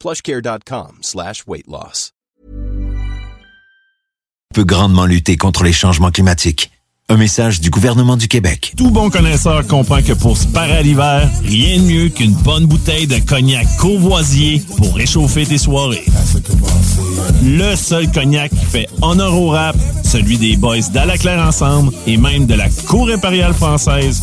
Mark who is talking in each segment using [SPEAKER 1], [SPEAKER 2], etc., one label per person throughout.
[SPEAKER 1] plushcare.com slash weight loss.
[SPEAKER 2] peut grandement lutter contre les changements climatiques. Un message du gouvernement du Québec.
[SPEAKER 3] Tout bon connaisseur comprend que pour se parer à l'hiver, rien de mieux qu'une bonne bouteille de cognac courvoisier pour réchauffer tes soirées. Le seul cognac qui fait honneur au rap, celui des boys d'Alaclaire Ensemble et même de la Cour impériale française.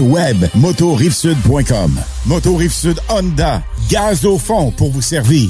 [SPEAKER 4] web motorivesud.com. Moto Rive Sud Honda, gaz au fond pour vous servir.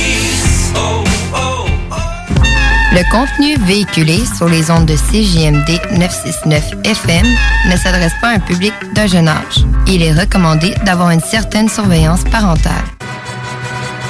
[SPEAKER 5] Le contenu véhiculé sur les ondes de CJMD 969 FM ne s'adresse pas à un public d'un jeune âge. Il est recommandé d'avoir une certaine surveillance parentale.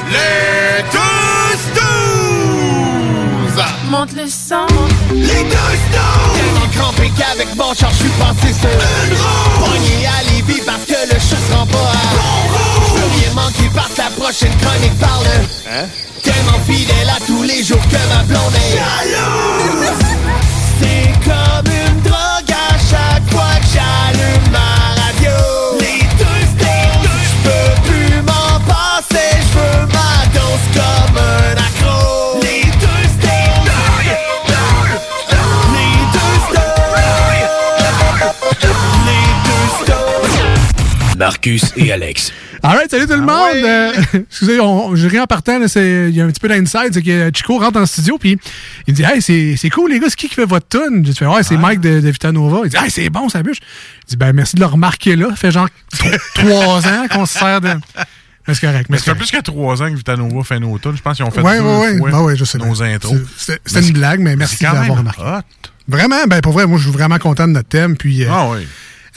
[SPEAKER 6] Les tous douze!
[SPEAKER 7] Monte le sang.
[SPEAKER 6] Les deux stones! Tellement crampé qu'avec mon char, je suis passé sur une roue! Pogné à Lévis parce que le chat se rend pas à bon Je veux rien manquer parce que la prochaine chronique parle Hein? Tellement fidèle à tous les jours que ma blonde est jalouse! C'est comme une drogue à chaque fois que j'allume ma radio! Les deux stones! Je peux plus m'en passer, je veux ma dose comme un accro! Les deux stones! Les deux stones! Les deux!
[SPEAKER 8] Marcus et Alex.
[SPEAKER 9] Alright, salut tout le monde! Euh, excusez, on- je ris en partant, il y a un petit peu d'inside, c'est que Chico rentre en studio, puis il me dit Hey, c'est cool, les gars, c'est qui qui fait votre tune? J'ai fait Ouais, c'est Mike de, de Vitanova. Il dit Hey, c'est bon, ça bûche. Je dis Ben, merci de le remarquer là. Ça fait genre tro- trois ans qu'on se sert de. C'est correct.
[SPEAKER 10] Mais ça fait plus que trois ans que Vitanova fait nos tunes. Je pense qu'ils ont fait
[SPEAKER 9] Ouais,
[SPEAKER 10] deux
[SPEAKER 9] ouais,
[SPEAKER 10] fois
[SPEAKER 9] Ben ouais, je sais
[SPEAKER 10] nos
[SPEAKER 9] bien.
[SPEAKER 10] intros.
[SPEAKER 9] C'était une blague, mais merci de l'avoir remarqué.
[SPEAKER 10] hot.
[SPEAKER 9] Vraiment, ben pour vrai, moi, je suis vraiment content de notre thème, puis. euh,
[SPEAKER 10] Ah oui.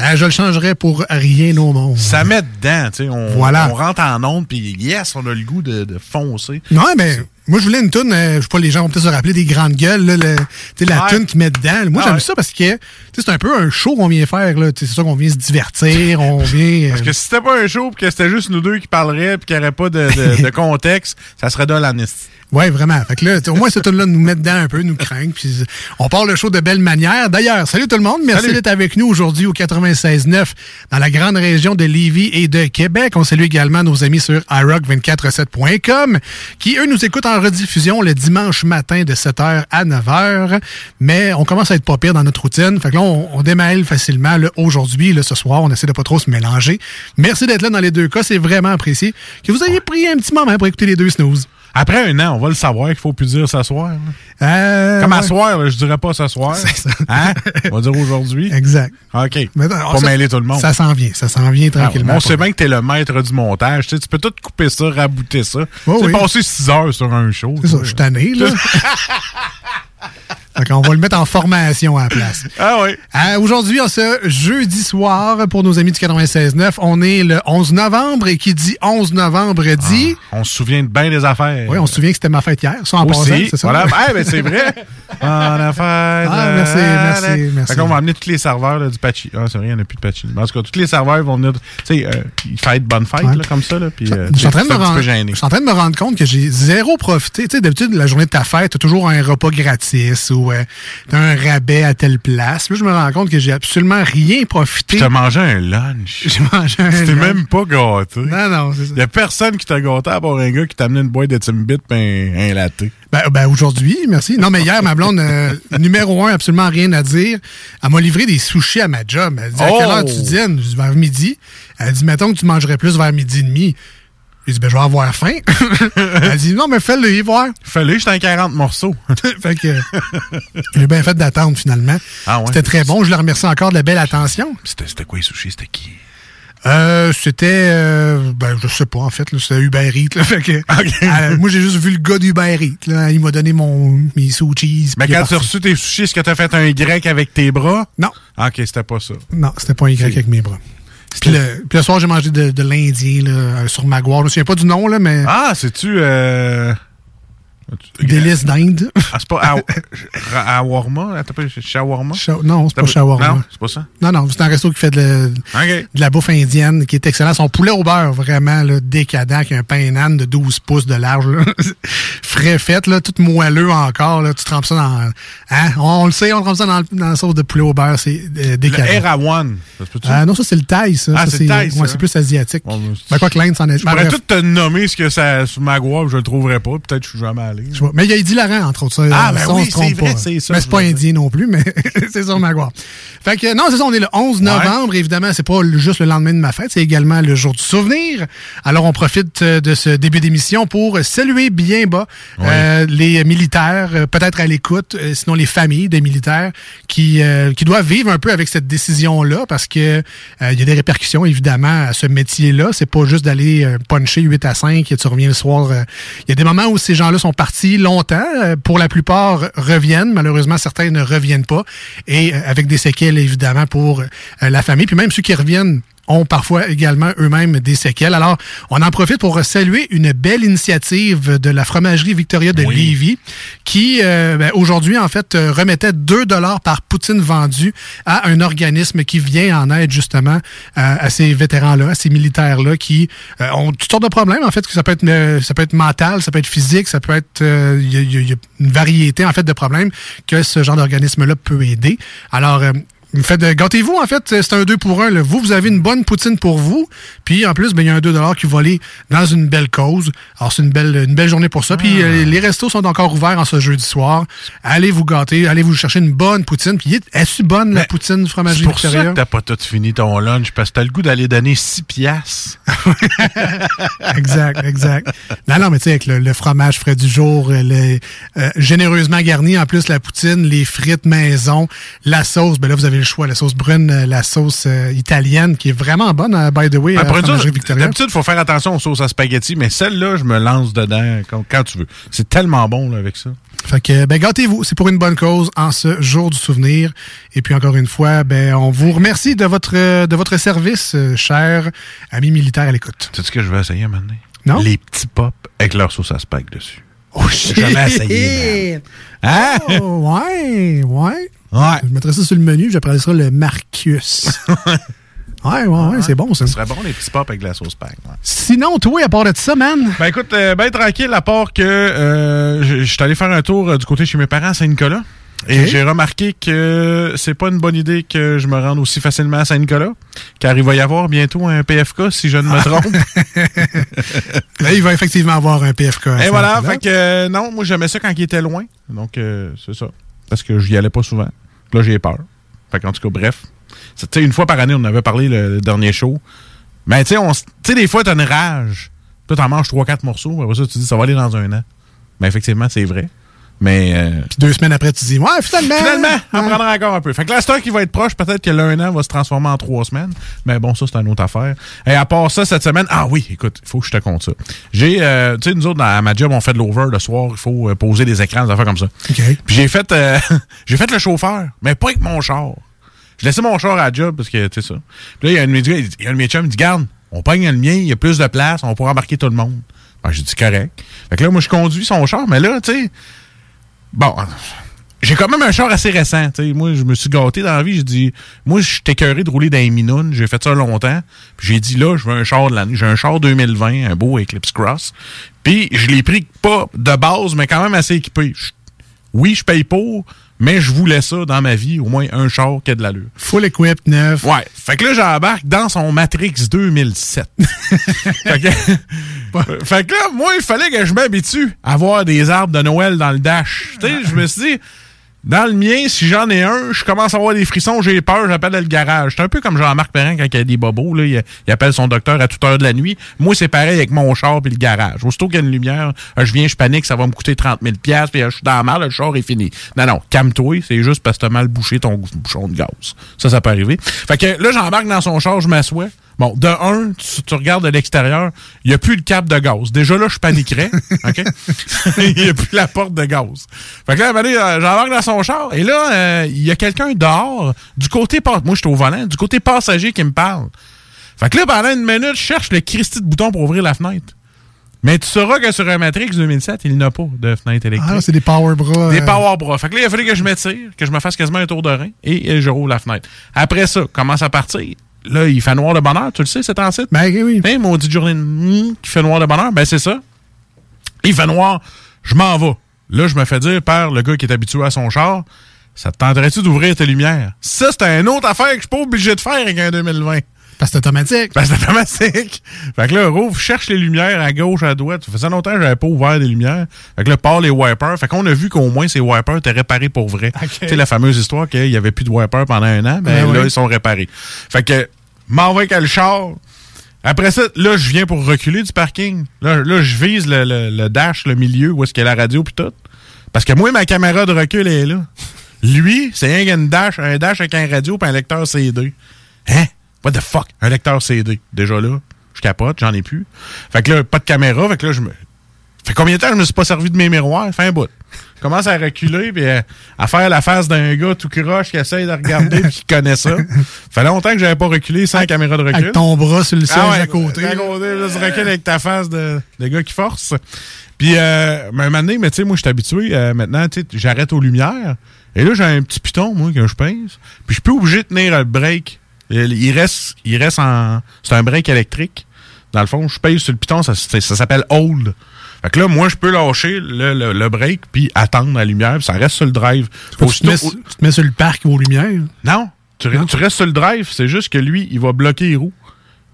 [SPEAKER 9] Euh, je le changerais pour rien au monde.
[SPEAKER 10] Ça met dedans, tu sais. On,
[SPEAKER 9] Voilà.
[SPEAKER 10] on rentre en onde, puis yes, on a le goût de, de foncer.
[SPEAKER 9] Non, mais moi, je voulais une toune, euh, je sais pas, les gens vont peut-être se rappeler des grandes gueules, là, le- la
[SPEAKER 10] Ouais.
[SPEAKER 9] toune qui met dedans. Moi, j'aime ça parce que c'est un peu un show qu'on vient faire. C'est ça qu'on vient se divertir, on vient... euh,
[SPEAKER 10] Parce que si c'était pas un show, puis que c'était juste nous deux qui parleraient, puis qu'il n'y aurait pas de, de- de contexte, ça serait de l'amnistie.
[SPEAKER 9] Ouais, vraiment. Fait que là, au moins, cette tune-là nous met dedans un peu, nous craint. Puis on part le show de belle manière. D'ailleurs, salut tout le monde. Merci d'être avec nous aujourd'hui au 96.9 dans la grande région de Lévis et de Québec. On salue également nos amis sur iRock247.com qui, eux, nous écoutent en rediffusion le dimanche matin de 7h à 9h. Mais on commence à être pas pire dans notre routine. Fait que là, on, on démêle facilement aujourd'hui, ce soir. On essaie de pas trop se mélanger. Merci d'être là dans les deux cas. C'est vraiment apprécié que vous ayez pris un petit moment pour écouter les deux snooze.
[SPEAKER 10] Après un an, on va le savoir qu'il faut plus dire s'asseoir. là.
[SPEAKER 9] Euh,
[SPEAKER 10] Comme
[SPEAKER 9] ouais.
[SPEAKER 10] asseoir, là, je dirais pas s'asseoir. Hein? On va dire aujourd'hui.
[SPEAKER 9] Exact.
[SPEAKER 10] OK.
[SPEAKER 9] Mais non,
[SPEAKER 10] pas
[SPEAKER 9] ça-
[SPEAKER 10] mêler tout le monde.
[SPEAKER 9] Ça s'en vient, ça s'en vient
[SPEAKER 10] Ah,
[SPEAKER 9] tranquillement.
[SPEAKER 10] on sait bien que t'es le maître du montage. Tu sais, tu peux tout couper ça, rabouter ça.
[SPEAKER 9] Oh
[SPEAKER 10] tu
[SPEAKER 9] oui.
[SPEAKER 10] passer 6 heures sur un show.
[SPEAKER 9] C'est ça, je suis tanné, là. Fait qu'on va le mettre en formation à la place.
[SPEAKER 10] Ah oui.
[SPEAKER 9] Euh, Aujourd'hui, ce jeudi soir, pour nos amis du 96.9, on est le 11 novembre et qui dit 11 novembre dit...
[SPEAKER 10] On se souvient de bien des affaires.
[SPEAKER 9] Oui, on se souvient que c'était ma fête hier, ça en c'est ça?
[SPEAKER 10] Voilà. Ah, ben, c'est vrai. En affaire.
[SPEAKER 9] Ah, merci, merci, merci.
[SPEAKER 10] Fait qu'on va amener tous les serveurs là, du Pachi. Ah, c'est vrai, il n'y en a plus de Pachi. En tout cas, tous les serveurs vont venir. Tu sais, euh, ils fêtent bonne fête,
[SPEAKER 9] Ouais.
[SPEAKER 10] là, comme ça. Là, puis, euh,
[SPEAKER 9] Je suis en train de me je suis en train de me rendre compte que j'ai zéro profité. Tu sais, d'habitude, la journée de ta fête, t'as toujours un repas gratis ou euh, t'as un rabais à telle place. Là, je me rends compte que j'ai absolument rien profité.
[SPEAKER 10] Tu as mangé un lunch.
[SPEAKER 9] J'ai mangé un
[SPEAKER 10] Tu
[SPEAKER 9] lunch.
[SPEAKER 10] même pas gâté.
[SPEAKER 9] Non, non, c'est ça.
[SPEAKER 10] Il y a personne qui t'a gâté à part un gars qui t'a amené une boîte de Timbit et un, un latte.
[SPEAKER 9] Ben, ben, aujourd'hui, merci. Non, mais hier, ma blonde, euh, numéro un, absolument rien à dire. Elle m'a livré des sushis à ma job. Elle dit À quelle
[SPEAKER 10] Oh!
[SPEAKER 9] heure tu dînes Je dis Vers midi. Elle dit Mettons que tu mangerais plus vers midi et demi. J'ai dit Ben, je vais avoir faim. Elle dit Non, mais fais-le y voir.
[SPEAKER 10] Fallait, j'étais en 40 morceaux.
[SPEAKER 9] fait que j'ai bien fait d'attendre finalement.
[SPEAKER 10] Ah ouais?
[SPEAKER 9] C'était très bon. Je le remercie encore de la belle attention.
[SPEAKER 10] C'était quoi les sushis? C'était qui?
[SPEAKER 9] Euh, c'était, euh, ben, je sais pas, en fait, c'était Uber Eats, là, fait que, euh, moi, j'ai juste vu le gars d'Uber Eats, là, il m'a donné mon, mes sushis.
[SPEAKER 10] Mais
[SPEAKER 9] il
[SPEAKER 10] quand tu as reçu tes sushis, est-ce que tu as fait un Y avec tes bras?
[SPEAKER 9] Non.
[SPEAKER 10] Ah, Ok, c'était pas ça.
[SPEAKER 9] Non, c'était pas un Y avec mes bras. Puis le, puis le soir, j'ai mangé de, de l'Indien, sur Maguire. Je me souviens pas du nom, là, mais
[SPEAKER 10] Ah, c'est-tu. Euh...
[SPEAKER 9] délice d'Inde.
[SPEAKER 10] Ah, c'est pas Shawarma?
[SPEAKER 9] Sha- non, c'est pas shawarma.
[SPEAKER 10] Non, c'est pas ça?
[SPEAKER 9] Non, non, c'est un resto qui fait de, la bouffe indienne qui est excellent. Son poulet au beurre, vraiment là, décadent, avec un pain nan de 12 pouces de large. là. Frais fait, là, tout moelleux encore. Là. Tu trempes ça dans... Hein? On, le sait, on trempe ça dans, dans la sauce de poulet au beurre. C'est euh,
[SPEAKER 10] Le
[SPEAKER 9] décadent.
[SPEAKER 10] Erawan. Se peut-tu?
[SPEAKER 9] Ah, non, ça, c'est le thaï, ça.
[SPEAKER 10] Ah,
[SPEAKER 9] Ça,
[SPEAKER 10] c'est
[SPEAKER 9] ouais, plus asiatique.
[SPEAKER 10] Bon, ben,
[SPEAKER 9] Ben, quoi que l'Inde, c'en est...
[SPEAKER 10] Je pourrais
[SPEAKER 9] bref.
[SPEAKER 10] tout te nommer ce que ça Magua, je le trouverais pas. Peut-être que je suis jamais allé.
[SPEAKER 9] Vois. Mais il y a Eddie Laurent, entre autres. Ça,
[SPEAKER 10] Ah, ben
[SPEAKER 9] ça, on
[SPEAKER 10] oui, c'est vrai,
[SPEAKER 9] pas.
[SPEAKER 10] c'est ça,
[SPEAKER 9] Mais c'est pas indien non plus, mais c'est sur Maguire. Fait que, non, c'est ça, on est le 11 novembre. Évidemment, c'est pas juste le lendemain de ma fête, c'est également le jour du souvenir. Alors, on profite euh, de ce début d'émission pour saluer bien bas euh, les militaires, euh, peut-être à l'écoute, euh, sinon les familles de militaires qui, euh, qui doivent vivre un peu avec cette décision-là parce que euh, il y a des répercussions, évidemment, à ce métier-là. C'est pas juste d'aller puncher 8 à 5 et tu reviens le soir. Il y a des moments où ces gens-là sont partis longtemps. Euh, Pour la plupart, reviennent. Malheureusement, certains ne reviennent pas. Et euh, avec des séquelles, évidemment, pour euh, la famille. Puis même ceux qui reviennent ont parfois également eux-mêmes des séquelles. Alors, on en profite pour saluer une belle initiative de la fromagerie Victoria de Lévis qui, euh, ben, aujourd'hui, en fait, euh, remettait 2 dollars par poutine vendue à un organisme qui vient en aide, justement, euh, à ces vétérans-là, à ces militaires-là qui euh, ont toutes sortes de problèmes, en fait, que ça peut être, euh, ça peut être mental, ça peut être physique, ça peut être, euh, y, il y a une variété, en fait, de problèmes que ce genre d'organisme-là peut aider. Alors, de- gâtez-vous, en fait, c'est un 2 pour 1. Vous, vous avez une bonne poutine pour vous. Puis, en plus, ben, il y a un 2 qui va aller dans une belle cause. Alors, c'est une belle, une belle journée pour ça. Puis, euh, les restos sont encore ouverts en ce jeudi soir. Allez vous gâter, allez vous chercher une bonne poutine. Puis, est-ce bonne, la poutine fromagerie
[SPEAKER 10] pour ça que t'as pas tout fini ton lunch, parce que t'as le goût d'aller donner 6 piastres.
[SPEAKER 9] exact, exact. Non, non, mais tu sais, avec le, le fromage frais du jour, euh, le, euh, généreusement garni, en plus la poutine, les frites maison, la sauce, ben là, vous avez le choix, la sauce brune, euh, la sauce euh, italienne, qui est vraiment bonne, euh, by the way, à
[SPEAKER 10] Après
[SPEAKER 9] Victoria.
[SPEAKER 10] d'habitude, il faut faire attention aux sauces à spaghetti, mais celle-là, je me lance dedans quand, quand tu veux. C'est tellement bon là, avec ça.
[SPEAKER 9] Fait que, ben, gâtez-vous. C'est pour une bonne cause en ce jour du souvenir. Et puis, encore une fois, ben, on vous remercie de votre, euh, de votre service, euh, chers amis militaires à l'écoute.
[SPEAKER 10] Sais ce que je vais essayer maintenant?
[SPEAKER 9] Non?
[SPEAKER 10] Les petits pops avec leur sauce à spag dessus.
[SPEAKER 9] Oh,
[SPEAKER 10] J'ai jamais essayé, man. Hein?
[SPEAKER 9] Oh, ouais, ouais.
[SPEAKER 10] Ouais.
[SPEAKER 9] Je mettrai ça sur le menu, j'appellerai ça le Marcus. Ouais, ouais, ouais, c'est bon, ça.
[SPEAKER 10] Ce serait bon, les petits pops avec la sauce pack. ouais.
[SPEAKER 9] Sinon, toi, à part de ça, man?
[SPEAKER 10] Ben écoute, euh, ben tranquille, à part que euh, je suis allé faire un tour euh, du côté chez mes parents à Saint-Nicolas. Et j'ai remarqué que c'est pas une bonne idée que je me rende aussi facilement à Saint-Nicolas, car il va y avoir bientôt un PFK, si je ne me trompe.
[SPEAKER 9] Là, il va effectivement avoir un PFK.
[SPEAKER 10] Et voilà, fait que non, moi j'aimais ça quand il était loin. Donc c'est ça. Parce que j'y allais pas souvent. Là, j'ai peur. Fait qu'en tout cas, bref. Une fois par année, on avait parlé le, dernier show. Mais tu sais, des fois, t'as une rage. Puis t'en manges 3-4 morceaux. Après ça, tu dis, ça va aller dans un an. Mais effectivement, c'est vrai. Mais. euh,
[SPEAKER 9] Puis deux semaines après, tu dis, ouais, finalement.
[SPEAKER 10] Finalement, on prendra encore un peu. Fait que l'instant qui va être proche, peut-être que l'un an va se transformer en trois semaines. Mais bon, ça, c'est une autre affaire. Et à part ça, cette semaine, ah oui, écoute, il faut que je te compte ça. J'ai, euh, tu sais, nous autres, à ma job, on fait de l'over le soir, il faut euh, poser des écrans, des affaires comme ça.
[SPEAKER 9] OK.
[SPEAKER 10] Puis j'ai fait, euh, j'ai fait le chauffeur, mais pas avec mon char. Je laissais mon char à la job parce que, tu sais ça. Puis là, il y a un de mes gars, il y a un de mes chums, il dit, garde, on pogne le mien, il y a plus de place, on pourra embarquer tout le monde. Ben, j'ai dit, correct. Fait que là, moi, je conduis son char, mais là, tu sais, bon, j'ai quand même un char assez récent. tu sais. Moi, je me suis gâté dans la vie. J'ai dit, moi, je suis écœuré de rouler dans les minounes. J'ai fait ça longtemps. Puis j'ai dit, là, je veux un char de l'année. J'ai un char 2020, un beau Eclipse Cross. Puis je l'ai pris pas de base, mais quand même assez équipé. Oui, je paye pour, mais je voulais ça dans ma vie, au moins un char qui a de l'allure.
[SPEAKER 9] Full equip, neuf.
[SPEAKER 10] Ouais. Fait que là, j'embarque dans son Matrix 2007. fait, que, fait que là, moi, il fallait que je m'habitue à voir des arbres de Noël dans le dash. Tu sais, je me suis dit, dans le mien, si j'en ai un, je commence à avoir des frissons, j'ai peur, j'appelle le garage. C'est un peu comme Jean-Marc Perrin quand il a des bobos, là, il, appelle son docteur à toute heure de la nuit. Moi, c'est pareil avec mon char puis le garage. Aussitôt qu'il y a une lumière, euh, je viens, je panique, ça va me coûter 30 000 puis euh, je suis dans la merde, le char est fini. Non, non, calme-toi, c'est juste parce que t'as mal bouché ton bouchon de gaz. Ça, ça peut arriver. Fait que là, j'embarque dans son char, je m'assois. Bon, de un, tu, tu regardes de l'extérieur, il n'y a plus le cap de gaz. Déjà là, je paniquerais. OK? Il n'y a plus la porte de gaz. Fait que là, euh, j'embarque dans son char. Et là, euh, il y a quelqu'un dehors, du côté Moi, je suis au volant, du côté passager qui me parle. Fait que là, pendant une minute, je cherche le Christy de bouton pour ouvrir la fenêtre. Mais tu sauras que sur un Matrix 2007, il n'a pas de fenêtre électrique.
[SPEAKER 9] Ah, c'est des power bras.
[SPEAKER 10] Des
[SPEAKER 9] euh,
[SPEAKER 10] power bras. Fait que là, il a fallu que je m'étire, que je me fasse quasiment un tour de rein et, euh, je roule la fenêtre. Après ça, commence à partir. Là, il fait noir de bonheur, tu le sais, c'est en site.
[SPEAKER 9] Ben oui.
[SPEAKER 10] Hein, maudite journée de mm, qui fait noir de bonheur, ben c'est ça. Il fait noir, je m'en vais. Là, je me fais dire par le gars qui est habitué à son char, ça te tenterait-tu d'ouvrir tes lumières? Ça, c'est une autre affaire que je suis pas obligé de faire avec un 2020.
[SPEAKER 9] Parce que c'est automatique.
[SPEAKER 10] Parce que c'est automatique. Fait que là, rouvre, cherche les lumières à gauche, à droite. Ça faisait longtemps que j'avais pas ouvert des lumières. Fait que là, part les wipers. Fait qu'on a vu qu'au moins ces wipers étaient réparés pour vrai. Tu sais, la fameuse histoire qu'il y avait plus de wipers pendant un an, mais
[SPEAKER 9] Ben
[SPEAKER 10] là,
[SPEAKER 9] oui.
[SPEAKER 10] ils sont réparés. Fait que, m'envoie avec le char. Après ça, là, je viens pour reculer du parking. Là, là je vise le, le- le dash, le milieu, où est-ce qu'il y a la radio puis tout. Parce que moi, ma caméra de recul est là. Lui, c'est rien qu'un dash, un dash avec un radio puis un lecteur CD. Hein? What the fuck? Un lecteur CD. Déjà là, je capote, j'en ai plus. Fait que là, pas de caméra, fait que là, je me. Fait combien de temps je me suis pas servi de mes miroirs? Fait un bout. Je commence à reculer puis à, à faire la face d'un gars tout croche qui essaye de regarder puis qui connaît ça. Fait longtemps que j'avais pas reculé sans caméra de recul.
[SPEAKER 9] Avec ton bras sur le siège
[SPEAKER 10] Ah ouais,
[SPEAKER 9] à côté.
[SPEAKER 10] À côté, là, tu recules avec ta face de, de gars qui force. Puis, euh, mais un moment donné, mais tu sais, moi, je suis habitué. euh, maintenant, tu sais, j'arrête aux lumières. Et là, j'ai un petit piton, moi, que je pince. Puis, je peux obligé de tenir le break. Il reste, il reste en. C'est un break électrique. Dans le fond, je pèse sur le piton, ça, s'appelle hold. Fait que là, moi, je peux lâcher le, le, le break puis attendre la lumière, puis ça reste sur le drive.
[SPEAKER 9] Tu te, mets, tu te mets sur le parc aux lumières?
[SPEAKER 10] non, tu restes sur le drive, c'est juste que lui, il va bloquer les roues.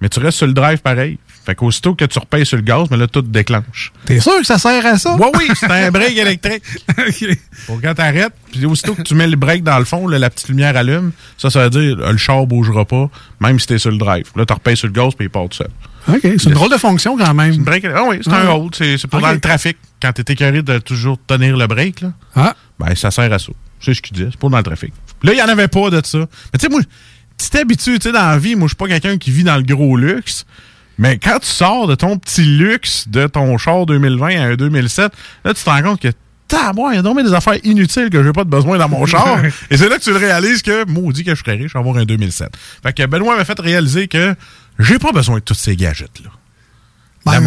[SPEAKER 10] Mais tu restes sur le drive pareil. Fait qu'aussitôt que tu repayes sur le gaz, mais là, tout déclenche.
[SPEAKER 9] T'es sûr que ça sert à ça?
[SPEAKER 10] Oui, oui, c'est un break électrique. Pour quand t'arrêtes, puis aussitôt que tu mets le break dans le fond, là, la petite lumière allume, ça, ça veut dire euh, le char bougera pas, même si t'es sur le drive. Là, tu repayes sur le gaz, puis il part tout seul.
[SPEAKER 9] OK, c'est une drôle de fonction quand même.
[SPEAKER 10] Break, ah oui, c'est
[SPEAKER 9] Ah.
[SPEAKER 10] un hold. C'est pour dans le trafic. Quand t'es écœuré de toujours tenir le break, là,
[SPEAKER 9] Ah.
[SPEAKER 10] ben, ça sert à ça. C'est ce qu'il dit. C'est pour dans le trafic. Là, il n'y en avait pas de ça. Mais tu sais, moi, tu t'habitues, tu sais, dans la vie, moi, je suis pas quelqu'un qui vit dans le gros luxe. Mais quand tu sors de ton petit luxe de ton char 2020 à un 2007, là, tu te rends compte que Taboire, il y a donc des affaires inutiles que j'ai pas de besoin dans mon char. Et c'est là que tu le réalises que, maudit que je serais riche à avoir un 2007. Fait que Benoît m'a fait réaliser que j'ai pas besoin de tous ces gadgets-là.
[SPEAKER 9] Ben,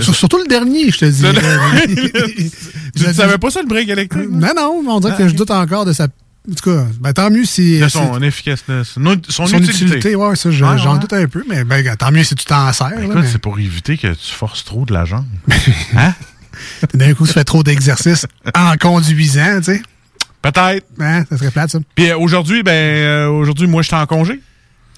[SPEAKER 9] surtout le dernier, je te dis.
[SPEAKER 10] tu ne savais pas ça, le break électrique?
[SPEAKER 9] Non, non, on dirait que je doute encore de sa En tout cas, ben, tant mieux si.
[SPEAKER 10] De son efficacité. Son, utilité.
[SPEAKER 9] utilité, ouais, ça, je-
[SPEAKER 10] Ouais,
[SPEAKER 9] j'en
[SPEAKER 10] ouais.
[SPEAKER 9] doute un peu, mais ben, tant mieux si tu t'en sers.
[SPEAKER 10] Écoute,
[SPEAKER 9] mais-
[SPEAKER 10] c'est pour éviter que tu forces trop de la jambe. hein?
[SPEAKER 9] D'un coup, tu fais trop d'exercices en conduisant, tu sais.
[SPEAKER 10] Peut-être.
[SPEAKER 9] Hein, ça serait plate, ça.
[SPEAKER 10] Puis euh, aujourd'hui, ben, euh, aujourd'hui, moi, je suis en congé.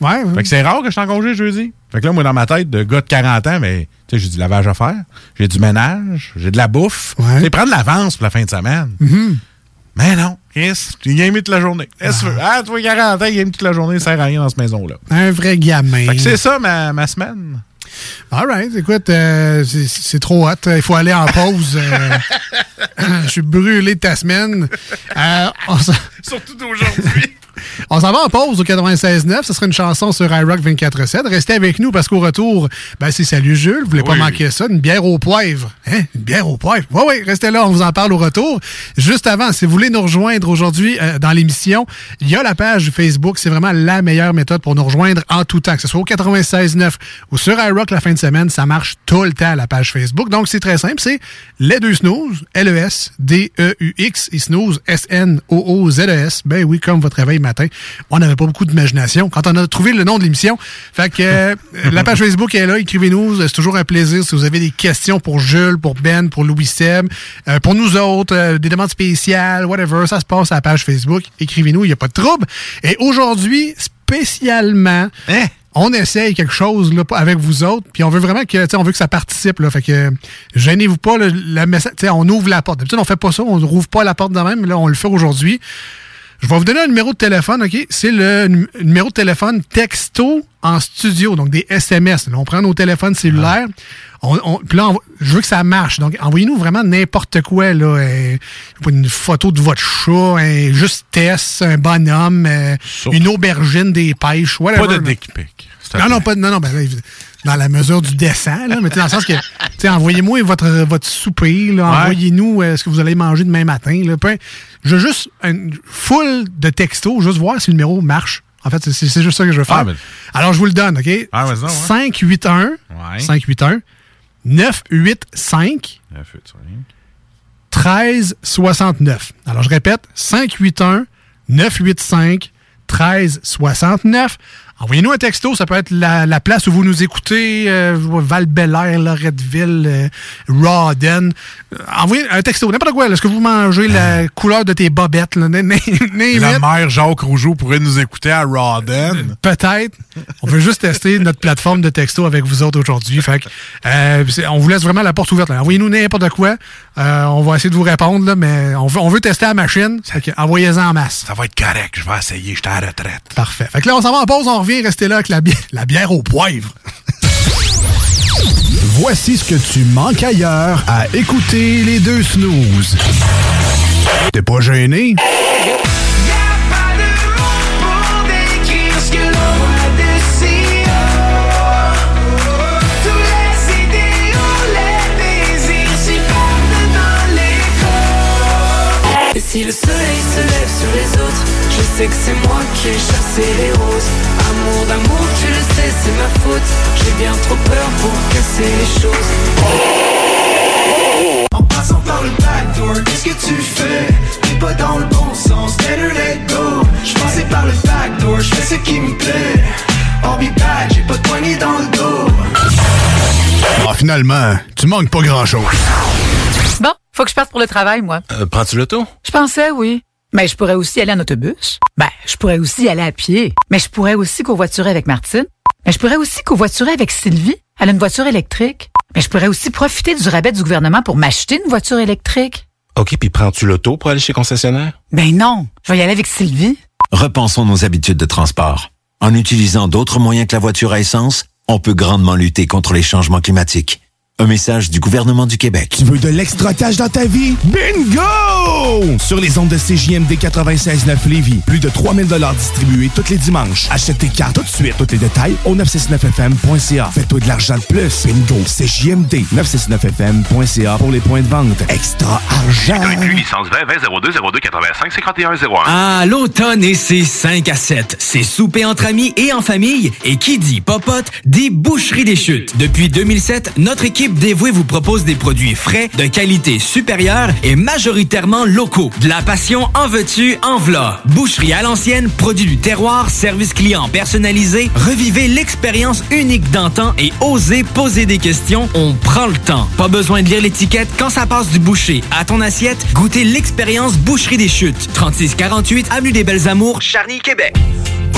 [SPEAKER 9] Ouais.
[SPEAKER 10] Fait que c'est rare que je suis en congé jeudi. Fait que là, moi, dans ma tête, de gars de 40 ans, mais, tu sais, j'ai du lavage à faire, j'ai du ménage, j'ai de la bouffe. Tu sais, prendre de l'avance pour la fin de semaine.
[SPEAKER 9] Mhm.
[SPEAKER 10] Mais non, Chris, tu game toute la journée. Qu'est-ce que? Ah, tu vois, 40 ans, il game toute la journée, ça sert à rien dans cette maison-là.
[SPEAKER 9] Un vrai gamin.
[SPEAKER 10] Fait que c'est ça, ma, ma semaine.
[SPEAKER 9] All right. Écoute, euh, c'est- c'est trop hot. Il faut aller en pause. euh. Je suis brûlé de ta semaine. Euh, on
[SPEAKER 10] Surtout d'aujourd'hui.
[SPEAKER 9] On s'en va en pause au 96.9. Ce sera une chanson sur iRock 24.7. Restez avec nous parce qu'au retour, ben, c'est Salut Jules. Vous voulez pas manquer ça? Une bière au poivre. Hein? Une bière au poivre. Oui, oui, restez là. On vous en parle au retour. Juste avant, si vous voulez nous rejoindre aujourd'hui euh, dans l'émission, il y a la page Facebook. C'est vraiment la meilleure méthode pour nous rejoindre en tout temps. Que ce soit au 96.9 ou sur iRock la fin de semaine, ça marche tout le temps, la page Facebook. Donc, c'est très simple. C'est les deux snooze. L-E-S-D-E-U-X et snooze. S-N-O-O-Z-E-S. Ben oui, comme votre réveil matin. On n'avait pas beaucoup d'imagination quand on a trouvé le nom de l'émission. Fait que euh, la page Facebook est là. Écrivez-nous. C'est toujours un plaisir si vous avez des questions pour Jules, pour Ben, pour Louis Seb, euh, pour nous autres, euh, des demandes spéciales, whatever. Ça se passe à la page Facebook. Écrivez-nous. Il n'y a pas de trouble. Et aujourd'hui, spécialement, on essaye quelque chose là, avec vous autres, puis on veut vraiment que, on veut que ça participe. Là, fait que gênez-vous pas, le, le message, on ouvre la porte. D'habitude, on fait pas ça, on rouvre pas la porte de même, mais là, on le fait aujourd'hui. Je vais vous donner un numéro de téléphone, OK? C'est le nu- numéro de téléphone texto en studio, donc des SMS. Là, on prend nos téléphones cellulaires. On, on- puis là, on je veux que ça marche. Donc, envoyez-nous vraiment n'importe quoi. Là, euh, une photo de votre chat, un justesse, un bonhomme, euh, une aubergine, des pêches, whatever.
[SPEAKER 10] Pas de dick pic.
[SPEAKER 9] Non,
[SPEAKER 10] plaît.
[SPEAKER 9] non, pas, non, non, ben dans la mesure du dessin, là, mais dans le sens que, envoyez-moi votre, votre souper,
[SPEAKER 10] Ouais.
[SPEAKER 9] envoyez-nous euh, ce que vous allez manger demain matin, là, je veux juste une full de textos, juste voir si le numéro marche. En fait, c'est- juste ça que je veux faire.
[SPEAKER 10] Ah, ben.
[SPEAKER 9] Alors, je vous le donne, OK?
[SPEAKER 10] Ah, ouais.
[SPEAKER 9] 581
[SPEAKER 10] Ouais.
[SPEAKER 9] 581 985 1369. Alors, je répète, 581 985 1369. Envoyez-nous un texto, ça peut être la, la place où vous nous écoutez, euh, val-Bélair, Loretteville, euh, Rawdon. Euh, envoyez un texto, n'importe quoi. Est-ce que vous mangez la couleur de tes bobettes? Là,
[SPEAKER 10] La mère Jacques Rougeau pourrait nous écouter à Rawdon.
[SPEAKER 9] Peut-être. On veut juste tester notre plateforme de texto avec vous autres aujourd'hui. Fait que, euh, on vous laisse vraiment la porte ouverte. Envoyez-nous n'importe quoi. Euh, on va essayer de vous répondre, là, mais on veut, on veut tester la machine. Envoyez-en en masse.
[SPEAKER 10] Ça va être correct, je vais essayer, je suis à la retraite.
[SPEAKER 9] Parfait. Fait que là, on s'en va en pause, on revient, restez là avec la, bi- la bière au poivre.
[SPEAKER 11] Voici ce que tu manques ailleurs à écouter les deux snooze. T'es pas gêné?
[SPEAKER 12] décrire ce que l'on voit d'ici. Tous les idéaux, les désirs s'y perdent dans l'écho. Et si le soleil se lève sur les autres, je sais que c'est moi qui ai chassé les roses. Amour d'amour, tu le sais, c'est ma faute. J'ai bien trop peur pour casser les choses. En passant par le backdoor, qu'est-ce que tu fais? T'es pas dans le bon sens, better let go. J'passais par le backdoor, j'fais ce qui me plaît. I'll be back, j'ai pas de poignée dans le dos.
[SPEAKER 11] Ah, finalement, tu manques pas grand-chose.
[SPEAKER 13] Bon, faut que je parte pour le travail, moi.
[SPEAKER 14] Prends-tu l'auto?
[SPEAKER 13] Je pensais, oui. Mais je pourrais aussi aller en autobus. Ben, je pourrais aussi aller à pied. Mais je pourrais aussi covoiturer avec Martine. Mais je pourrais aussi covoiturer avec Sylvie. Elle a une voiture électrique. Mais je pourrais aussi profiter du rabais du gouvernement pour m'acheter une voiture électrique.
[SPEAKER 14] OK, puis prends-tu l'auto pour aller chez concessionnaire?
[SPEAKER 13] Ben non, je vais y aller avec Sylvie.
[SPEAKER 2] Repensons nos habitudes de transport. En utilisant d'autres moyens que la voiture à essence, on peut grandement lutter contre les changements climatiques. Un message du gouvernement du Québec.
[SPEAKER 11] Tu veux de l'extra cash dans ta vie? Bingo! Sur les ondes de CJMD 96.9 Lévis, plus de 3000 distribués tous les dimanches. Achète tes cartes tout de suite. Tous les détails au 969FM.ca. Fais-toi de l'argent de plus. Bingo! CJMD 969FM.ca pour les points de vente. Extra argent!
[SPEAKER 15] licence 20 20 02 02 85 51 01.
[SPEAKER 16] Ah, l'automne et c'est 5 à 7. C'est souper entre amis et en famille. Et qui dit popote, dit boucherie des chutes. Depuis 2007, notre équipe l'équipe dévouée vous propose des produits frais, de qualité supérieure et majoritairement locaux. De la passion en veux-tu, en v'là. Boucherie à l'ancienne, produits du terroir, service client personnalisé. Revivez l'expérience unique d'antan et osez poser des questions. On prend le temps. Pas besoin de lire l'étiquette quand ça passe du boucher à ton assiette. Goûtez l'expérience Boucherie des Chutes. 3648 Avenue des Belles Amours, Charny, Québec.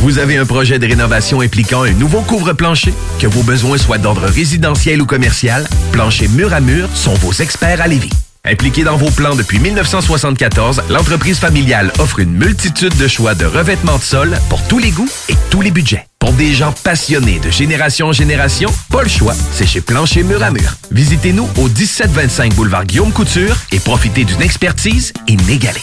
[SPEAKER 17] Vous avez un projet de rénovation impliquant un nouveau couvre-plancher? Que vos besoins soient d'ordre résidentiel ou commercial, Plancher Mur à Mur sont vos experts à Lévis. Impliqué dans vos plans depuis 1974, l'entreprise familiale offre une multitude de choix de revêtements de sol pour tous les goûts et tous les budgets. Pour des gens passionnés de génération en génération, pas le choix, c'est chez Plancher Mur à Mur. Visitez-nous au 1725 boulevard Guillaume Couture et profitez d'une expertise inégalée.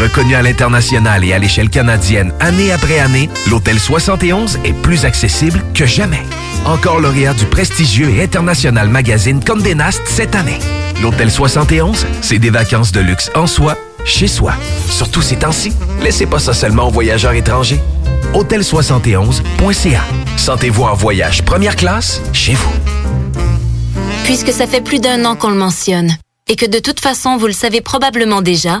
[SPEAKER 17] Reconnu à l'international et à l'échelle canadienne année après année, l'Hôtel 71 est plus accessible que jamais. Encore lauréat du prestigieux et international magazine Condé Nast cette année. L'Hôtel 71, c'est des vacances de luxe en soi, chez soi. Surtout ces temps-ci, laissez pas ça seulement aux voyageurs étrangers. Hôtel71.ca. Sentez-vous en voyage première classe chez vous.
[SPEAKER 18] Puisque ça fait plus d'un an qu'on le mentionne, et que de toute façon vous le savez probablement déjà,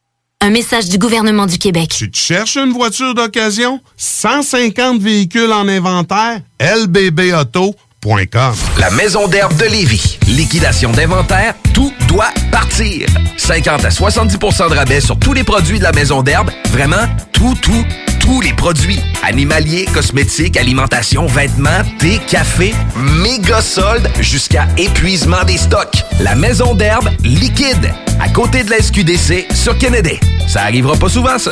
[SPEAKER 18] Un message du gouvernement du Québec.
[SPEAKER 19] Tu te cherches une voiture d'occasion? 150 véhicules en inventaire? lbbauto.com
[SPEAKER 17] La Maison d'herbe de Lévis. Liquidation d'inventaire, tout doit partir. 50 à 70% de rabais sur tous les produits de la Maison d'herbe. Vraiment, tout, tout, tous les produits. Animaliers, cosmétiques, alimentation, vêtements, thé, café, méga soldes jusqu'à épuisement des stocks. La Maison d'herbe liquide. À côté de la SQDC sur Kennedy. Ça arrivera pas souvent, ça.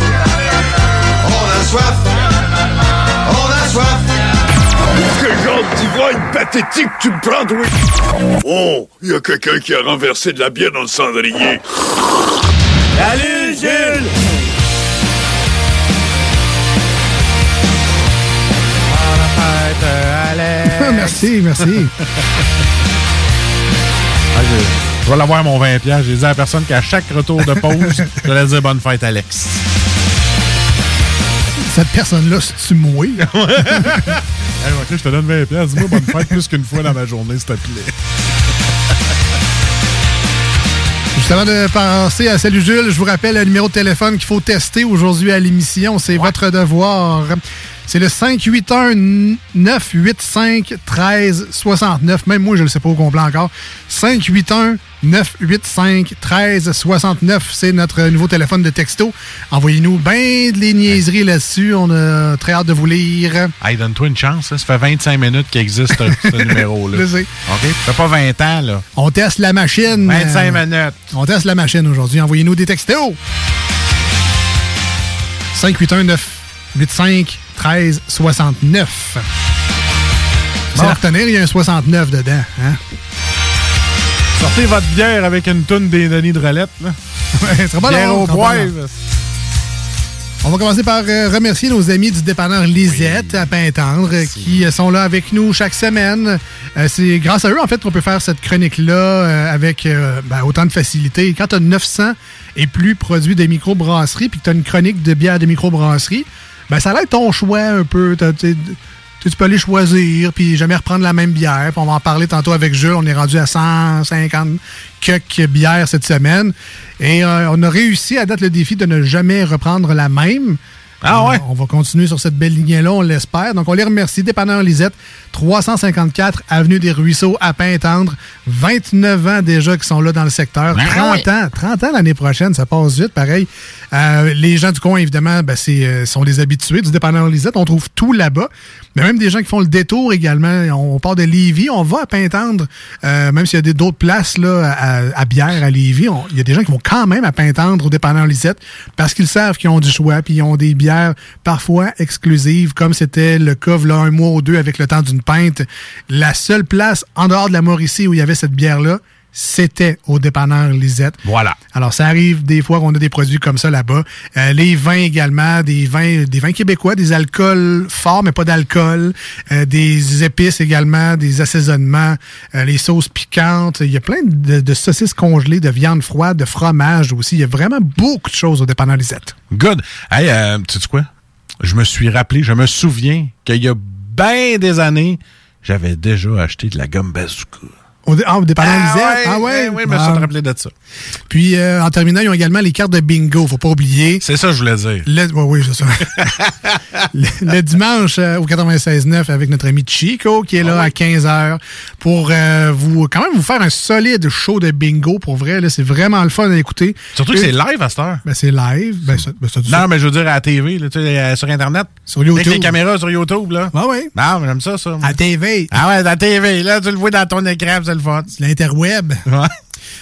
[SPEAKER 20] Pathétique tu me prends, oui Oh, il y a quelqu'un qui a renversé de la bière dans le cendrier.
[SPEAKER 12] Salut Jules
[SPEAKER 9] merci, merci.
[SPEAKER 10] Ah, je, je vais l'avoir mon 20$. piastres. J'ai dit à la personne qu'à chaque retour de pause, je vais dire bonne fête, Alex.
[SPEAKER 9] Cette personne-là, c'est-tu moi?
[SPEAKER 10] Hey, ok, je te donne 20$. piastres. Dis-moi bonne fête plus qu'une fois dans ma journée, s'il te plaît.
[SPEAKER 9] Juste avant de passer à Salut Jules, je vous rappelle le numéro de téléphone qu'il faut tester aujourd'hui à l'émission. C'est votre devoir. C'est le 581-985-1369. Même moi, je ne le sais pas au complet encore. 581-985-1369. C'est notre nouveau téléphone de texto. Envoyez-nous bien de les niaiseries là-dessus. On a très hâte de vous lire.
[SPEAKER 10] Hey, donne-toi une chance. hein. Ça fait 25 minutes qu'il existe ce, numéro-là.
[SPEAKER 9] Je sais.
[SPEAKER 10] OK? Ça fait pas 20 ans, là.
[SPEAKER 9] On teste la machine.
[SPEAKER 10] 25
[SPEAKER 9] Euh,
[SPEAKER 10] minutes.
[SPEAKER 9] On teste la machine aujourd'hui. Envoyez-nous des textos. 581-985-1369. C'est la retenir, il y a un 69 dedans. Hein?
[SPEAKER 10] Sortez votre bière avec une toune des Denis de Rolette, là. Bière au poivre.
[SPEAKER 9] On va commencer par euh, remercier nos amis du dépanneur Lisette à Pintendre qui euh, sont là avec nous chaque semaine. Euh, c'est grâce à eux, en fait, qu'on peut faire cette chronique-là avec ben, autant de facilité. Quand tu as 900 et plus produits de microbrasserie puis que tu as une chronique de bière de microbrasserie, ben, ça va être ton choix un peu. T'sais, tu peux aller choisir, puis jamais reprendre la même bière. Puis on va en parler tantôt avec Jules. On est rendu à 150 quelques bières cette semaine. Et euh, on a réussi à date le défi de ne jamais reprendre la même.
[SPEAKER 10] Ah ouais?
[SPEAKER 9] On va continuer sur cette belle lignée-là, on l'espère. Donc, on les remercie. Dépanneur Lisette, 354 Avenue des Ruisseaux à Pintendre. 29 ans déjà qui sont là dans le secteur.
[SPEAKER 10] Ben
[SPEAKER 9] 30
[SPEAKER 10] ouais.
[SPEAKER 9] ans. 30 ans l'année prochaine, ça passe vite, pareil. Euh, les gens du coin, évidemment, ben, c'est, euh, sont des habitués du dépanneur Lisette. On trouve tout là-bas. Mais même des gens qui font le détour également. On part de Lévis, on va à Pintendre. Euh, même s'il y a d'autres places là, à, à bière à Lévis, il y a des gens qui vont quand même à Pintendre au dépanneur Lisette parce qu'ils savent qu'ils ont du choix puis ils ont des bières parfois exclusives, comme c'était le cas là, un mois ou deux avec le temps d'une pinte. La seule place en dehors de la Mauricie où il y avait cette bière-là, c'était au dépanneur Lisette.
[SPEAKER 10] Voilà.
[SPEAKER 9] Alors, ça arrive des fois qu'on a des produits comme ça là-bas. Euh, les vins également, des vins, des vins québécois, des alcools forts, mais pas d'alcool. Euh, des épices également, des assaisonnements, euh, les sauces piquantes. Il y a plein de, de saucisses congelées, de viande froide, de fromage aussi. Il y a vraiment beaucoup de choses au dépanneur Lisette.
[SPEAKER 10] Good. Hey, euh, tu sais quoi? Je me suis rappelé, je me souviens qu'il y a bien des années, j'avais déjà acheté de la gomme bazooka.
[SPEAKER 9] Au, dé- ah, au dépanneur
[SPEAKER 10] Ah
[SPEAKER 9] Lisette?
[SPEAKER 10] ouais,
[SPEAKER 9] ah ouais?
[SPEAKER 10] ouais, je me
[SPEAKER 9] Ah.
[SPEAKER 10] rappelé de ça.
[SPEAKER 9] Puis, euh, en terminant, ils ont également les cartes de bingo. Faut pas oublier.
[SPEAKER 10] C'est ça que je voulais dire.
[SPEAKER 9] Le, oui, c'est ça. le, le dimanche euh, au 96.9 avec notre ami Chico qui est là à 15h pour euh, vous quand même vous faire un solide show de bingo pour vrai. C'est vraiment le fun à écouter.
[SPEAKER 10] Surtout que c'est live à cette heure.
[SPEAKER 9] Ben, c'est live. Ben, ça, ben, ça-
[SPEAKER 10] Non, mais je veux dire à la TV, là, euh, sur Internet.
[SPEAKER 9] Sur YouTube.
[SPEAKER 10] Avec les caméras sur YouTube, là.
[SPEAKER 9] Ah oui.
[SPEAKER 10] Non, mais j'aime ça, ça.
[SPEAKER 9] À TV.
[SPEAKER 10] Ah ouais, à la TV, là, tu le vois dans ton écran, c'est le fun.
[SPEAKER 9] L'interweb.
[SPEAKER 10] Ouais.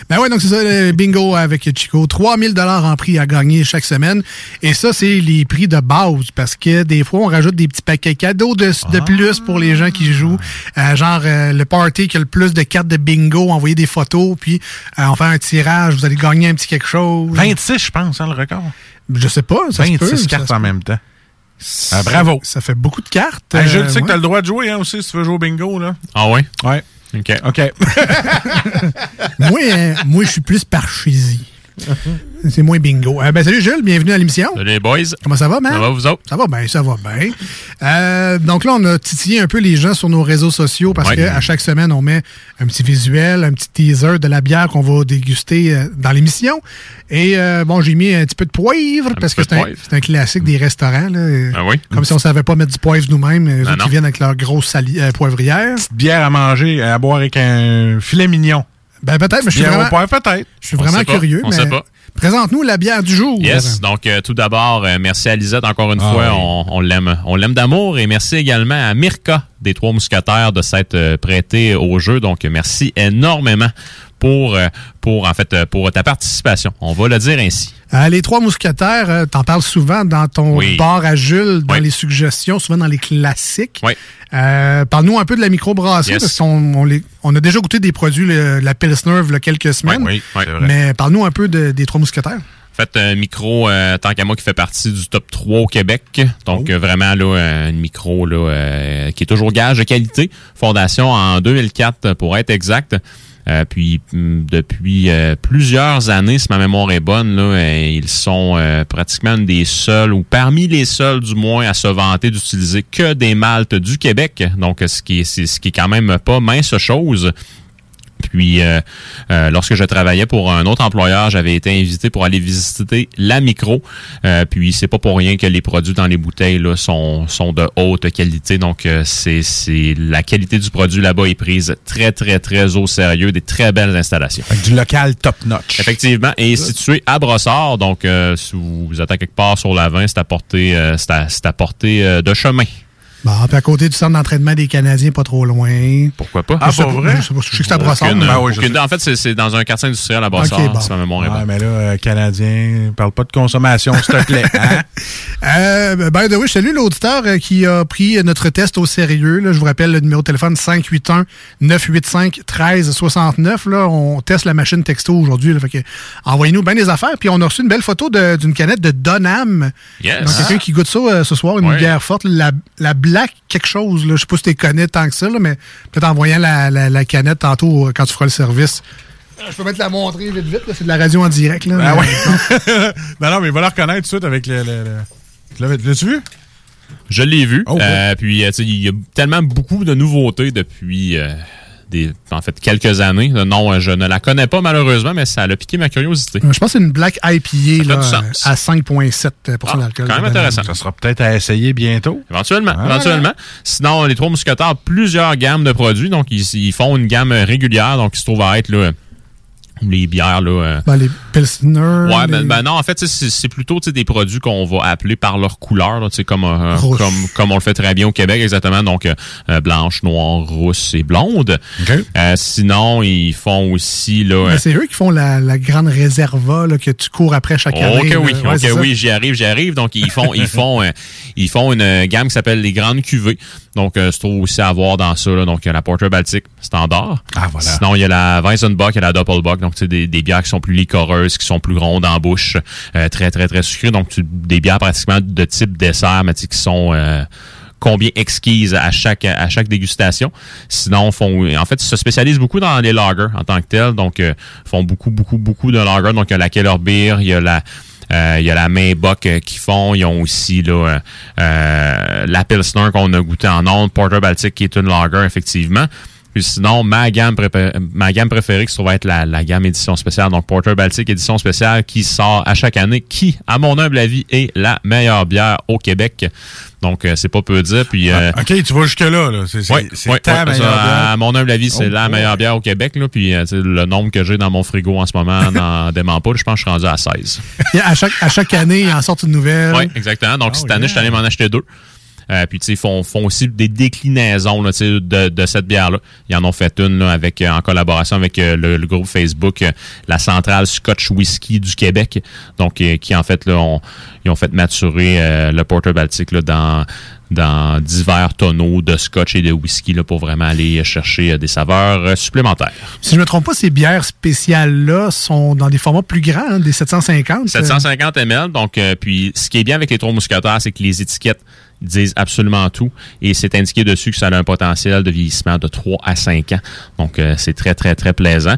[SPEAKER 9] Ben ouais, donc c'est ça, le bingo avec Chico. 3000 dollars en prix à gagner chaque semaine. Et ça, c'est les prix de base parce que des fois, on rajoute des petits paquets cadeaux de, de plus pour les gens qui jouent. Euh, genre, euh, le party qui a le plus de cartes de bingo, envoyer des photos, puis euh, on fait un tirage, vous allez gagner un petit quelque chose.
[SPEAKER 10] 26, je pense, hein, le record.
[SPEAKER 9] Je sais pas, ça se
[SPEAKER 10] 26
[SPEAKER 9] peut, ça
[SPEAKER 10] cartes en même temps. Ah, bravo.
[SPEAKER 9] Ça fait beaucoup de cartes.
[SPEAKER 10] Hey, je sais que
[SPEAKER 9] ouais.
[SPEAKER 10] t'as le droit de jouer, hein, aussi, si tu veux jouer au bingo, là.
[SPEAKER 3] Ah ouais?
[SPEAKER 10] Ouais.
[SPEAKER 3] OK.
[SPEAKER 10] OK.
[SPEAKER 9] moi, euh, moi je suis plus par chésie. C'est moins bingo. Euh, ben, salut Jules, bienvenue à l'émission.
[SPEAKER 21] Salut les boys.
[SPEAKER 9] Comment ça va, man?
[SPEAKER 21] Ça va, vous autres?
[SPEAKER 9] Ça va bien, ça va bien. Euh, donc là, on a titillé un peu les gens sur nos réseaux sociaux parce
[SPEAKER 21] Ouais.
[SPEAKER 9] qu'à chaque semaine, on met un petit visuel, un petit teaser de la bière qu'on va déguster euh, dans l'émission. Et euh, bon, j'ai mis un petit peu de poivre parce que c'est un, classique des restaurants. Là,
[SPEAKER 21] Ah oui?
[SPEAKER 9] Comme si on savait pas mettre du poivre nous-mêmes. Eux qui viennent avec leur grosse sali- euh, poivrière.
[SPEAKER 10] Petite bière à manger, à boire avec un filet mignon.
[SPEAKER 9] Ben peut-être, mais je suis vraiment,
[SPEAKER 10] peut-être.
[SPEAKER 9] je suis vraiment curieux.
[SPEAKER 21] On
[SPEAKER 9] mais
[SPEAKER 21] sait pas.
[SPEAKER 9] Présente-nous la bière du jour.
[SPEAKER 21] Yes. Donc, euh, tout d'abord, euh, merci à Lisette encore une
[SPEAKER 10] Ah
[SPEAKER 21] fois.
[SPEAKER 10] oui.
[SPEAKER 21] On, l'aime. On l'aime d'amour. Et merci également à Mirka des Trois Mousquetaires de s'être euh, prêté au jeu. Donc, merci énormément pour, euh, pour, en fait, euh, pour ta participation. On va le dire ainsi.
[SPEAKER 9] Euh, les trois mousquetaires, euh, t'en parles souvent dans ton
[SPEAKER 21] Oui.
[SPEAKER 9] bar à Jules, dans
[SPEAKER 21] Oui.
[SPEAKER 9] les suggestions, souvent dans les classiques.
[SPEAKER 21] Oui.
[SPEAKER 9] Euh, Parle-nous un peu de la microbrasserie,
[SPEAKER 21] Yes.
[SPEAKER 9] parce qu'on on a déjà goûté des produits, le- la Pilsner, il y a quelques semaines.
[SPEAKER 21] Oui.
[SPEAKER 9] Mais parle-nous un peu de- des trois mousquetaires.
[SPEAKER 21] En fait, un micro, euh, tant qu'à moi, qui fait partie du top 3 au Québec. Donc,
[SPEAKER 9] Oh.
[SPEAKER 21] euh, vraiment, là, un micro là, euh, qui est toujours gage de qualité. Fondation en 2004, pour être exact. Euh, puis, hum, depuis euh, plusieurs années, si ma mémoire est bonne, là, euh, ils sont pratiquement une des seuls, ou parmi les seuls, du moins, à se vanter d'utiliser que des maltes du Québec. Donc, ce qui est, c'est- ce qui est quand même pas mince chose. Puis, euh, euh, lorsque je travaillais pour un autre employeur, j'avais été invité pour aller visiter la micro. Euh, puis, c'est pas pour rien que les produits dans les bouteilles là, sont, sont de haute qualité. Donc, euh, c'est c'est la qualité du produit là-bas est prise très, très, très au sérieux. Des très belles installations.
[SPEAKER 10] du local top-notch.
[SPEAKER 21] Effectivement. Et situé à Brossard. Donc, euh, si vous êtes à quelque part sur la 20, c'est à portée, euh, c'est à, c'est à portée euh, de chemin.
[SPEAKER 9] Bon, puis à côté du centre d'entraînement des Canadiens, pas trop loin.
[SPEAKER 21] Pourquoi pas?
[SPEAKER 9] Je sais pas, Je sais pas, je sais que c'est à Brossard.
[SPEAKER 10] Ben oui, sais.
[SPEAKER 21] en fait, c'est- c'est dans un quartier industriel à Brossard,
[SPEAKER 9] Ok, bon.
[SPEAKER 21] si ma mémoire est
[SPEAKER 10] Ouais,
[SPEAKER 21] bonne.
[SPEAKER 10] mais là, euh, Canadien, parle pas de consommation, s'il te plaît. Hein?
[SPEAKER 9] Euh, by the way, je salue l'auditeur euh, qui a pris notre test au sérieux. là. Je vous rappelle le numéro de téléphone 581-985-1369. Là, on teste la machine texto aujourd'hui. là. Fait que envoyez-nous bien des affaires. Puis on a reçu une belle photo de- d'une canette de Donham.
[SPEAKER 21] Yes.
[SPEAKER 9] Donc quelqu'un qui goûte ça euh, ce soir, une
[SPEAKER 21] Ouais.
[SPEAKER 9] bière forte. La, la Black quelque chose. Là. Je sais pas si tu connais tant que ça, là, mais peut-être en voyant la, la- la canette tantôt euh, quand tu feras le service. Euh, Je peux mettre la montrer vite vite. C'est de la radio en direct. Là,
[SPEAKER 10] Ah
[SPEAKER 9] Mais-
[SPEAKER 10] ouais. non, non, mais il va la reconnaître tout de suite avec le. L'as-tu vu?
[SPEAKER 21] Je l'ai vu.
[SPEAKER 10] Oh,
[SPEAKER 21] Euh, puis, euh, tu sais, il y a tellement beaucoup de nouveautés depuis euh, des, en fait, quelques années. Euh, Non, euh, je ne la connais pas malheureusement, mais ça a piqué ma curiosité.
[SPEAKER 9] Euh, Je pense que c'est une Black IPA là,
[SPEAKER 21] sens.
[SPEAKER 9] à 5,7
[SPEAKER 21] Ah,
[SPEAKER 9] d'alcool.
[SPEAKER 21] quand même intéressant.
[SPEAKER 10] Ça sera peut-être à essayer bientôt.
[SPEAKER 21] Éventuellement,
[SPEAKER 10] Ah.
[SPEAKER 21] éventuellement. Sinon, les trois mousquetaires, plusieurs gammes de produits. Donc, ils, ils font une gamme régulière. Donc, ils se trouvent à être là, les bières là. euh,
[SPEAKER 9] Ben, les Pilsner.
[SPEAKER 21] Ouais,
[SPEAKER 9] les-
[SPEAKER 21] ben, ben non, en fait, c'est plutôt des produits qu'on va appeler par leur couleur, là, comme, euh, comme, comme on le fait très bien au Québec, exactement. Donc, euh, blanche, noire, rousse et blonde. Sinon, ils font aussi... là.
[SPEAKER 9] C'est eux qui font la, la grande réserva là, que tu cours après chaque année.
[SPEAKER 21] Ok
[SPEAKER 9] là.
[SPEAKER 21] oui,
[SPEAKER 9] Ouais,
[SPEAKER 21] oui, j'y arrive, j'y arrive. Donc ils font, ils font, ils font une gamme qui s'appelle les grandes cuvées. Donc se trouve aussi à voir dans ça. là. Donc il y a la Porter Baltic standard.
[SPEAKER 10] Ah voilà.
[SPEAKER 21] Sinon il y a la Weizenbock et la Doppelbock. Donc des, des bières qui sont plus liquoreuses, qui sont plus rondes en bouche, euh, très très très sucrées. Donc des bières pratiquement de type dessert, mais qui sont euh, combien exquises à chaque à chaque dégustation. Sinon, font en fait, ils se spécialisent beaucoup dans les lagers en tant que tels. Donc, euh, font beaucoup, beaucoup, beaucoup de lagers. Donc, il y a la Keller Beer, il y a la euh, il y a la Maybach euh, qui font. Ils ont aussi là, euh, euh, la Pilsner qu'on a goûté en ondes, Porter Baltic qui est une lager, effectivement. Puis sinon, ma gamme, ma gamme préférée qui se trouve être la, la gamme édition spéciale, donc Porter Baltic édition spéciale qui sort à chaque année, qui, à mon humble avis, est la meilleure bière au Québec. Donc, euh, c'est pas peu dire. Puis, euh,
[SPEAKER 10] Ah, OK, tu vas jusque-là. Là. C'est c'est-
[SPEAKER 21] Ouais,
[SPEAKER 10] c'est
[SPEAKER 21] ouais,
[SPEAKER 10] ta
[SPEAKER 21] ouais,
[SPEAKER 10] meilleure
[SPEAKER 21] ça,
[SPEAKER 10] bière.
[SPEAKER 21] À mon humble avis, c'est
[SPEAKER 10] Oh,
[SPEAKER 21] la meilleure bière au Québec. Là, puis euh, le nombre que j'ai dans mon frigo en ce moment n'en dément pas. Je pense que je suis rendu à 16.
[SPEAKER 9] Puis à, chaque, à chaque année, ils en sortent une nouvelle.
[SPEAKER 21] Oui, exactement. Donc,
[SPEAKER 10] Oh,
[SPEAKER 21] cette année, je suis allé m'en acheter deux. Euh, puis, tu sais, ils font, font aussi des déclinaisons là, de, de cette bière-là. Ils en ont fait une là, avec, euh, en collaboration avec euh, le, le groupe Facebook, euh, la centrale Scotch Whisky du Québec. Donc, qui, en fait, là, ont, ils ont fait maturer euh, le Porter Baltic là, dans, dans divers tonneaux de scotch et de whisky là, pour vraiment aller chercher des saveurs supplémentaires.
[SPEAKER 9] Si je me trompe pas, ces bières spéciales-là sont dans des formats plus grands, hein, des 750. euh.
[SPEAKER 21] 750 ml. Donc, euh, puis, ce qui est bien avec les trois mousquetaires, c'est que les étiquettes, Ils disent absolument tout et c'est indiqué dessus que ça a un potentiel de vieillissement de 3 à 5 ans. Donc, euh, c'est très, très, très plaisant.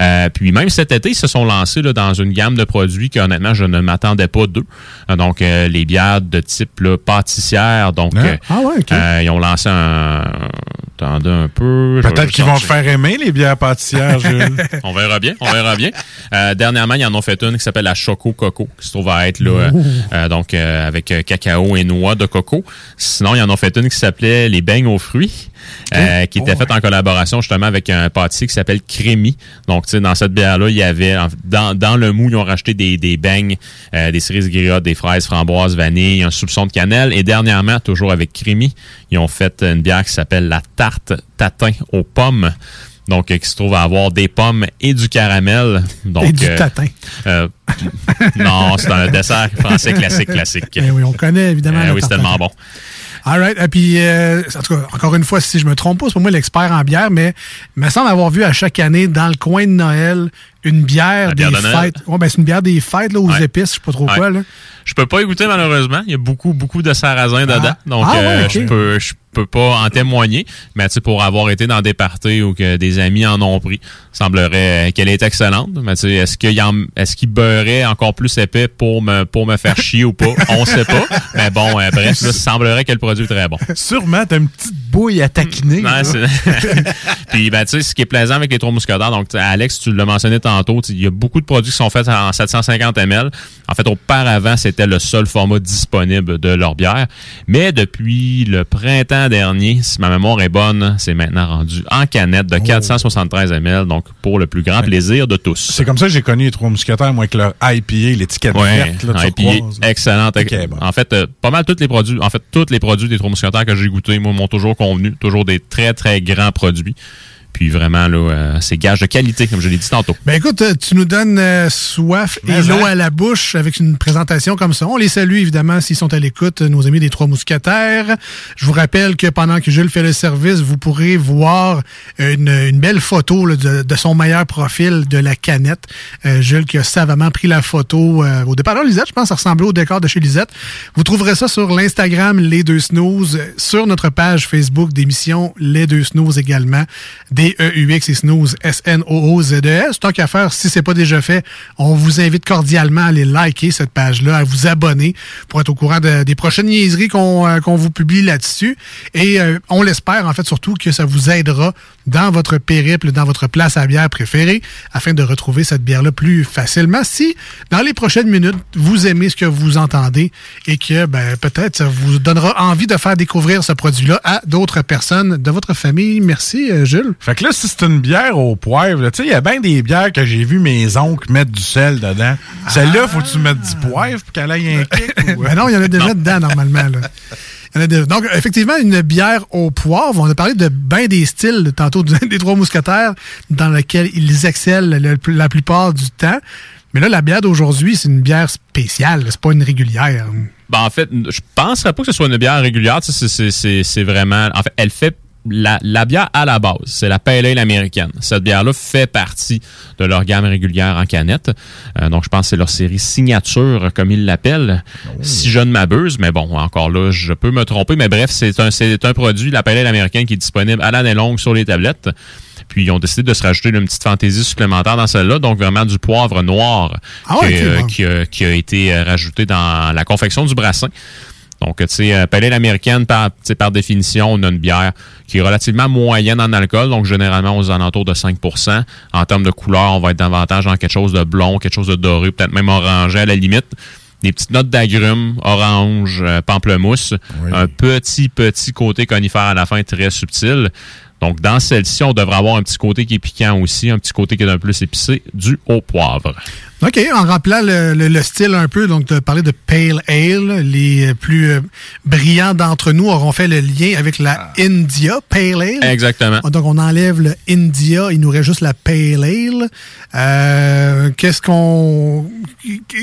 [SPEAKER 21] Euh, puis même cet été, ils se sont lancés là, dans une gamme de produits que honnêtement, je ne m'attendais pas d'eux. Euh, donc, euh, les bières de type là, pâtissière. Donc, euh,
[SPEAKER 10] Ah ouais,
[SPEAKER 21] euh, ils ont lancé un... Attendez un peu.
[SPEAKER 10] Peut-être qu'ils vont te faire aimer les bières pâtissières, Jules.
[SPEAKER 21] on verra bien, on verra bien. Euh, dernièrement, ils en ont fait une qui s'appelle la Choco Coco, qui se trouve à être là, euh, euh, donc euh, avec euh, cacao et noix de coco. Sinon, ils en ont fait une qui s'appelait les beignes aux fruits, euh, qui était faite en collaboration justement avec un pâtissier qui s'appelle Crémy. Donc, tu sais, dans cette bière-là, il y avait dans, dans le mou, ils ont racheté des, des beignes, euh, des cerises griottes, des fraises, framboises, vanille, un soupçon de cannelle. Et dernièrement, toujours avec Crémy, ils ont fait une bière qui s'appelle la tarte tatin aux pommes. Donc, euh, qui se trouve à avoir des pommes et du caramel. Donc,
[SPEAKER 9] Et du
[SPEAKER 21] euh,
[SPEAKER 9] tatin.
[SPEAKER 21] euh, non, c'est un dessert français classique, classique.
[SPEAKER 9] Eh oui, on connaît évidemment.
[SPEAKER 21] Euh,
[SPEAKER 9] la
[SPEAKER 21] oui, c'est tellement bon.
[SPEAKER 9] All right. Et puis, euh, en tout cas, encore une fois, si je me trompe pas, c'est pas moi l'expert en bière, mais il me semble avoir vu à chaque année, dans le coin de Noël, une bière des
[SPEAKER 21] de
[SPEAKER 9] fêtes. Ouais, ben, c'est une bière des fêtes, là, aux
[SPEAKER 21] Ouais.
[SPEAKER 9] épices, je sais pas trop
[SPEAKER 21] Ouais.
[SPEAKER 9] quoi, là.
[SPEAKER 21] Je peux pas y goûter malheureusement. Il y a beaucoup, beaucoup de sarrasin dedans. Donc,
[SPEAKER 9] Ah ouais,
[SPEAKER 21] euh, je peux, je peux pas en témoigner. Mais tu sais, pour avoir été dans des parties ou que des amis en ont pris, semblerait euh, qu'elle est excellente. Mais tu sais, est-ce qu'il y en- est-ce qu'il beurrait encore plus épais pour me, pour me faire chier ou pas? On sait pas. Mais bon, euh, bref, là, semblerait que le produit est très bon.
[SPEAKER 10] Sûrement, t'as une petite bouille à taquiner.
[SPEAKER 21] Puis, ben, tu sais, ce qui est plaisant avec les trois mousquetaires, donc, Alex, tu l'as mentionné tantôt, il y a beaucoup de produits qui sont faits en 750 ml. En fait, auparavant, c'était le seul format disponible de leur bière. Mais depuis le printemps dernier, si ma mémoire est bonne, c'est maintenant rendu en canette de 473 ml, donc pour le plus grand plaisir de tous.
[SPEAKER 10] C'est comme ça que j'ai connu les trois mousquetaires, moi, avec leur IPA, l'étiquette
[SPEAKER 21] Ouais,
[SPEAKER 10] verte, là,
[SPEAKER 21] IPA,
[SPEAKER 10] là. bon.
[SPEAKER 21] En fait, euh, pas mal tous les produits, en fait, tous les produits des trois mousquetaires que j'ai goûtés, moi, m'ont toujours convenu. Toujours des très, très grands produits. Puis vraiment, là, euh, c'est gage de qualité, comme je l'ai dit tantôt.
[SPEAKER 9] Ben écoute, euh, tu nous donnes euh, soif et
[SPEAKER 21] Mais
[SPEAKER 9] l'eau
[SPEAKER 21] hein?
[SPEAKER 9] à la bouche avec une présentation comme ça. On les salue évidemment s'ils sont à l'écoute, euh, nos amis des Trois Mousquetaires. Je vous rappelle que pendant que Jules fait le service, vous pourrez voir une, une belle photo là, de, de son meilleur profil de la canette. Euh, Jules qui a savamment pris la photo euh, au départ. Lisette, je pense, ça ressemblait au décor de chez Lisette. Vous trouverez ça sur l'Instagram Les Deux Snooze, sur notre page Facebook d'émission Les Deux Snooze également. D-E-U-X et Snooze, S-N-O-O-Z-E-S. Tant qu'à faire, si c'est pas déjà fait, on vous invite cordialement à aller liker cette page-là, à vous abonner pour être au courant de- des prochaines niaiseries qu'on euh, qu'on vous publie là-dessus. Et euh, on l'espère, en fait, surtout que ça vous aidera dans votre périple, dans votre place à bière préférée, afin de retrouver cette bière-là plus facilement. Si, dans les prochaines minutes, vous aimez ce que vous entendez et que ben, peut-être ça vous donnera envie de faire découvrir ce produit-là à d'autres personnes de votre famille. Merci, euh, Jules.
[SPEAKER 10] Fait que là, si c'est une bière au poivre, tu sais, il y a bien des bières que j'ai vu mes oncles mettre du sel dedans. Celle-là, faut que tu mettes du poivre pour qu'elle aille un kick? ou-
[SPEAKER 9] Ben non, il y en a déjà dedans, normalement. là. Donc, effectivement, une bière au poivre. On a parlé de bien des styles, tantôt, des trois mousquetaires, dans lesquels ils excellent le- la plupart du temps. Mais là, la bière d'aujourd'hui, c'est une bière spéciale. C'est pas une régulière.
[SPEAKER 21] Ben, en fait, je penserais pas que ce soit une bière régulière. C'est vraiment. En fait, elle fait. La, la bière à la base, c'est la Pale Ale américaine. Cette bière-là fait partie de leur gamme régulière en canette. Euh, donc, je pense que c'est leur série signature, comme ils l'appellent. Si je ne m'abuse, mais bon, encore là, je peux me tromper. Mais bref, c'est un, c'est un produit, la Pale Ale américaine, qui est disponible à l'année longue sur les tablettes. Puis ils ont décidé de se rajouter une petite fantaisie supplémentaire dans celle-là, donc vraiment du poivre noir
[SPEAKER 9] Ah
[SPEAKER 21] qui, euh, qui a été euh, rajouté dans la confection du brassin. Donc, tu sais, euh, pale ale américaine, par, par définition, on a une bière qui est relativement moyenne en alcool, donc généralement aux alentours de 5% En termes de couleur, on va être davantage dans quelque chose de blond, quelque chose de doré, peut-être même orangé à la limite. Des petites notes d'agrumes, orange, euh, pamplemousse. Un petit, petit côté conifère à la fin, très subtil. Donc, dans celle-ci, on devrait avoir un petit côté qui est piquant aussi, un petit côté qui est un peu plus épicé, du au poivre.
[SPEAKER 9] OK, en rappelant le, le- le style un peu, donc de parler de Pale Ale, les plus euh, brillants d'entre nous auront fait le lien avec la India Pale Ale.
[SPEAKER 21] Exactement.
[SPEAKER 9] Donc on enlève le India, il nous reste juste la Pale Ale. Euh, qu'est-ce qu'on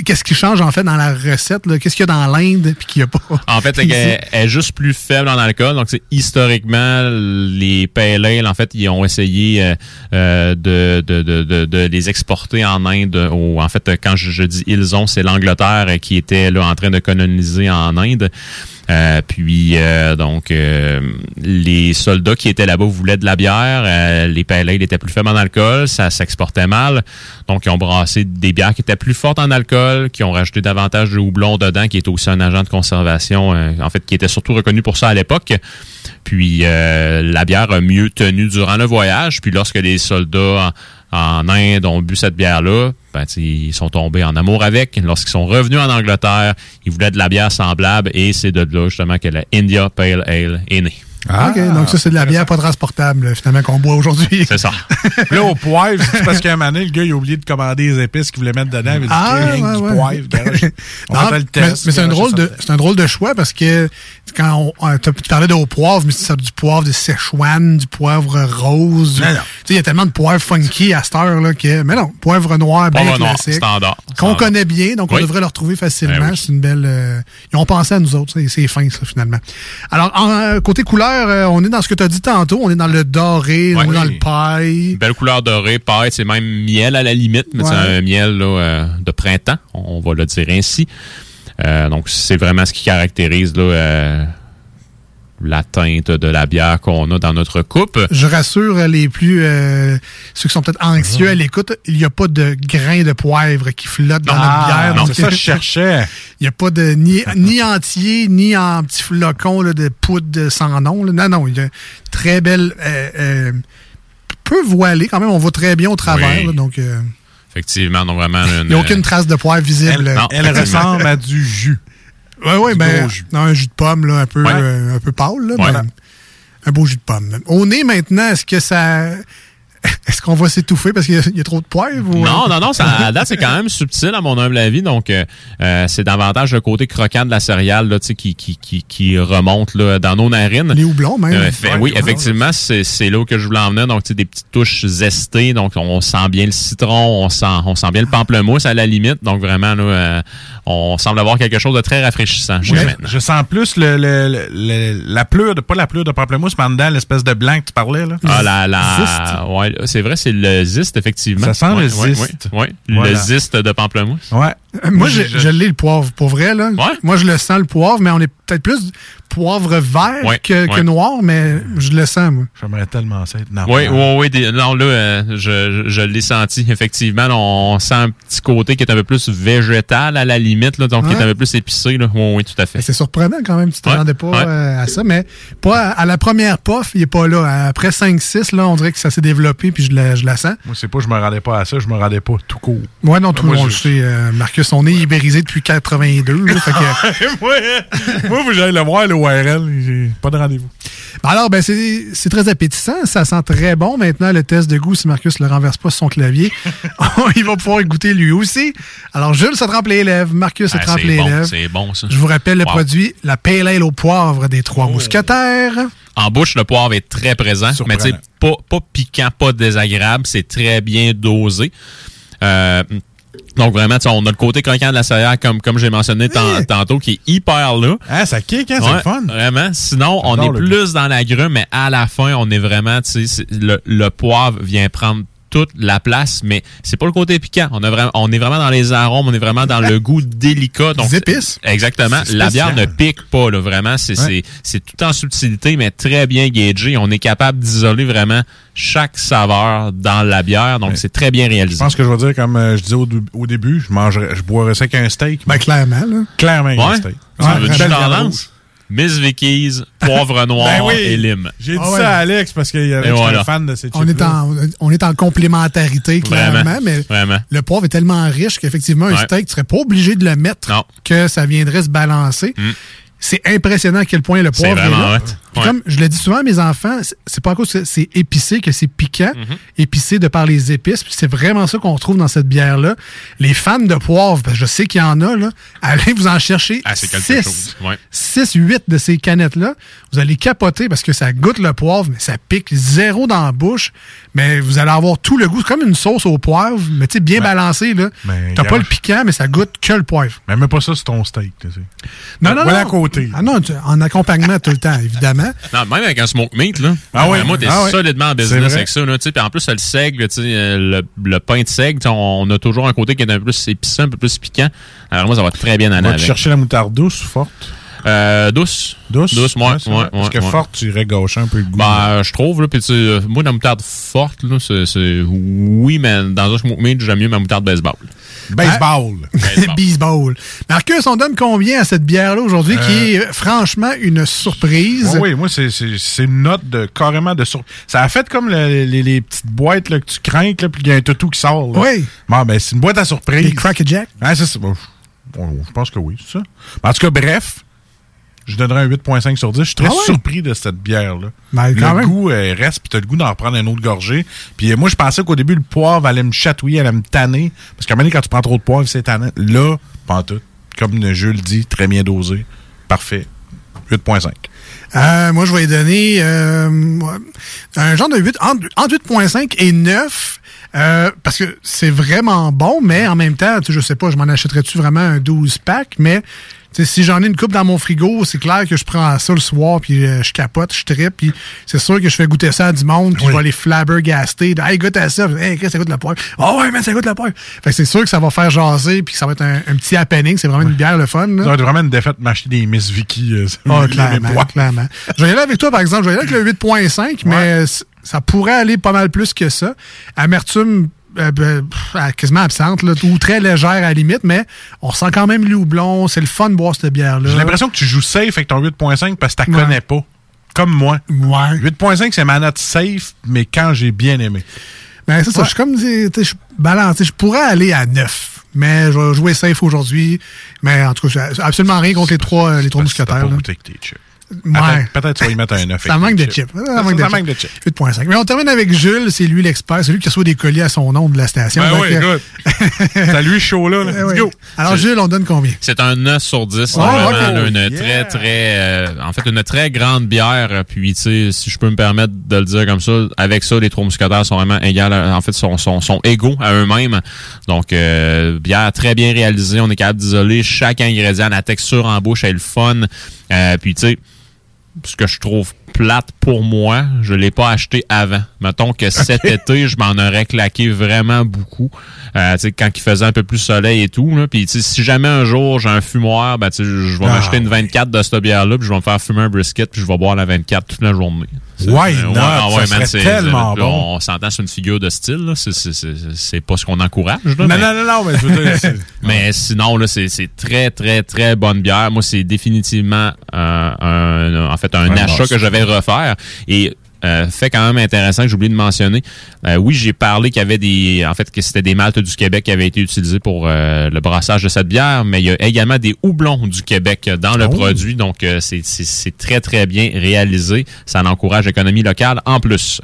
[SPEAKER 9] qu'est-ce qui change en fait dans la recette là? Qu'est-ce qu'il y a dans l'Inde puis qu'il n'y a pas
[SPEAKER 21] En fait, elle, elle est juste plus faible en alcool. Donc, c'est historiquement, les pale ale, en fait, ils ont essayé euh, euh, de, de, de, de, de les exporter en Inde. Au, en fait, quand je, dis ils ont, c'est l'Angleterre qui était là en train de coloniser en Inde. Euh, puis euh, donc euh, les soldats qui étaient là-bas voulaient de la bière, euh, les pale ale étaient plus faibles en alcool, ça s'exportait mal. Donc ils ont brassé des bières qui étaient plus fortes en alcool, qui ont rajouté davantage de houblon dedans, qui était aussi un agent de conservation, euh, en fait qui était surtout reconnu pour ça à l'époque. Puis euh, la bière a mieux tenu durant le voyage. Puis lorsque les soldats en, en Inde ont bu cette bière-là, ben, ils sont tombés en amour avec. Lorsqu'ils sont revenus en Angleterre, ils voulaient de la bière semblable et c'est de là justement que la India Pale Ale est née.
[SPEAKER 9] OK, donc ça, c'est de la bière pas transportable, finalement, qu'on boit aujourd'hui.
[SPEAKER 21] C'est ça.
[SPEAKER 10] Là, au poivre, c'est parce qu'à un moment donné, le gars, il a oublié de commander les épices qu'il voulait mettre dedans? Il a dit,
[SPEAKER 9] Ah,
[SPEAKER 10] que
[SPEAKER 9] ouais,
[SPEAKER 10] du
[SPEAKER 9] ouais.
[SPEAKER 10] poivre. garage. On
[SPEAKER 9] Non,
[SPEAKER 10] le
[SPEAKER 9] mais
[SPEAKER 10] test.
[SPEAKER 9] mais c'est un, drôle de, un drôle de choix parce que quand on, euh, tu parlais de au poivre, mais c'est du poivre de Szechuan, du poivre rose. du-
[SPEAKER 21] Non, non.
[SPEAKER 9] Tu sais, il y a tellement de poivre funky à cette heure là que, mais non, poivre noir, bien
[SPEAKER 21] Poivre noir,
[SPEAKER 9] classique.
[SPEAKER 21] standard.
[SPEAKER 9] Qu'on
[SPEAKER 21] Standard.
[SPEAKER 9] connaît bien, donc on devrait le retrouver facilement.
[SPEAKER 21] Ben oui.
[SPEAKER 9] C'est une belle. euh, ils ont pensé à nous autres, c'est- c'est fin ça finalement. Alors en, euh, côté couleur, euh, on est dans ce que tu as dit tantôt, on est dans le doré, on est dans le paille.
[SPEAKER 21] Belle couleur dorée, paille, c'est même miel à la limite, mais
[SPEAKER 9] Ouais.
[SPEAKER 21] c'est un miel là, euh, de printemps, on va le dire ainsi. Euh, donc c'est vraiment ce qui caractérise là, la teinte de la bière qu'on a dans notre coupe.
[SPEAKER 9] Je rassure les plus euh, ceux qui sont peut-être anxieux
[SPEAKER 21] Ah.
[SPEAKER 9] à l'écoute, il n'y a pas de grains de poivre qui flottent dans
[SPEAKER 10] Ah,
[SPEAKER 9] notre bière.
[SPEAKER 10] non,
[SPEAKER 9] donc-
[SPEAKER 10] c'est ça que je cherchais.
[SPEAKER 9] Il n'y a pas de ni, ni entier, ni en petits flocons là, de poudre de sans nom. là. Non, non, il y a une très belle euh, euh, peu voilée quand même, on voit très bien au travers.
[SPEAKER 21] Oui.
[SPEAKER 9] là, donc euh,
[SPEAKER 21] Effectivement, donc vraiment une,
[SPEAKER 9] il n'y a aucune trace de poivre visible.
[SPEAKER 21] Elle- non,
[SPEAKER 10] Elle ressemble à du jus.
[SPEAKER 9] Oui, oui, ben, non, un jus de pomme là, un peu,
[SPEAKER 10] Ouais.
[SPEAKER 9] euh, un peu pâle. Là,
[SPEAKER 10] Ouais.
[SPEAKER 9] mais un beau jus de pomme. Au nez maintenant, est-ce que ça. Est-ce qu'on va s'étouffer parce qu'il y, a- il y a trop de poivre? ou-
[SPEAKER 21] Non, non, non, ça, à date, c'est quand même subtil, à mon humble avis. Donc, euh, euh, c'est davantage le côté croquant de la céréale là, tu sais, qui, qui, qui, qui remonte là, dans nos narines.
[SPEAKER 9] Les houblons, même.
[SPEAKER 21] Euh, fait-
[SPEAKER 9] Ouais,
[SPEAKER 21] oui, effectivement, c'est c'est là que je voulais en venir. Donc, tu sais, des petites touches zestées. Donc, on sent bien le citron, on sent, on sent bien le pamplemousse à la limite. Donc, vraiment, là, euh, on semble avoir quelque chose de très rafraîchissant maintenant.
[SPEAKER 10] je sens plus le, le- le- la pleure, de, pas la pleure de pamplemousse, mais en dedans, l'espèce de blanc que tu parlais. Là.
[SPEAKER 21] Ah, la, la, ouais, c'est vrai, c'est le ziste, effectivement.
[SPEAKER 10] Ça sent
[SPEAKER 21] Ouais,
[SPEAKER 10] le ziste.
[SPEAKER 21] ouais, ouais.
[SPEAKER 10] Voilà.
[SPEAKER 21] Le ziste de pamplemousse.
[SPEAKER 10] Ouais.
[SPEAKER 9] Moi, je, je l'ai le poivre, pour vrai. Là. Moi, je le sens le poivre, mais on est peut-être plus poivre vert
[SPEAKER 21] Ouais,
[SPEAKER 9] que, noir, mais je le sens, moi.
[SPEAKER 10] J'aimerais tellement ça être normal.
[SPEAKER 21] Oui, oui, oui. des- non, là, euh, je, je, je l'ai senti, effectivement. Là, on sent un petit côté qui est un peu plus végétal à la limite, là, donc qui est un peu plus épicé. Là. Oui, oui, tout à fait.
[SPEAKER 9] C'est surprenant quand même, tu
[SPEAKER 21] Ouais,
[SPEAKER 9] t'attendais pas
[SPEAKER 21] ouais.
[SPEAKER 9] euh, à ça, mais pas à, à la première puff, il est pas là. Après 5-6, là, on dirait que ça s'est développé, puis je la, je la sens.
[SPEAKER 10] Moi, c'est pas je me rendais pas à ça, je me rendais pas tout court.
[SPEAKER 9] Moi, non, tout
[SPEAKER 10] Moi,
[SPEAKER 9] le monde
[SPEAKER 10] je-
[SPEAKER 9] le sait. euh, Marcus, son nez est brisé depuis 82. là, fait que-
[SPEAKER 10] moi, moi, vous allez le voir, le URL. J'ai pas de rendez-vous.
[SPEAKER 9] Ben Alors, ben c'est c'est très appétissant. Ça sent très bon. Maintenant, le test de goût, si Marcus le renverse pas sur son clavier, il va pouvoir goûter lui aussi. Alors, Jules se trempe les lèvres. Marcus se
[SPEAKER 21] Ah,
[SPEAKER 9] trempe
[SPEAKER 21] c'est
[SPEAKER 9] les
[SPEAKER 21] bon,
[SPEAKER 9] lèvres.
[SPEAKER 21] c'est bon, ça.
[SPEAKER 9] Je vous rappelle le produit, la Pale Ale au poivre des Trois
[SPEAKER 10] Oh.
[SPEAKER 9] Mousquetaires.
[SPEAKER 21] En bouche, le poivre est très présent, mais tu sais, pas, pas piquant, pas désagréable. C'est très bien dosé. Euh, donc vraiment, on a le côté croquant de la céréale, comme, comme j'ai mentionné tan- tantôt, qui est hyper là.
[SPEAKER 10] Ah, ça kick, hein, c'est
[SPEAKER 21] Ouais,
[SPEAKER 10] fun.
[SPEAKER 21] Vraiment. Sinon, on est plus dans la grume, mais à la fin, on est vraiment, tu sais, c'est- le, le poivre vient prendre toute la place, mais c'est pas le côté piquant. On, a vraiment, on est vraiment dans les arômes, on est vraiment dans le goût délicat. Donc,
[SPEAKER 9] épices.
[SPEAKER 21] Exactement. La bière ne pique pas, là, vraiment. C'est
[SPEAKER 9] Ouais.
[SPEAKER 21] c'est- c'est tout en subtilité, mais très bien gagé. On est capable d'isoler vraiment chaque saveur dans la bière, donc c'est très bien
[SPEAKER 10] Je
[SPEAKER 21] réalisé.
[SPEAKER 10] pense que je vais dire, comme euh, je disais au, dé- au début, je mangerais, je boirais ça qu'un steak.
[SPEAKER 9] Ben, clairement, là.
[SPEAKER 10] Clairement
[SPEAKER 21] Ouais.
[SPEAKER 10] qu'un steak.
[SPEAKER 21] Tu veux
[SPEAKER 10] Belle
[SPEAKER 21] Miss Vicky's, poivre noir
[SPEAKER 10] Ben oui.
[SPEAKER 21] et lime.
[SPEAKER 10] J'ai dit
[SPEAKER 9] Ah ouais.
[SPEAKER 10] ça à Alex parce qu'il y avait un fan de ces
[SPEAKER 9] On est,
[SPEAKER 10] chips-là.
[SPEAKER 9] en, on est en complémentarité, clairement,
[SPEAKER 21] Vraiment,
[SPEAKER 9] mais
[SPEAKER 21] vraiment.
[SPEAKER 9] le poivre est tellement riche qu'effectivement, un
[SPEAKER 21] Ouais.
[SPEAKER 9] steak, tu serais pas obligé de le mettre,
[SPEAKER 21] Non.
[SPEAKER 9] que ça viendrait se balancer.
[SPEAKER 21] Mm.
[SPEAKER 9] C'est impressionnant à quel point le poivre est
[SPEAKER 21] vraiment
[SPEAKER 9] là.
[SPEAKER 21] hot.
[SPEAKER 9] Puis
[SPEAKER 21] Ouais.
[SPEAKER 9] Comme je le dis souvent à mes enfants, c'est- c'est pas à cause que c'est épicé que c'est piquant,
[SPEAKER 21] Mm-hmm.
[SPEAKER 9] épicé de par les épices. Puis c'est vraiment ça qu'on retrouve dans cette bière-là. Les fans de poivre, parce que je sais qu'il y en a, là, allez vous en chercher
[SPEAKER 21] Ah, c'est quelque
[SPEAKER 9] 6,
[SPEAKER 21] chose. Ouais.
[SPEAKER 9] 6, 8 de ces canettes-là. Vous allez capoter parce que ça goûte le poivre, mais ça pique zéro dans la bouche. Mais vous allez avoir tout le goût. C'est comme une sauce au poivre, mais tu sais, bien balancée. là.
[SPEAKER 10] Mais
[SPEAKER 9] T'as pas le piquant, mais ça goûte que le poivre.
[SPEAKER 10] Mais mets pas ça sur ton steak.
[SPEAKER 9] Non, non,
[SPEAKER 10] Voilà
[SPEAKER 9] non.
[SPEAKER 10] à côté.
[SPEAKER 9] Ah non, tu- en accompagnement tout le temps, évidemment.
[SPEAKER 21] Non, même avec un smoke meat, là.
[SPEAKER 10] Ah oui.
[SPEAKER 21] Euh, Moi, t'es
[SPEAKER 10] Ah
[SPEAKER 21] solidement en business avec ça, là. Puis en plus, le seigle, euh, le, le pain de seigle, on, on a toujours un côté qui est un peu plus épicé, un peu plus piquant. Alors moi, ça va très bien
[SPEAKER 10] On
[SPEAKER 21] aller
[SPEAKER 10] va
[SPEAKER 21] avec.
[SPEAKER 10] te chercher la moutarde douce ou forte?
[SPEAKER 21] Euh, douce.
[SPEAKER 10] Douce?
[SPEAKER 21] Douce, ouais.
[SPEAKER 10] Ouais,
[SPEAKER 21] ouais.
[SPEAKER 10] Parce que forte, tu irais gaucher un peu le goût.
[SPEAKER 21] Ben, je trouve, là, pis tu sais, euh, moi, la moutarde forte, là, c'est, c'est- oui, mais dans un smoke meat, j'aime mieux ma moutarde baseball.
[SPEAKER 10] Baseball.
[SPEAKER 9] Baseball. Marcus, on donne combien à cette bière-là aujourd'hui, qui
[SPEAKER 10] Euh,
[SPEAKER 9] est franchement une surprise?
[SPEAKER 10] Oui, oui, moi, c'est- une note de carrément de sur. Ça a fait comme le- les, les petites boîtes là, que tu crains, puis il y a un toutou qui sort. là.
[SPEAKER 9] Oui.
[SPEAKER 10] Bon, ben, c'est une boîte à surprise.
[SPEAKER 9] Les Cracker Jack?
[SPEAKER 10] Ah, c'est ça. Bon, je- bon, je pense que oui, c'est ça. En tout cas, bref, je donnerais un 8.5 sur 10. Je suis très
[SPEAKER 9] Ah ouais?
[SPEAKER 10] surpris de cette bière-là.
[SPEAKER 9] Ben,
[SPEAKER 10] le
[SPEAKER 9] même.
[SPEAKER 10] goût euh, reste, puis t'as le goût d'en reprendre un autre gorgée. Puis euh, moi, je pensais qu'au début, le poivre allait me chatouiller, allait me tanner. Parce qu'à un moment donné, quand tu prends trop de poivre, c'est tannant. Là, pas tout. Comme Jules dit, très bien dosé. Parfait. 8.5.
[SPEAKER 9] Euh, moi, je vais donner euh, un genre de 8, entre, entre 8.5 et 9. euh, parce que c'est vraiment bon, mais en même temps, je sais pas, je m'en achèterais-tu vraiment un 12 pack, mais si j'en ai une coupe dans mon frigo, c'est clair que je prends ça le soir, puis euh, je capote, je trippe, puis c'est sûr que je fais goûter ça à du monde, puis je vais les flabbergaster. Hey, goûte à ça. Hey, qu'est-ce que ça goûte le poivre? Oh ouais, mais ça goûte le poivre. Fait que c'est sûr que ça va faire jaser, puis que ça va être un, un petit happening. C'est vraiment une bière le fun. là.
[SPEAKER 10] Ça va être vraiment une défaite de m'acheter des Miss Vicky. euh,
[SPEAKER 9] Ah, clairement, clairement. Je vais y aller avec toi, par exemple. Je vais y aller avec le 8.5, mais ça pourrait aller pas mal plus que ça. Amertume euh, ben, euh, quasiment absente, là, ou très légère à la limite, mais on sent quand même le houblon. C'est le fun de boire cette bière-là.
[SPEAKER 10] J'ai l'impression que tu joues safe avec ton 8.5 parce que tu
[SPEAKER 9] Ouais.
[SPEAKER 10] connais pas. Comme moi.
[SPEAKER 9] Ouais.
[SPEAKER 10] 8.5, c'est ma note safe, mais quand j'ai bien aimé.
[SPEAKER 9] Ben, c'est ça. Je suis comme, je suis balancé. Je pourrais aller à 9, mais je vais jouer safe aujourd'hui. Mais en tout cas, absolument rien contre les trois, euh, les trois mousquetaires. Ouais.
[SPEAKER 10] Peut-être tu vas y mettre un 9.
[SPEAKER 9] Ça manque de chips. Ça manque de
[SPEAKER 10] Ça manque de chips.
[SPEAKER 9] 8.5. Mais on termine avec Jules, c'est lui l'expert, c'est lui qui reçoit des colliers à son nom de la station.
[SPEAKER 10] Ben oui,
[SPEAKER 9] euh,
[SPEAKER 10] écoute. Salut, chaud là.
[SPEAKER 9] eh
[SPEAKER 10] Let's go.
[SPEAKER 9] Alors Jules, on donne combien?
[SPEAKER 21] C'est un 9 sur 10. C'est
[SPEAKER 9] Oh,
[SPEAKER 21] vraiment une
[SPEAKER 9] Yeah.
[SPEAKER 21] très, très, euh, en fait, une très grande bière. Puis, tu sais, si je peux me permettre de le dire comme ça, avec ça, les trois mousquetaires sont vraiment égales. à- En fait, sont, sont, sont égaux à eux-mêmes. Donc, euh, bière très bien réalisée. On est capable d'isoler chaque ingrédient. La texture en bouche, elle est le fun. Euh, puis, tu sais, ce que je trouve plate pour moi, je l'ai pas acheté avant. Mettons que cet été, je m'en aurais claqué vraiment beaucoup. Euh, quand il faisait un peu plus soleil et tout. Là. Puis si jamais un jour j'ai un fumoir, ben, je vais
[SPEAKER 10] Ah.
[SPEAKER 21] m'acheter une 24 de cette bière-là, puis je vais me faire fumer un brisket, puis je vais boire la 24 toute la journée.
[SPEAKER 10] Why not?
[SPEAKER 21] ah
[SPEAKER 10] Ça
[SPEAKER 21] man,
[SPEAKER 10] serait
[SPEAKER 21] c'est-
[SPEAKER 10] tellement
[SPEAKER 21] là,
[SPEAKER 10] bon.
[SPEAKER 21] On s'entend sur une figure de style. là. C'est- pas ce qu'on encourage. là,
[SPEAKER 10] Non,
[SPEAKER 21] mais-
[SPEAKER 10] non, non, non, mais je veux dire, c'est-
[SPEAKER 21] mais sinon, c'est très, très, très bonne bière. Moi, c'est définitivement euh, un, en fait, un
[SPEAKER 10] Un
[SPEAKER 21] achat que je vais refaire. Et euh, fait quand même intéressant que j'ai oublié de mentionner. Euh, oui, j'ai parlé qu'il y avait des, en fait, que c'était des maltes du Québec qui avaient été utilisés pour euh, le brassage de cette bière, mais il y a également des houblons du Québec dans le
[SPEAKER 10] Oh.
[SPEAKER 21] produit. Donc, euh, c'est c'est- c'est très, très bien réalisé. Ça encourage l'économie locale en plus.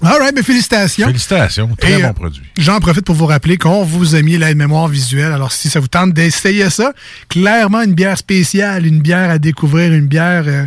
[SPEAKER 9] All right, mais félicitations.
[SPEAKER 10] Félicitations. Très
[SPEAKER 9] Et,
[SPEAKER 10] bon produit.
[SPEAKER 9] J'en profite pour vous rappeler qu'on vous a mis la mémoire visuelle. Alors, si ça vous tente d'essayer ça, clairement une bière spéciale, une bière à découvrir, une bière, euh,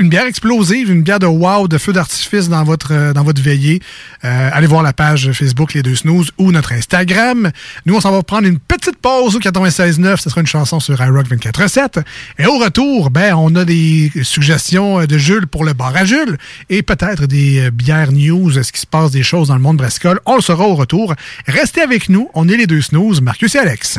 [SPEAKER 9] une bière explosive, une bière de wow, de feu d'artifice dans votre euh, dans votre veillée. Euh, allez voir la page Facebook Les Deux Snooze ou notre Instagram. Nous, on s'en va prendre une petite pause au 96.9. Ce sera une chanson sur iRock 24.7. Et au retour, ben, on a des suggestions de Jules pour le bar à Jules et peut-être des euh, bières news, est-ce qu'il se passe des choses dans le monde brassicole. On le saura au retour. Restez avec nous. On est les deux snooze, Marcus et Alex.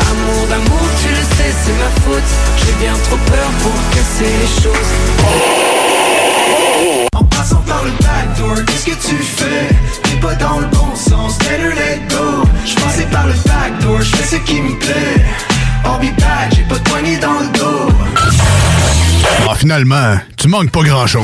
[SPEAKER 12] Amour d'amour, tu le sais, c'est ma faute. J'ai bien trop peur pour casser les choses.
[SPEAKER 6] En passant par le backdoor, qu'est-ce que tu fais? T'es pas dans le bon sens, better let go Je passais par le backdoor, je fais ce qui me plaît I'll be back, j'ai pas de poignée dans le dos
[SPEAKER 11] Ah, finalement, tu manques pas grand-chose.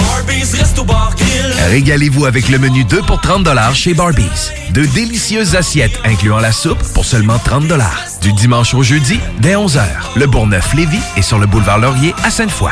[SPEAKER 17] Régalez-vous avec le menu 2 pour 30 chez Barbies. De délicieuses assiettes incluant la soupe pour seulement 30 Du dimanche au jeudi, dès 11h, le Bourgneuf-Lévis est sur le boulevard Laurier à Sainte-Foy.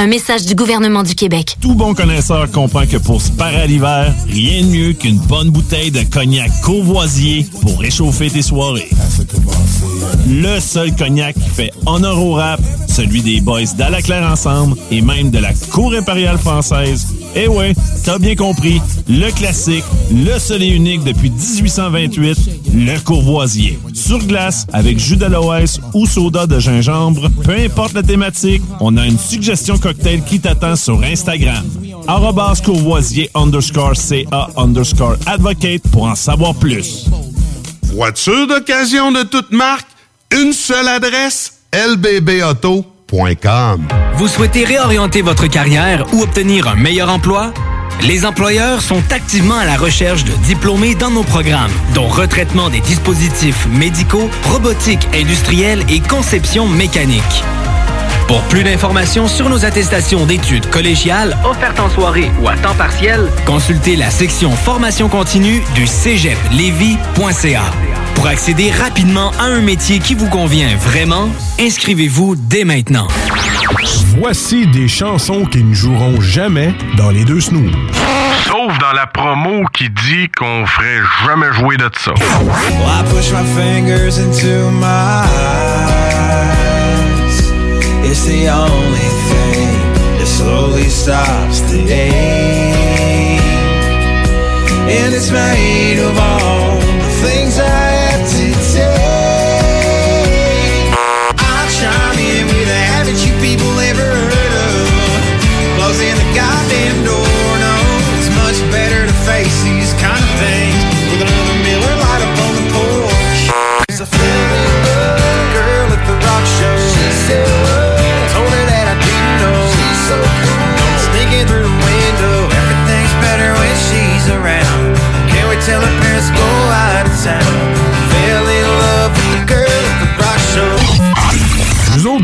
[SPEAKER 18] Un message du gouvernement du Québec.
[SPEAKER 3] Tout bon connaisseur comprend que pour se parer à l'hiver, rien de mieux qu'une bonne bouteille de cognac courvoisier pour réchauffer tes soirées. Le seul cognac qui fait honneur au rap, celui des boys d'Alaclaire Ensemble et même de la Cour impériale française. Eh ouais, t'as bien compris, le classique, le seul et unique depuis 1828, le courvoisier. Sur glace, avec jus d'aloès ou soda de gingembre, peu importe la thématique, on a une suggestion cocktail qui t'attend sur Instagram. Arrobas courvoisier underscore CA underscore advocate pour en savoir plus.
[SPEAKER 19] Voiture d'occasion de toute marque, une seule adresse, lbbauto.com.
[SPEAKER 16] Vous souhaitez réorienter votre carrière ou obtenir un meilleur emploi? Les employeurs sont activement à la recherche de diplômés dans nos programmes, dont retraitement des dispositifs médicaux, robotique industrielle et conception mécanique. Pour plus d'informations sur nos attestations d'études collégiales offertes en soirée ou à temps partiel, consultez la section formation continue du cégeplevy.ca. Pour accéder rapidement à un métier qui vous convient vraiment, inscrivez-vous dès maintenant.
[SPEAKER 22] Voici des chansons qui ne joueront jamais dans les deux snooze.
[SPEAKER 23] Sauf dans la promo qui dit qu'on ferait jamais jouer de ça.
[SPEAKER 6] Well, I push my fingers into my eyes? It's the only thing that slowly stops the ache. And it's made of all the things I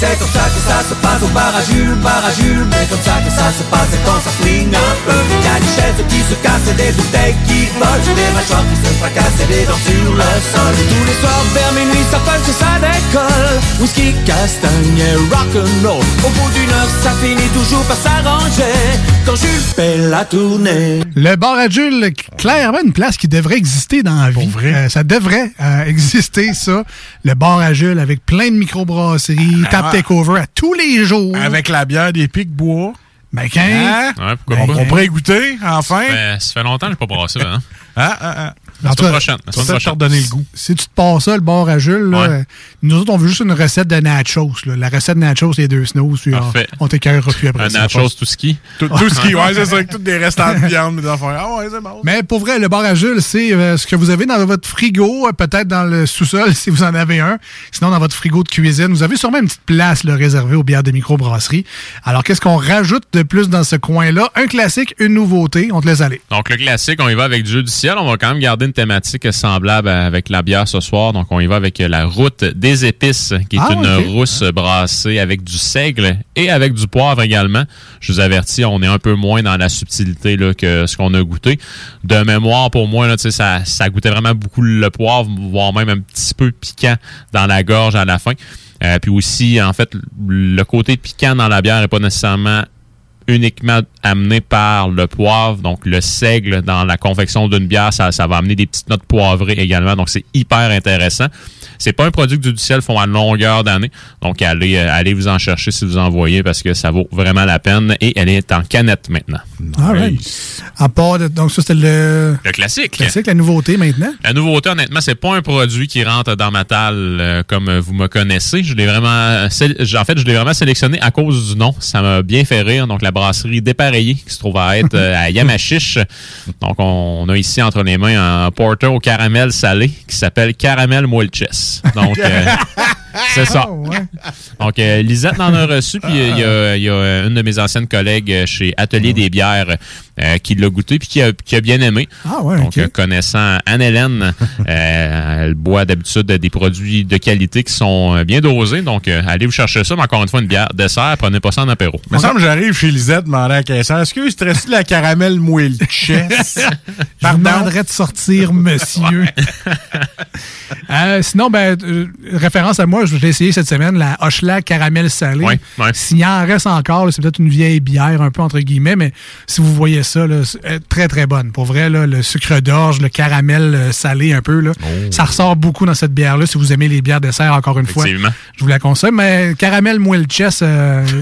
[SPEAKER 6] C'est comme ça que ça se passe au bar à Jules, bar à Jules Mais comme ça que ça se passe et quand ça flingue un peu. Y'a des chaises qui se cassent et des bouteilles qui volent Des mâchoires qui se fracassent et des dents sur le sol. Tous les soirs vers minuit ça punch et ça décolle. Whisky, castagne et rock'n'roll. Au bout d'une heure ça finit toujours par s'arranger. Quand Jules fait la tournée.
[SPEAKER 9] Le bar à Jules, clairement une place qui devrait exister dans la vie. Euh, ça devrait euh, exister, ça. Le bar à Jules avec plein de microbrasseries, tap Takeover à tous les jours.
[SPEAKER 10] Avec la bière des pics bois.
[SPEAKER 9] Ben, quand?
[SPEAKER 10] Hein?
[SPEAKER 21] Ouais, pourquoi
[SPEAKER 10] on,
[SPEAKER 21] pas?
[SPEAKER 10] on pourrait goûter, enfin.
[SPEAKER 21] Ben, ça fait longtemps que je n'ai pas brassé, hein?
[SPEAKER 10] Ah, ah, ah.
[SPEAKER 21] La
[SPEAKER 9] En tout
[SPEAKER 21] semaine
[SPEAKER 9] cas,
[SPEAKER 21] prochaine. La semaine prochaine.
[SPEAKER 9] te redonner le goût. Si tu te passes ça, le bar à Jules, là,
[SPEAKER 21] Ouais.
[SPEAKER 9] nous autres, on veut juste une recette de nachos. là. La recette de nachos, les deux snows. puis,
[SPEAKER 21] Parfait.
[SPEAKER 9] On, on t'écœurera plus après
[SPEAKER 21] Un
[SPEAKER 9] ça.
[SPEAKER 21] nachos, tout ski.
[SPEAKER 10] Tout, tout ce qui, ouais, c'est ça, tous des restants de viande, des affaires. Ah ouais, c'est bon.
[SPEAKER 9] Mais pour vrai, le bar à Jules, c'est euh, ce que vous avez dans votre frigo, euh, peut-être dans le sous-sol si vous en avez un. Sinon, dans votre frigo de cuisine, vous avez sûrement une petite place là, réservée aux bières de microbrasserie. Alors, qu'est-ce qu'on rajoute de plus dans ce coin-là? Un classique, une nouveauté. On te laisse aller.
[SPEAKER 21] Donc, le classique, on y va avec Dieu du ciel. On va quand même garder une thématique semblable avec la bière ce soir. Donc, on y va avec la route des épices, qui est
[SPEAKER 9] Ah,
[SPEAKER 21] une rousse brassée avec du seigle et avec du poivre également. Je vous avertis, on est un peu moins dans la subtilité là, que ce qu'on a goûté. De mémoire, pour moi, là, ça goûtait vraiment beaucoup le poivre, voire même un petit peu piquant dans la gorge à la fin. Euh, puis aussi, en fait, le côté piquant dans la bière n'est pas nécessairement uniquement amené par le poivre, donc le seigle dans la confection d'une bière, ça, ça va amener des petites notes poivrées également, donc c'est hyper intéressant. C'est pas un produit que du ciel font à longueur d'année, donc allez, euh, allez vous en chercher si vous en voyez parce que ça vaut vraiment la peine et elle est en canette maintenant.
[SPEAKER 9] All right. À part de- donc ça, c'était le...
[SPEAKER 21] Le classique.
[SPEAKER 9] Classique, la nouveauté maintenant?
[SPEAKER 21] La nouveauté, honnêtement, c'est pas un produit qui rentre dans ma talle euh, comme vous me connaissez. Je l'ai vraiment, en fait, je l'ai vraiment sélectionné à cause du nom. Ça m'a bien fait rire. Donc, la brasserie Dépareillée, qui se trouve à être euh, à Yamachiche. Donc, on, on a ici entre les mains un porter au caramel salé qui s'appelle Caramel Moelches. Donc, euh, c'est ça. Donc, euh, Lisette en a reçu, puis euh, il y a, il y a une de mes anciennes collègues euh, chez Atelier des bières euh, qui l'a goûté, puis qui a, qui a bien aimé.
[SPEAKER 9] Ah ouais,
[SPEAKER 21] Donc,
[SPEAKER 9] ok.
[SPEAKER 21] euh, connaissant Anne-Hélène, euh, elle boit d'habitude des produits de qualité qui sont euh, bien dosés. Donc, euh, allez vous chercher ça, mais encore une fois, une bière dessert, prenez pas ça en apéro.
[SPEAKER 10] Il me semble que j'arrive chez Lisette demander à la caissière Excuse, tu restes de la caramel mouille chess
[SPEAKER 9] Je vous demanderais de sortir, monsieur. Euh, sinon, ben, euh, référence à moi, je l'ai essayé cette semaine, la Hochelag caramel salé.
[SPEAKER 21] Ouais, ouais.
[SPEAKER 9] S'il y en reste encore, c'est peut-être une vieille bière, un peu entre guillemets, mais si vous voyez ça, là, euh, très très bonne. Pour vrai, là, le sucre d'orge, le caramel euh, salé un peu, là,
[SPEAKER 21] Oh.
[SPEAKER 9] ça ressort beaucoup dans cette bière-là. Si vous aimez les bières dessert, encore une fois, je vous la conseille. Mais caramel moelle chess, euh, je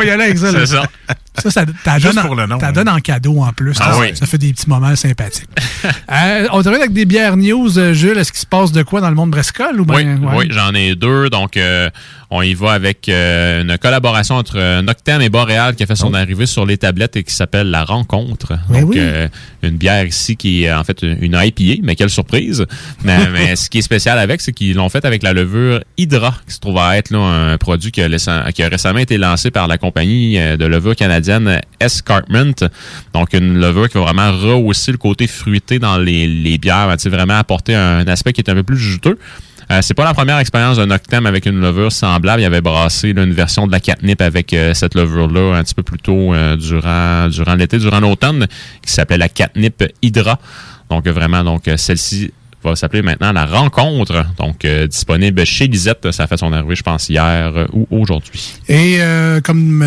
[SPEAKER 9] vais y aller avec ça. là.
[SPEAKER 21] C'est ça.
[SPEAKER 9] Ça, ça t'as donne,
[SPEAKER 10] hein.
[SPEAKER 9] donne en cadeau en plus.
[SPEAKER 21] Ah
[SPEAKER 9] ça,
[SPEAKER 21] oui.
[SPEAKER 9] ça fait des petits moments sympathiques. Euh, on termine avec des bières news. Jules, est-ce qu'il se passe de quoi dans le monde brescol? Ou
[SPEAKER 21] Oui,
[SPEAKER 9] ouais?
[SPEAKER 21] oui, j'en ai deux. Donc, euh, on y va avec euh, une collaboration entre euh, Noctem et Boréal qui a fait son arrivée sur les tablettes et qui s'appelle La Rencontre.
[SPEAKER 9] Oh.
[SPEAKER 21] Donc,
[SPEAKER 9] oui.
[SPEAKER 21] euh, une bière ici qui est en fait une IPA, mais quelle surprise. mais, mais ce qui est spécial avec, c'est qu'ils l'ont fait avec la levure Hydra, qui se trouve à être là, un produit qui a, laissé- qui a récemment été lancé par la compagnie de levure canadienne Escarpment. Donc, une levure qui va vraiment rehausser le côté fruité dans les, les bières, va vraiment apporter un aspect qui est un peu plus juteux. Euh, c'est pas la première expérience d'un Noctem avec une levure semblable. Il avait brassé une version de la catnip avec euh, cette levure-là un petit peu plus tôt euh, durant, durant l'été, durant l'automne, qui s'appelait la catnip Hydra. Donc vraiment, donc celle-ci va s'appeler maintenant la rencontre. Donc euh, disponible chez Lisette. Ça a fait son arrivée, je pense, hier euh, ou aujourd'hui.
[SPEAKER 9] Et euh, comme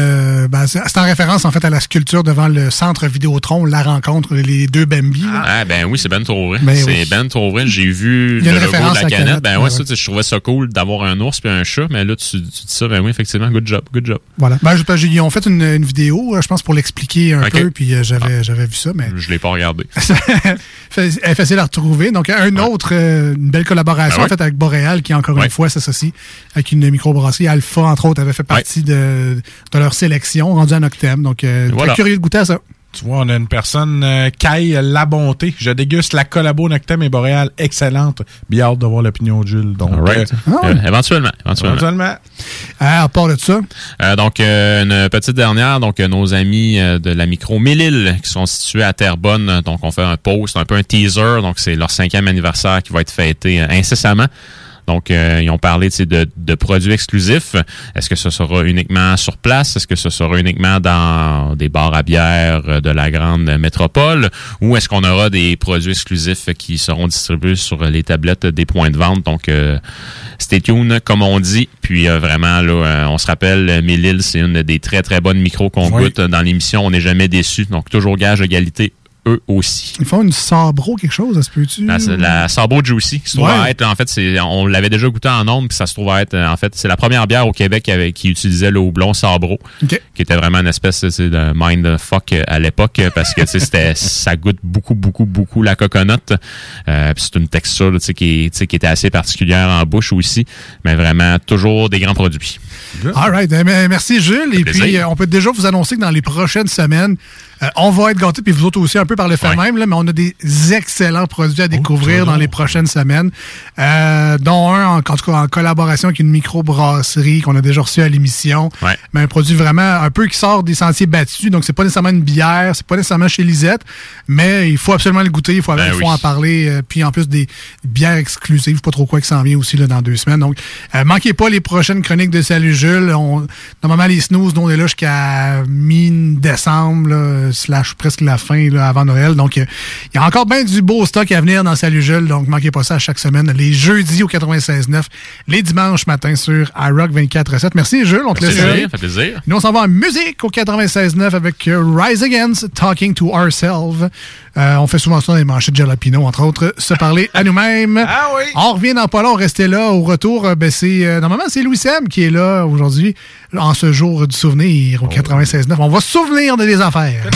[SPEAKER 9] ben, c'est en référence en fait à la sculpture devant le centre Vidéotron, la rencontre, les deux Bambi. là.
[SPEAKER 21] Ah ben oui, c'est Ben trop vrai.
[SPEAKER 9] Ben
[SPEAKER 21] c'est
[SPEAKER 9] oui.
[SPEAKER 21] Ben trop vrai. J'ai vu le logo
[SPEAKER 9] référence
[SPEAKER 21] de
[SPEAKER 9] à
[SPEAKER 21] la canette.
[SPEAKER 9] canette,
[SPEAKER 21] Ben
[SPEAKER 9] ouais,
[SPEAKER 21] ouais, ça,
[SPEAKER 9] ouais.
[SPEAKER 21] sais, je trouvais ça cool d'avoir un ours puis un chat, mais là tu, tu dis ça, ben oui, effectivement, good job, good job.
[SPEAKER 9] Voilà. Ben, je- parce qu'ils ont fait une, une vidéo, je pense, pour l'expliquer un
[SPEAKER 21] Ok.
[SPEAKER 9] peu, puis j'avais j'avais vu ça, mais
[SPEAKER 21] Je l'ai pas regardé.
[SPEAKER 9] est facile à retrouver. Donc, un autre, euh, une belle collaboration,
[SPEAKER 21] Ben ouais.
[SPEAKER 9] en fait, avec Boréal, qui, encore
[SPEAKER 21] Ouais.
[SPEAKER 9] une fois, s'associe avec une microbrasserie. Alpha, entre autres, avait fait partie de, de leur sélection, rendue à Noctem. Donc, euh,
[SPEAKER 10] Voilà.
[SPEAKER 9] très curieux de goûter à ça.
[SPEAKER 10] Tu vois, on a une personne, euh, Kai La Bonté. Je déguste la collabo Noctem et Boréal. Excellente. Bien hâte de voir l'opinion de Jules. Donc,
[SPEAKER 21] All right.
[SPEAKER 10] euh,
[SPEAKER 21] Euh, éventuellement, éventuellement.
[SPEAKER 10] éventuellement.
[SPEAKER 9] à part de ça?
[SPEAKER 21] Euh, donc, euh, une petite dernière, donc euh, nos amis euh, de la micro Mélile qui sont situés à Terrebonne. Donc, on fait un post, un peu un teaser. Donc, c'est leur cinquième anniversaire qui va être fêté euh, incessamment. Donc, euh, ils ont parlé de, de produits exclusifs. Est-ce que ce sera uniquement sur place? Est-ce que ce sera uniquement dans des bars à bière euh, de la grande métropole? Ou est-ce qu'on aura des produits exclusifs qui seront distribués sur les tablettes des points de vente? Donc, euh, stay tuned, comme on dit. Puis, euh, vraiment, là, on se rappelle, Mélile, c'est une des très, très bonnes micros qu'on
[SPEAKER 9] Oui.
[SPEAKER 21] goûte dans l'émission. On n'est jamais déçu. Donc, toujours gage d'égalité, eux aussi.
[SPEAKER 9] Ils font une sabro, quelque chose, ça se peut-tu?
[SPEAKER 21] La, la Sabo Juicy, qui se trouve
[SPEAKER 9] Ouais.
[SPEAKER 21] à être, en fait, on l'avait déjà goûté en ondes, puis ça se trouve à être, en fait, c'est la première bière au Québec qui, avait- qui utilisait le houblon Sabro, qui était vraiment une espèce de mindfuck euh, à l'époque, parce que c'était, ça goûte beaucoup, beaucoup, beaucoup la coconut. Euh, puis c'est une texture tu sais, qui, qui était assez particulière en bouche aussi, mais vraiment toujours des grands produits.
[SPEAKER 9] All right. Eh bien, merci, Jules. Et
[SPEAKER 21] plaisir.
[SPEAKER 9] puis, euh, on peut déjà vous annoncer que dans les prochaines semaines, euh, on va être gâtés, puis vous autres aussi un peu par le fait même, là, mais on a des excellents produits à découvrir dans les prochaines semaines, euh, dont un, en, en tout cas, en collaboration avec une microbrasserie qu'on a déjà reçu à l'émission.
[SPEAKER 21] Ouais.
[SPEAKER 9] Mais un produit vraiment un peu qui sort des sentiers battus. Donc, c'est pas nécessairement une bière, c'est pas nécessairement chez Lisette, mais il faut absolument le goûter, il faut,
[SPEAKER 21] Ben
[SPEAKER 9] faut en parler. euh, puis en plus des bières exclusives, pas trop quoi qui s'en vient aussi là, dans deux semaines. Donc, euh, manquez pas les prochaines chroniques de Salut Jules. On, normalement, les snooze, on est là jusqu'à mi-décembre. Slash presque la fin là, avant Noël. Donc, euh, il y a encore bien du beau stock à venir dans Salut Jules. Donc, manquez pas ça à chaque semaine. Les jeudis au 96.9, les dimanches matin sur iRock 24.7. Merci Jules, on te
[SPEAKER 21] Merci,
[SPEAKER 9] laisse.
[SPEAKER 21] Ça fait plaisir.
[SPEAKER 9] Nous, on s'en va en musique au 96.9 avec euh, Rise Against, Talking to Ourselves. Euh, on fait souvent ça dans les manchettes de Jalapino, entre autres, se parler à nous-mêmes.
[SPEAKER 10] Ah oui!
[SPEAKER 9] On revient dans pas long, restez là. Au retour, ben, c'est euh, normalement c'est Louis Sam qui est là aujourd'hui, en ce jour du souvenir au 96.9. On va se souvenir de des affaires.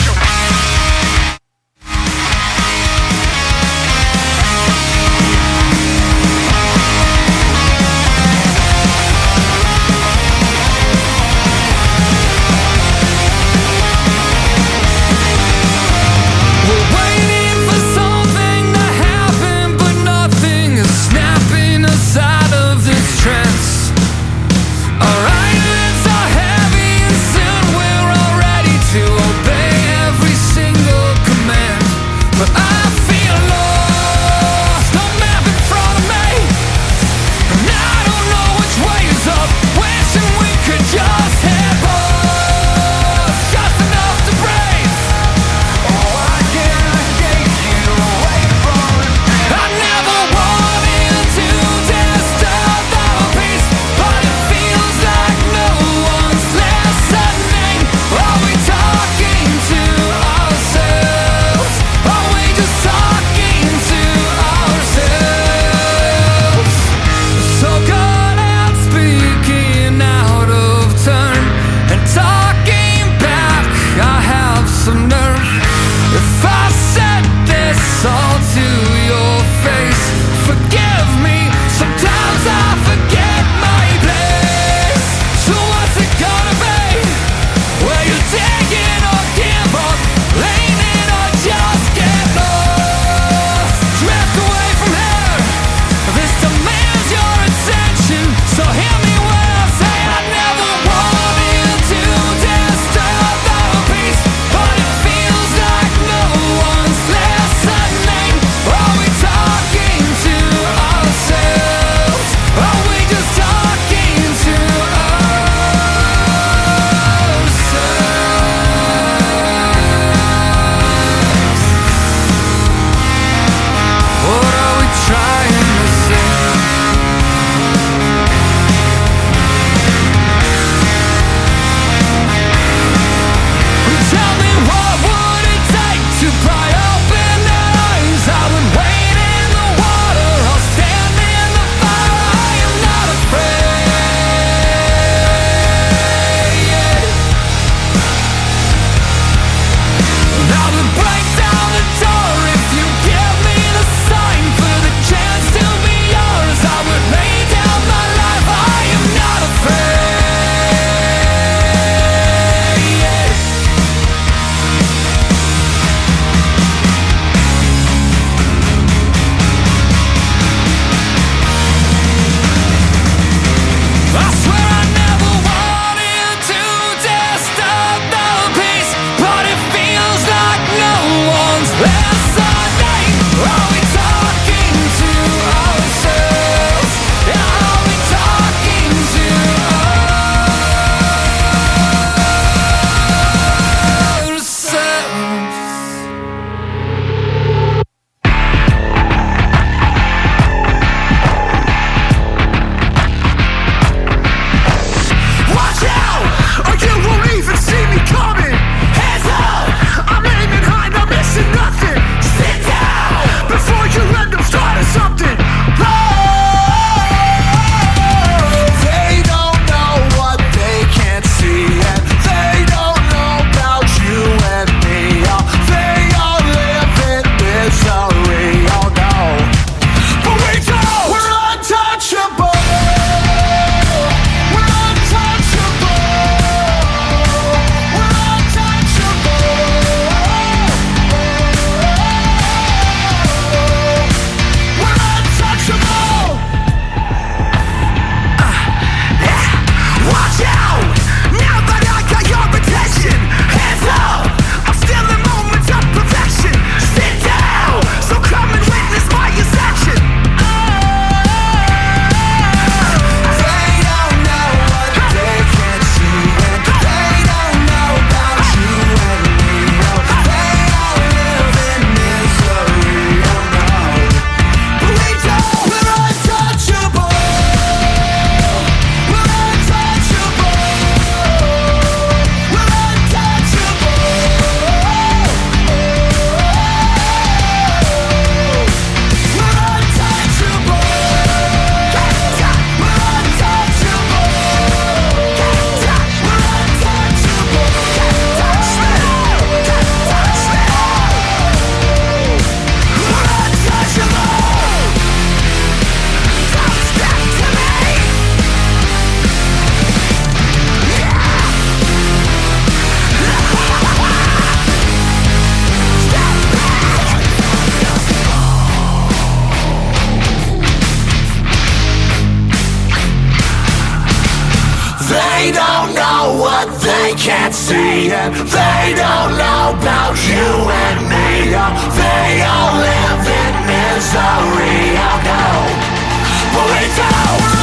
[SPEAKER 6] They don't know what they
[SPEAKER 12] can't see. And they don't know about you and me. They all live in misery, I we do.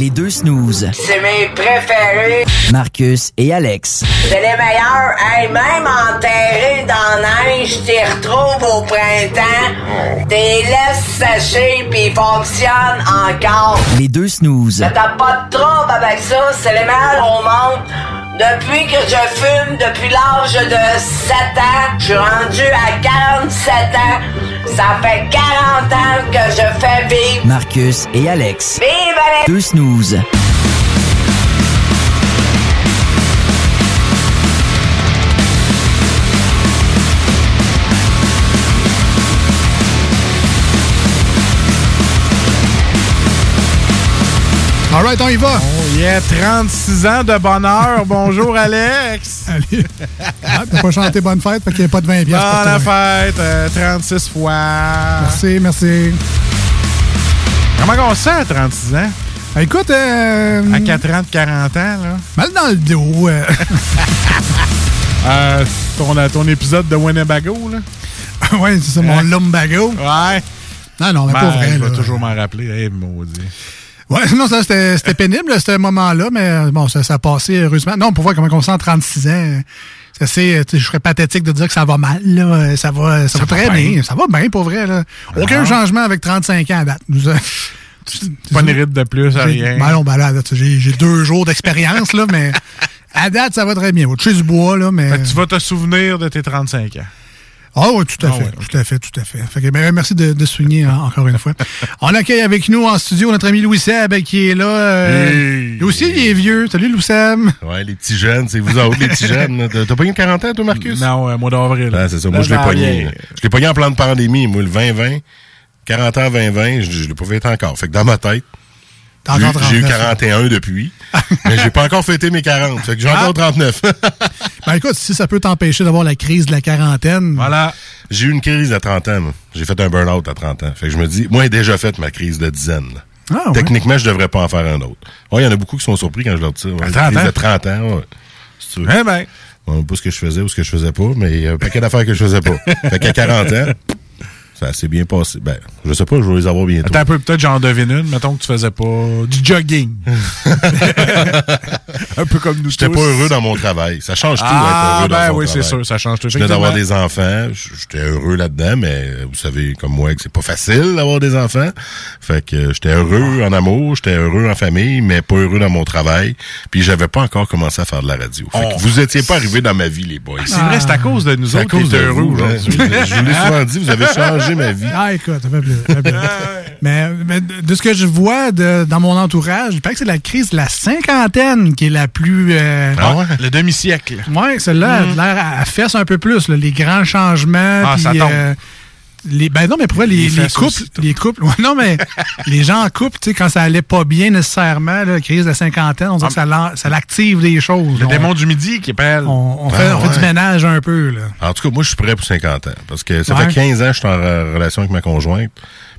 [SPEAKER 24] Les deux snooze.
[SPEAKER 25] C'est mes préférés.
[SPEAKER 24] Marcus et Alex.
[SPEAKER 25] C'est les meilleurs. Hey, même enterrés dans la neige, t'y retrouves au printemps. T'es laisses sécher pis ils fonctionnent encore.
[SPEAKER 24] Les deux snooze.
[SPEAKER 25] Mais t'as pas de trouble avec ça. C'est les meilleurs au monde. Depuis que je fume, depuis l'âge de 7 ans, je suis rendu à 47 ans. Ça fait 40 ans que je fais vivre.
[SPEAKER 24] Marcus et Alex.
[SPEAKER 25] Vive Alex!
[SPEAKER 24] Deux snooze.
[SPEAKER 9] All right, on y va.
[SPEAKER 10] Oh yeah, 36 ans de bonheur. Bonjour, Alex.
[SPEAKER 9] Allez. Ah, T'as pas chanté bonne fête, fait qu'il n'y a pas de 20 pièces pour
[SPEAKER 10] Bonne
[SPEAKER 9] toi.
[SPEAKER 10] fête, euh, 36 fois.
[SPEAKER 9] Merci, merci.
[SPEAKER 10] Comment on se sent à 36 ans?
[SPEAKER 9] Écoute, euh,
[SPEAKER 10] À 4 ans de 40 ans, là.
[SPEAKER 9] mal dans le dos. euh.
[SPEAKER 10] Euh, ton, ton épisode de Winnebago, là.
[SPEAKER 9] ouais, c'est ça, mon lumbago.
[SPEAKER 10] Ouais.
[SPEAKER 9] Non, non, mais
[SPEAKER 10] Ben,
[SPEAKER 9] pas vrai.
[SPEAKER 10] Je vais toujours m'en rappeler. Hey, maudit.
[SPEAKER 9] Ouais, non, ça, c'était c'était pénible, ce moment-là, mais bon, ça, ça a passé heureusement. Non, pour voir comment on sent à 36 ans. C'est assez, je serais pathétique de dire que ça va mal, là. Ça va, ça, va très bien. Ça va bien, pour vrai, là. Aucun
[SPEAKER 10] Ah.
[SPEAKER 9] changement avec 35 ans à date. Nous, euh,
[SPEAKER 10] Pas une ride de plus,
[SPEAKER 9] j'ai-
[SPEAKER 10] rien.
[SPEAKER 9] Ben non, ben là, j'ai deux jours d'expérience, là, mais à date, ça va très bien. Suis du bois, là, mais.
[SPEAKER 10] Fait que tu vas te souvenir de tes 35 ans.
[SPEAKER 9] Ah oui, tout à
[SPEAKER 10] Ah
[SPEAKER 9] fait,
[SPEAKER 10] ouais,
[SPEAKER 9] tout à fait, tout à fait. Fait que, ben, merci de, de souligner hein, encore une fois. On accueille avec nous en studio notre ami Louis Seb qui est là. euh, lui aussi, il est vieux. Salut Louis Seb.
[SPEAKER 26] Ouais, les petits jeunes, c'est vous autres, les petits jeunes. T'as pogné 40 ans, toi, Marcus?
[SPEAKER 10] Non, euh, mois d'avril.
[SPEAKER 26] Ah, c'est ça. Moi, je l'ai pogné. Je l'ai pogné en plein de pandémie. Moi, le 2020, 40 ans, 2020, je, je l'ai pas fait encore. Fait que dans ma tête, j'ai eu
[SPEAKER 9] 39.
[SPEAKER 26] 41 depuis. mais j'ai pas encore fêté mes 40. Fait que j'ai
[SPEAKER 9] Ah.
[SPEAKER 26] encore 39.
[SPEAKER 9] Ben écoute, si ça peut t'empêcher d'avoir la crise de la quarantaine.
[SPEAKER 26] Voilà. J'ai eu une crise à 30 ans. J'ai fait un burn-out à 30 ans. Fait que je me dis, moi, j'ai déjà fait ma crise de dizaine.
[SPEAKER 9] Ah, ouais.
[SPEAKER 26] Techniquement, je devrais pas en faire un autre. Ouais, il y en a beaucoup qui sont surpris quand je leur dis ça. Ouais,
[SPEAKER 10] À
[SPEAKER 26] une
[SPEAKER 10] 30
[SPEAKER 26] crise
[SPEAKER 10] ans?
[SPEAKER 26] de 30 ans, ouais. Si tu veux.
[SPEAKER 10] Eh ben.
[SPEAKER 26] Bon, pas ce que je faisais ou ce que je faisais pas, mais il y a un paquet d'affaires que je faisais pas. fait qu'à 40 ans, ça s'est bien passé. Ben, je sais pas, je vais les avoir bientôt.
[SPEAKER 10] Attends un peu, peut-être j'en devine une. Mettons que tu faisais pas du jogging. un peu comme nous
[SPEAKER 26] J'étais pas heureux dans mon travail. Ça change tout
[SPEAKER 10] Ah,
[SPEAKER 26] être heureux
[SPEAKER 10] ben oui, c'est sûr, ça change tout.
[SPEAKER 26] Je venais d'avoir des enfants. J'étais heureux là-dedans, mais vous savez, comme moi, que c'est pas facile d'avoir des enfants. Fait que j'étais heureux en amour, j'étais heureux en famille, mais pas heureux dans mon travail. Puis j'avais pas encore commencé à faire de la radio. Fait
[SPEAKER 10] Oh.
[SPEAKER 26] que vous étiez pas arrivés dans ma vie, les boys.
[SPEAKER 10] C'est vrai, c'est à cause de nous
[SPEAKER 26] C'est à
[SPEAKER 10] autres qui
[SPEAKER 26] cause de
[SPEAKER 10] heureux
[SPEAKER 26] hein.
[SPEAKER 10] aujourd'hui.
[SPEAKER 26] Je vous l'ai souvent dit, vous avez changé ma vie.
[SPEAKER 9] Ah, écoute, ça fait plaisir, ça fait plaisir. mais, mais de ce que je vois de- dans mon entourage, je pense que c'est la crise de la cinquantaine qui est la plus. euh,
[SPEAKER 10] Ah ouais? Le demi-siècle.
[SPEAKER 9] Ouais, celle-là a l'air à, à fesse un peu plus, là, les grands changements.
[SPEAKER 10] Ah,
[SPEAKER 9] puis,
[SPEAKER 10] ça tombe.
[SPEAKER 9] euh, les, ben non, mais pour vrai, les,
[SPEAKER 10] Les
[SPEAKER 9] couples, les couples, ouais, non, mais les gens en couple, tu sais, quand ça allait pas bien nécessairement, là, la crise de la cinquantaine, on dirait que ça, l'active des choses.
[SPEAKER 10] Le
[SPEAKER 9] On-
[SPEAKER 10] démon du midi qui appelle.
[SPEAKER 9] On, on
[SPEAKER 26] Ah,
[SPEAKER 9] fait, on fait
[SPEAKER 26] ouais.
[SPEAKER 9] du ménage un peu, là.
[SPEAKER 26] En tout cas, moi, je suis prêt pour 50 ans. Parce que ça
[SPEAKER 9] Ouais.
[SPEAKER 26] fait 15 ans que je suis en re- relation avec ma conjointe.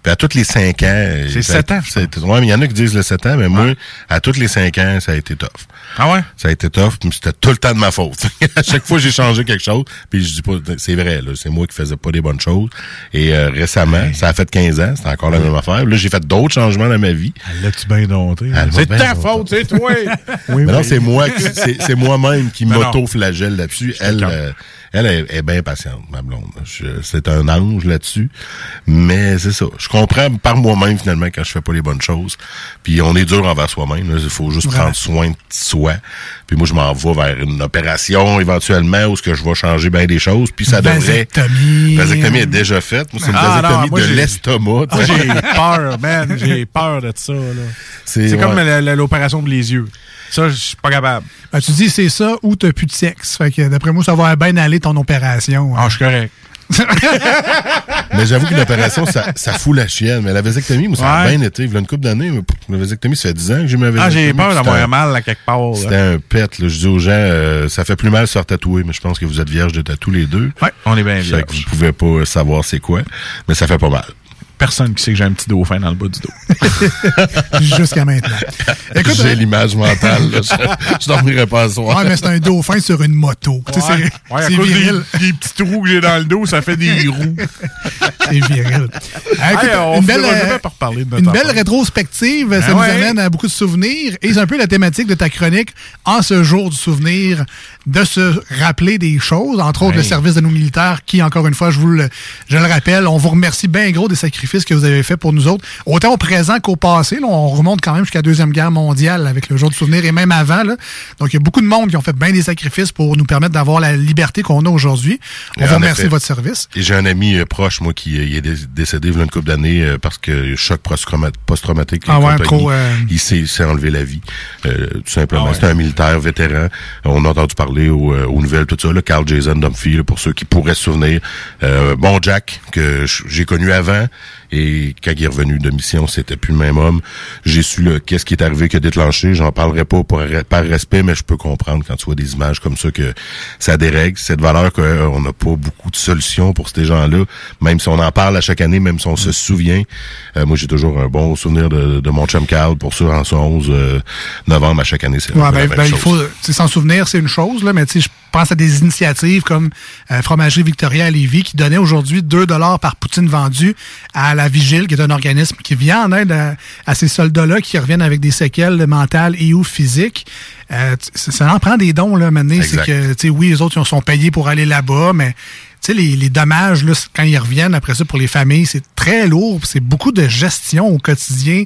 [SPEAKER 26] Puis à tous les 5 ans...
[SPEAKER 10] C'est
[SPEAKER 26] ça a-
[SPEAKER 10] 7 ans,
[SPEAKER 26] Ouais, mais il y en a qui disent le 7 ans, mais moi, à tous les 5 ans, ça a été tough.
[SPEAKER 10] Ah ouais?
[SPEAKER 26] Ça a été tough, mais c'était tout le temps de ma faute. à chaque fois, j'ai changé quelque chose. Puis je dis pas... C'est vrai, là. C'est moi qui faisais pas des bonnes choses. Et euh, récemment, ça a fait 15 ans. C'était encore la même affaire. Là, j'ai fait d'autres changements dans ma vie.
[SPEAKER 10] L'as-tu bien dompté?
[SPEAKER 26] M'a
[SPEAKER 10] C'est ta faute, c'est toi!
[SPEAKER 26] mais non, c'est moi, qui- c'est c'est moi-même qui
[SPEAKER 10] Ben
[SPEAKER 26] m'auto-flagelle là-dessus. Elle, euh, elle est, est bien patiente, ma blonde. Je- C'est un ange là-dessus. Mais c'est ça. Je comprends par moi-même finalement quand je fais pas les bonnes choses. Puis on est dur envers soi-même. Il faut juste prendre soin de soi. Puis moi, je m'en vais vers une opération éventuellement où ce que je vais changer bien des choses. Puis ça devrait...
[SPEAKER 9] Vasectomie.
[SPEAKER 26] Est déjà faite. Moi, c'est une
[SPEAKER 10] Ah, non,
[SPEAKER 26] vasectomie
[SPEAKER 10] moi,
[SPEAKER 26] de
[SPEAKER 10] j'ai-
[SPEAKER 26] l'estomac.
[SPEAKER 10] Ah, j'ai peur, man. J'ai peur de ça. là.
[SPEAKER 26] C'est-
[SPEAKER 10] C'est comme l'opération pour les yeux. Ça, je suis pas capable.
[SPEAKER 9] Ben, tu dis c'est ça ou t'as plus de sexe. Fait que d'après moi, ça va bien aller ton opération.
[SPEAKER 10] Ah, je suis correct.
[SPEAKER 26] Mais j'avoue qu'une opération, ça, ça fout la chienne. Mais la vasectomie, moi, ça a
[SPEAKER 10] Ouais.
[SPEAKER 26] bien été. Il y a une couple d'années, la vasectomie, ça fait 10 ans que j'ai ma vasectomie.
[SPEAKER 10] Ah, j'ai peur d'avoir mal à quelque part.
[SPEAKER 26] C'était un pet. Là. Je dis aux gens, euh, ça fait plus mal de se faire tatouer, mais je pense que vous êtes vierge de tatou les deux.
[SPEAKER 10] Ouais, on est bien
[SPEAKER 26] Fait
[SPEAKER 10] vierge.
[SPEAKER 26] que Vous pouvez pas savoir c'est quoi, mais ça fait pas mal.
[SPEAKER 10] Personne qui sait que j'ai un petit dauphin dans le bas du dos.
[SPEAKER 9] Jusqu'à maintenant. Écoute,
[SPEAKER 26] J'ai
[SPEAKER 9] euh,
[SPEAKER 26] l'image mentale. là. Je, je dormirai pas ce soir.
[SPEAKER 9] Ouais, mais c'est un dauphin sur une moto. Tu sais,
[SPEAKER 10] Ouais,
[SPEAKER 9] c'est-
[SPEAKER 10] ouais, des,
[SPEAKER 9] viril.
[SPEAKER 10] des petits trous que j'ai dans le dos, ça fait des roues.
[SPEAKER 9] C'est viril. Ah, écoute,
[SPEAKER 10] Hey, on
[SPEAKER 9] une belle, euh,
[SPEAKER 10] par parler de notre
[SPEAKER 9] une belle rétrospective, ça
[SPEAKER 10] Ben
[SPEAKER 9] nous amène à beaucoup de souvenirs. Et c'est un peu la thématique de ta chronique en ce jour du souvenir, de se rappeler des choses, entre autres
[SPEAKER 10] Ouais.
[SPEAKER 9] le service de nos militaires qui, encore une fois, je vous le, je le rappelle, on vous remercie bien gros des sacrifices que vous avez faits pour nous autres, autant au présent qu'au passé. Là, on remonte quand même jusqu'à la Deuxième Guerre mondiale avec le jour du souvenir et même avant. Là. Donc, il y a beaucoup de monde qui ont fait bien des sacrifices pour nous permettre d'avoir la liberté qu'on a aujourd'hui. On vous remercie de votre service.
[SPEAKER 26] Et j'ai un ami euh, proche, moi, qui euh, il est dé- décédé il y a une couple d'années euh, parce que choc post-trauma- post-traumatique.
[SPEAKER 9] Ah ouais, trop, euh,
[SPEAKER 26] Il s'est enlevé la vie, euh, tout simplement.
[SPEAKER 10] Ah ouais.
[SPEAKER 26] C'était un militaire vétéran. On a entendu parler aux, aux nouvelles, tout ça. Là, Carl Jason Dumphy, là, pour ceux qui pourraient se souvenir. Euh, bon Jack, que j'ai connu avant. Et quand il est revenu de mission, c'était plus le même homme. J'ai su là, qu'est-ce qui est arrivé, qui a déclenché. J'en parlerai pas pour, par respect, mais je peux comprendre quand tu vois des images comme ça que ça dérègle. Cette valeur qu'on n'a pas beaucoup de solutions pour ces gens-là, même si on en parle à chaque année, même si on se souvient. Euh, moi, j'ai toujours un bon souvenir de, de mon chum Carl pour ça en ce 11 euh, novembre à chaque année. C'est
[SPEAKER 9] Ouais, ben, ben, il faut s'en souvenir, c'est une chose, là, mais tu sais, je pense à des initiatives comme euh, Fromagerie Victoria à Lévis qui donnait aujourd'hui 2 dollars par poutine vendue à la Vigile, qui est un organisme qui vient en aide à, à ces soldats-là qui reviennent avec des séquelles mentales et ou physiques. Euh, ça, ça en prend des dons, là, maintenant. C'est que, tu sais, oui, les autres, ils sont payés pour aller là-bas, mais tu sais, les, les dommages, là, quand ils reviennent après ça pour les familles, c'est très lourd. C'est beaucoup de gestion au quotidien.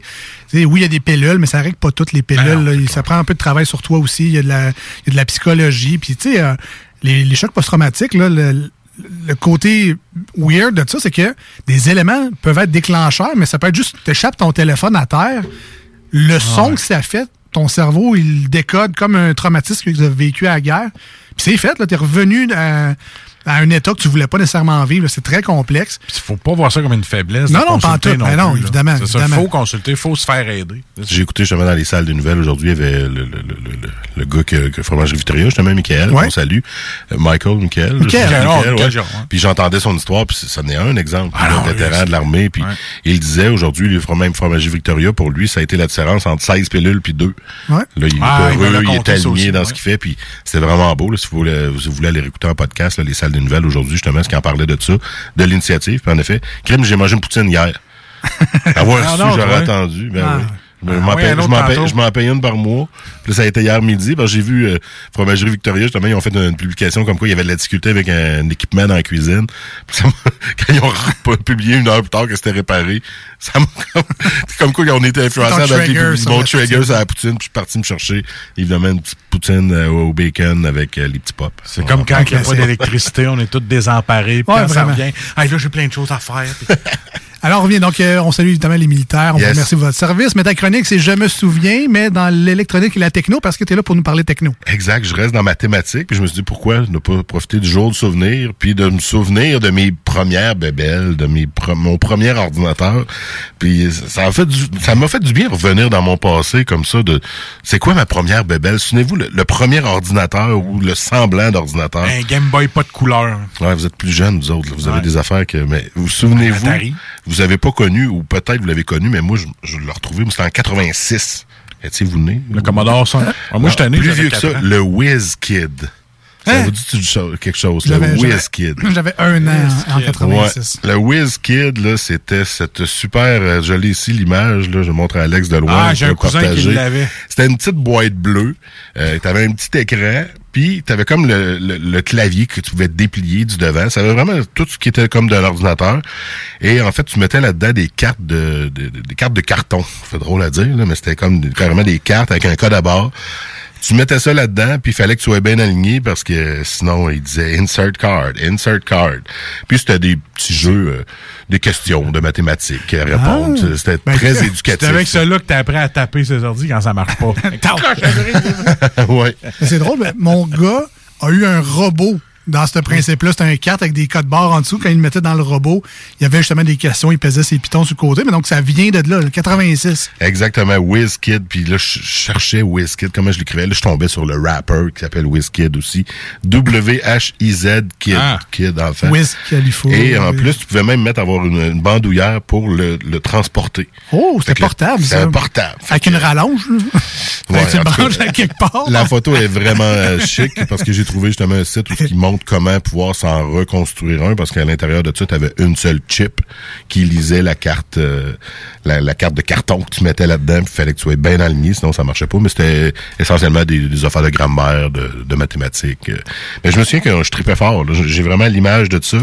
[SPEAKER 9] Tu sais, oui, il y a des pilules, mais ça règle pas toutes les pilules. là. ça prend un peu de travail sur toi aussi. Il y a de la, il y a de la psychologie. Puis, tu sais, euh, les, les chocs post-traumatiques, là, le, le côté weird de ça, c'est que des éléments peuvent être déclencheurs, mais ça peut être juste, t'échappes ton téléphone à terre, le son que ça fait, ton cerveau, il décode comme un traumatisme que tu as vécu à la guerre. Puis c'est fait, là, t'es revenu à, à un état que tu voulais pas nécessairement vivre. C'est très complexe.
[SPEAKER 10] Il faut pas voir ça comme une faiblesse.
[SPEAKER 9] Non, non, pas en tout. Ben non,
[SPEAKER 10] plus,
[SPEAKER 9] évidemment,
[SPEAKER 10] C'est ça,
[SPEAKER 9] évidemment.
[SPEAKER 10] faut consulter, il faut se faire aider.
[SPEAKER 26] J'ai écouté justement dans les salles de nouvelles aujourd'hui, il y avait le, le, le, le, gars que, que Fromagerie Victoria, justement, Michael,
[SPEAKER 9] Ouais.
[SPEAKER 26] qu'on salue. Euh, Michael, Michael.
[SPEAKER 9] Michael.
[SPEAKER 10] Oh,
[SPEAKER 26] Michael,
[SPEAKER 10] Michael
[SPEAKER 26] ouais.
[SPEAKER 10] Ouais.
[SPEAKER 26] Puis j'entendais son histoire, puis ça en est un exemple
[SPEAKER 10] Ah non,
[SPEAKER 26] vétéran
[SPEAKER 10] oui,
[SPEAKER 26] de l'armée. Puis
[SPEAKER 10] Ouais.
[SPEAKER 26] il disait aujourd'hui, les fromage- Fromagerie Victoria, pour lui, ça a été la différence entre 16 pilules puis 2.
[SPEAKER 9] Ouais.
[SPEAKER 26] Là, il est
[SPEAKER 10] Ah, il
[SPEAKER 26] heureux, il, est aligné dans ce qu'il fait, puis c'était vraiment beau. Là, si vous voulez, si vous voulez aller réécouter en podcast, là, les salles de nouvelles aujourd'hui, justement, ce qui en parlait de ça, de l'initiative. Puis en effet, crime, j'ai mangé une poutine hier. Avoir
[SPEAKER 10] Ah
[SPEAKER 26] su, j'aurais attendu. Ben
[SPEAKER 9] Ah.
[SPEAKER 26] oui. Je
[SPEAKER 10] Ah
[SPEAKER 26] m'en
[SPEAKER 10] ouais,
[SPEAKER 26] paye-
[SPEAKER 10] un
[SPEAKER 26] je
[SPEAKER 10] autre
[SPEAKER 26] m'en paye-
[SPEAKER 10] tantôt.
[SPEAKER 26] je m'en paye une par mois. Puis là, ça a été hier midi. j'ai vu euh, Fromagerie Victoria, justement, ils ont fait une publication comme quoi il y avait de la difficulté avec un, équipement dans la cuisine. Puis ça m'a- quand ils ont publié une heure plus tard que c'était réparé, ça m'a comme, c'est comme quoi on était influencé
[SPEAKER 9] Ton
[SPEAKER 26] dans le
[SPEAKER 9] trigger sur
[SPEAKER 26] mon trigger
[SPEAKER 9] poutine.
[SPEAKER 26] sur la poutine. Puis je suis parti me chercher, évidemment, une petite poutine euh, au bacon avec euh, les petits pops.
[SPEAKER 10] C'est comme quand il n'y a pas d'électricité, on est tous désemparés. Puis
[SPEAKER 9] Ouais,
[SPEAKER 10] quand ça revient, hey, là, j'ai plein de choses à faire. Puis-
[SPEAKER 9] Alors, on revient. Donc, euh, on salue évidemment les militaires. On
[SPEAKER 26] Yes.
[SPEAKER 9] vous remercie de votre service. Mais ta chronique, c'est Je me souviens, mais dans l'électronique et la techno, parce que tu es là pour nous parler techno.
[SPEAKER 26] Exact, je reste dans ma thématique, puis je me suis dit pourquoi ne pas profiter du jour de souvenir, puis de me souvenir de mes premières bébelles, de mes pre- mon premier ordinateur. Puis ça a fait du, ça m'a fait du bien revenir dans mon passé comme ça de c'est quoi ma première bébelle? Souvenez-vous le, le premier ordinateur ou le semblant d'ordinateur.
[SPEAKER 10] un Game Boy pas de couleur.
[SPEAKER 26] Ouais, vous êtes plus jeunes, vous autres. là. Vous avez des affaires que. Mais vous souvenez-vous? Vous avez pas connu, ou peut-être vous l'avez connu, mais moi, je, je l'ai retrouvé, mais c'était en 86. Étiez-vous né?
[SPEAKER 10] Le Commodore, ça. Ah, moi, j'étais né,
[SPEAKER 26] Plus vieux que ça,
[SPEAKER 10] ans.
[SPEAKER 26] le Whiz Kid. Ça
[SPEAKER 9] Hein?
[SPEAKER 26] vous dit quelque chose? Le
[SPEAKER 9] j'avais-
[SPEAKER 26] WizKid.
[SPEAKER 9] J'avais un an en 86.
[SPEAKER 26] Ouais. Le WizKid, là, c'était cette super, euh, je l'ai ici l'image, là, je montre à Alex de loin.
[SPEAKER 10] Ah, j'ai un cousin qui l'avait.
[SPEAKER 26] C'était une petite boîte bleue. Euh, t'avais un petit écran, puis t'avais comme le, le, le clavier que tu pouvais déplier du devant. Ça avait vraiment tout ce qui était comme de l'ordinateur. Et en fait, tu mettais là-dedans des cartes de, de- de- des cartes de carton. C'est drôle à dire, là, mais c'était comme carrément des cartes avec un code à bord. Tu mettais ça là-dedans, puis il fallait que tu sois bien aligné parce que euh, sinon, il disait insert card, insert card. Puis c'était des petits jeux, euh, des questions de mathématiques à répondre.
[SPEAKER 10] Ah.
[SPEAKER 26] C'était
[SPEAKER 10] Ben,
[SPEAKER 26] très
[SPEAKER 10] C'est
[SPEAKER 26] éducatif.
[SPEAKER 10] avec cela que appris à taper ses ordi quand ça marche pas.
[SPEAKER 26] ouais.
[SPEAKER 9] C'est drôle, mais mon gars a eu un robot dans ce principe-là. C'était un 4 avec des codes barres en dessous. Quand il le mettait dans le robot, il y avait justement des questions, il pesait ses pitons sur le côté. Mais donc, ça vient de là, le 86.
[SPEAKER 26] Exactement, WizKid. Puis là, je cherchais WizKid, comment je l'écrivais? Là, je tombais sur le rapper qui s'appelle WizKid aussi. W-H-I-Z Kid.
[SPEAKER 9] Ah.
[SPEAKER 26] Kid, en fait.
[SPEAKER 9] Wiz.
[SPEAKER 26] Et en plus, tu pouvais même mettre avoir une, une bandoulière pour le, le transporter.
[SPEAKER 9] Oh, c'était portable, ça.
[SPEAKER 26] un portable.
[SPEAKER 9] Avec une rallonge. là.
[SPEAKER 26] Ouais,
[SPEAKER 9] tu branches à quelque part.
[SPEAKER 26] La photo est vraiment euh, chic parce que j'ai trouvé justement un site où il montre comment pouvoir s'en reconstruire un parce qu'à l'intérieur de ça, tu avais une seule chip qui lisait la carte euh, la, la carte de carton que tu mettais là-dedans. Il fallait que tu sois bien aligné, sinon ça marchait pas. Mais c'était essentiellement des, des affaires de grammaire, de, de mathématiques. euh. Mais je me souviens que je tripais fort. J'ai vraiment l'image de ça.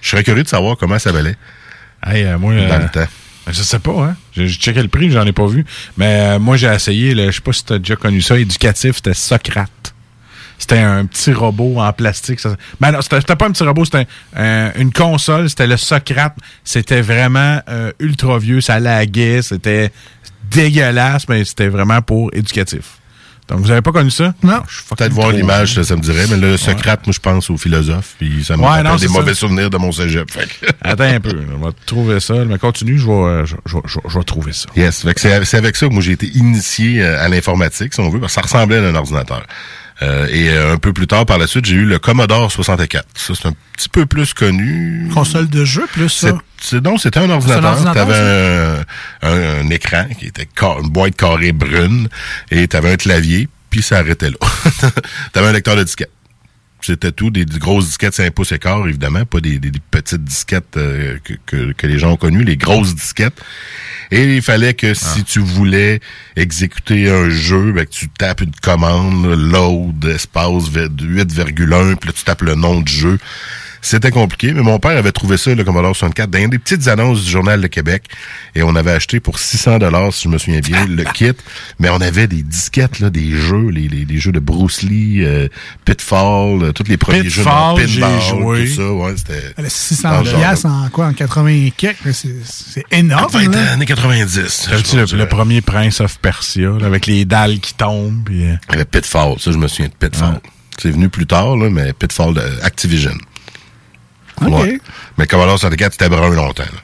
[SPEAKER 26] Je serais curieux de savoir comment ça valait.
[SPEAKER 10] Hey, euh, moi,
[SPEAKER 26] dans le temps.
[SPEAKER 10] Je sais pas, hein. J'ai checké le prix, j'en ai pas vu. Mais euh, moi, j'ai essayé, je sais pas si t'as déjà connu ça, éducatif, c'était Socrate. C'était un petit robot en plastique. Ça, ben non, c'était pas un petit robot, c'était un- une console, c'était le Socrate. C'était vraiment euh, ultra vieux, ça laguait, c'était dégueulasse, mais c'était vraiment pour éducatif. Donc, vous avez pas connu ça?
[SPEAKER 9] Non.
[SPEAKER 26] Peut-être voir l'image, ça, ça me dirait. Mais le Socrate, moi, je pense au philosophe. Puis ça me
[SPEAKER 10] Ouais,
[SPEAKER 26] rappelle
[SPEAKER 10] non,
[SPEAKER 26] des mauvais souvenirs de mon cégep.
[SPEAKER 10] Attends un peu, on va trouver ça. Mais continue, je vais, euh, je, je- je- je vais trouver ça.
[SPEAKER 26] Yes. C'est avec ça que moi j'ai été initié euh, à l'informatique, si on veut, parce que ça ressemblait à un ordinateur. Euh, et euh, un peu plus tard, par la suite, j'ai eu le Commodore 64. Ça, c'est un petit peu plus connu.
[SPEAKER 9] Console de jeu, plus ça?
[SPEAKER 26] C'est- donc c'était un ordinateur.
[SPEAKER 9] ordinateur,
[SPEAKER 26] T'avais un, un, un écran qui était car- une boîte carrée brune et t'avais un clavier, puis ça arrêtait là. t'avais un lecteur de disquette. C'était tout, des, des grosses disquettes 5 pouces et quart, évidemment, pas des, des- des petites disquettes euh, que, que, que les gens ont connues, les grosses disquettes. Et il fallait que si tu voulais exécuter un jeu, ben, que tu tapes une commande, load, espace 8,1, puis là, tu tapes le nom du jeu. C'était compliqué, mais mon père avait trouvé ça, le Commodore 64, dans une des petites annonces du Journal de Québec. Et on avait acheté pour 600 dollars, si je me souviens bien, le kit. Mais on avait des disquettes, là, des jeux, les, les, les jeux de Bruce Lee, euh, Pitfall, euh, tous les premiers
[SPEAKER 10] Pitfall,
[SPEAKER 26] jeux de
[SPEAKER 10] j'ai
[SPEAKER 26] pinball,
[SPEAKER 10] joué.
[SPEAKER 26] tout ça. Ouais, c'était...
[SPEAKER 9] Le 600
[SPEAKER 26] dans ce genre-là.
[SPEAKER 9] piastres en quoi? En 80 quelques? C'est c'est énorme.
[SPEAKER 26] Fin des
[SPEAKER 9] là.
[SPEAKER 26] années 90.
[SPEAKER 10] T'as-tu le, le premier Prince of Persia, là, avec les dalles qui tombent? Puis, euh,
[SPEAKER 26] Pitfall, ça, je me souviens de Pitfall. C'est venu plus tard, là, mais Pitfall de Activision.
[SPEAKER 9] OK.
[SPEAKER 26] Ouais. Mais Commodore 64, c'était brun longtemps. là.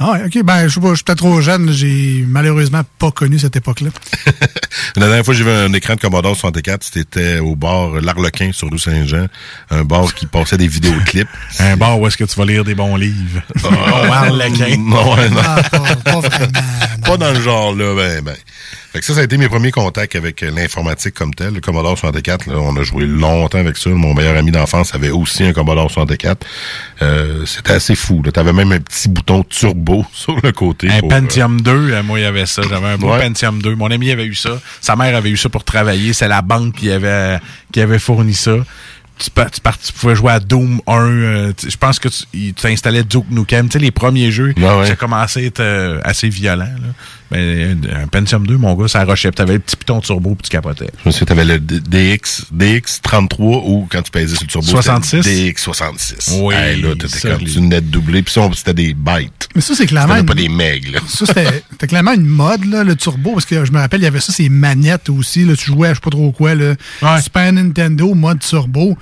[SPEAKER 9] Ah OK. Ben, je sais pas, je suis peut-être trop jeune. J'ai malheureusement pas connu cette époque-là.
[SPEAKER 26] La dernière fois que j'ai vu un écran de Commodore 64, c'était au bar L'Arlequin sur rue Saint-Jean. Un bar qui passait des vidéoclips.
[SPEAKER 10] un bar où est-ce que tu vas lire des bons livres?
[SPEAKER 26] Oh. Non, non.
[SPEAKER 9] Ah, pas, pas vraiment.
[SPEAKER 26] Pas dans le genre, là, ben, ben. Fait que ça, ça a été mes premiers contacts avec euh, l'informatique comme tel. Le Commodore 64, là, on a joué longtemps avec ça. Mon meilleur ami d'enfance avait aussi un Commodore 64. Euh, c'était assez fou. Tu avais même un petit bouton turbo sur le côté.
[SPEAKER 10] Un
[SPEAKER 26] pour, euh,
[SPEAKER 10] Pentium 2, euh, moi, il y avait ça. J'avais un beau
[SPEAKER 26] Ouais.
[SPEAKER 10] Pentium 2. Mon ami avait eu ça. Sa mère avait eu ça pour travailler. C'est la banque qui avait, qui avait fourni ça. Tu, pouvais jouer à Doom 1. euh, tu- je pense que tu il- tu installais Duke Nukem. Tu sais, les premiers jeux,
[SPEAKER 26] Ouais, ouais.
[SPEAKER 10] ça commençait à être euh, assez violent. Là. Mais euh, un Pentium 2, mon gars, ça rochait. Tu avais le petit piton turbo puis tu capotais.
[SPEAKER 26] Je me souviens, t'avais le DX, DX33 ou quand tu pesais sur le turbo,
[SPEAKER 10] 66?
[SPEAKER 26] c'était DX66.
[SPEAKER 10] Oui,
[SPEAKER 26] Hey, là, t'étais comme venais de doubler, puis ça, c'était des bytes.
[SPEAKER 9] Mais ça, c'est clairement.
[SPEAKER 26] C'était
[SPEAKER 9] une-
[SPEAKER 26] pas des megs, là.
[SPEAKER 9] Ça, c'était clairement une mode, là, le turbo, parce que je me rappelle, il y avait ça, ces manettes aussi. Là, tu jouais à je sais pas trop quoi, là, Super Nintendo, mode turbo.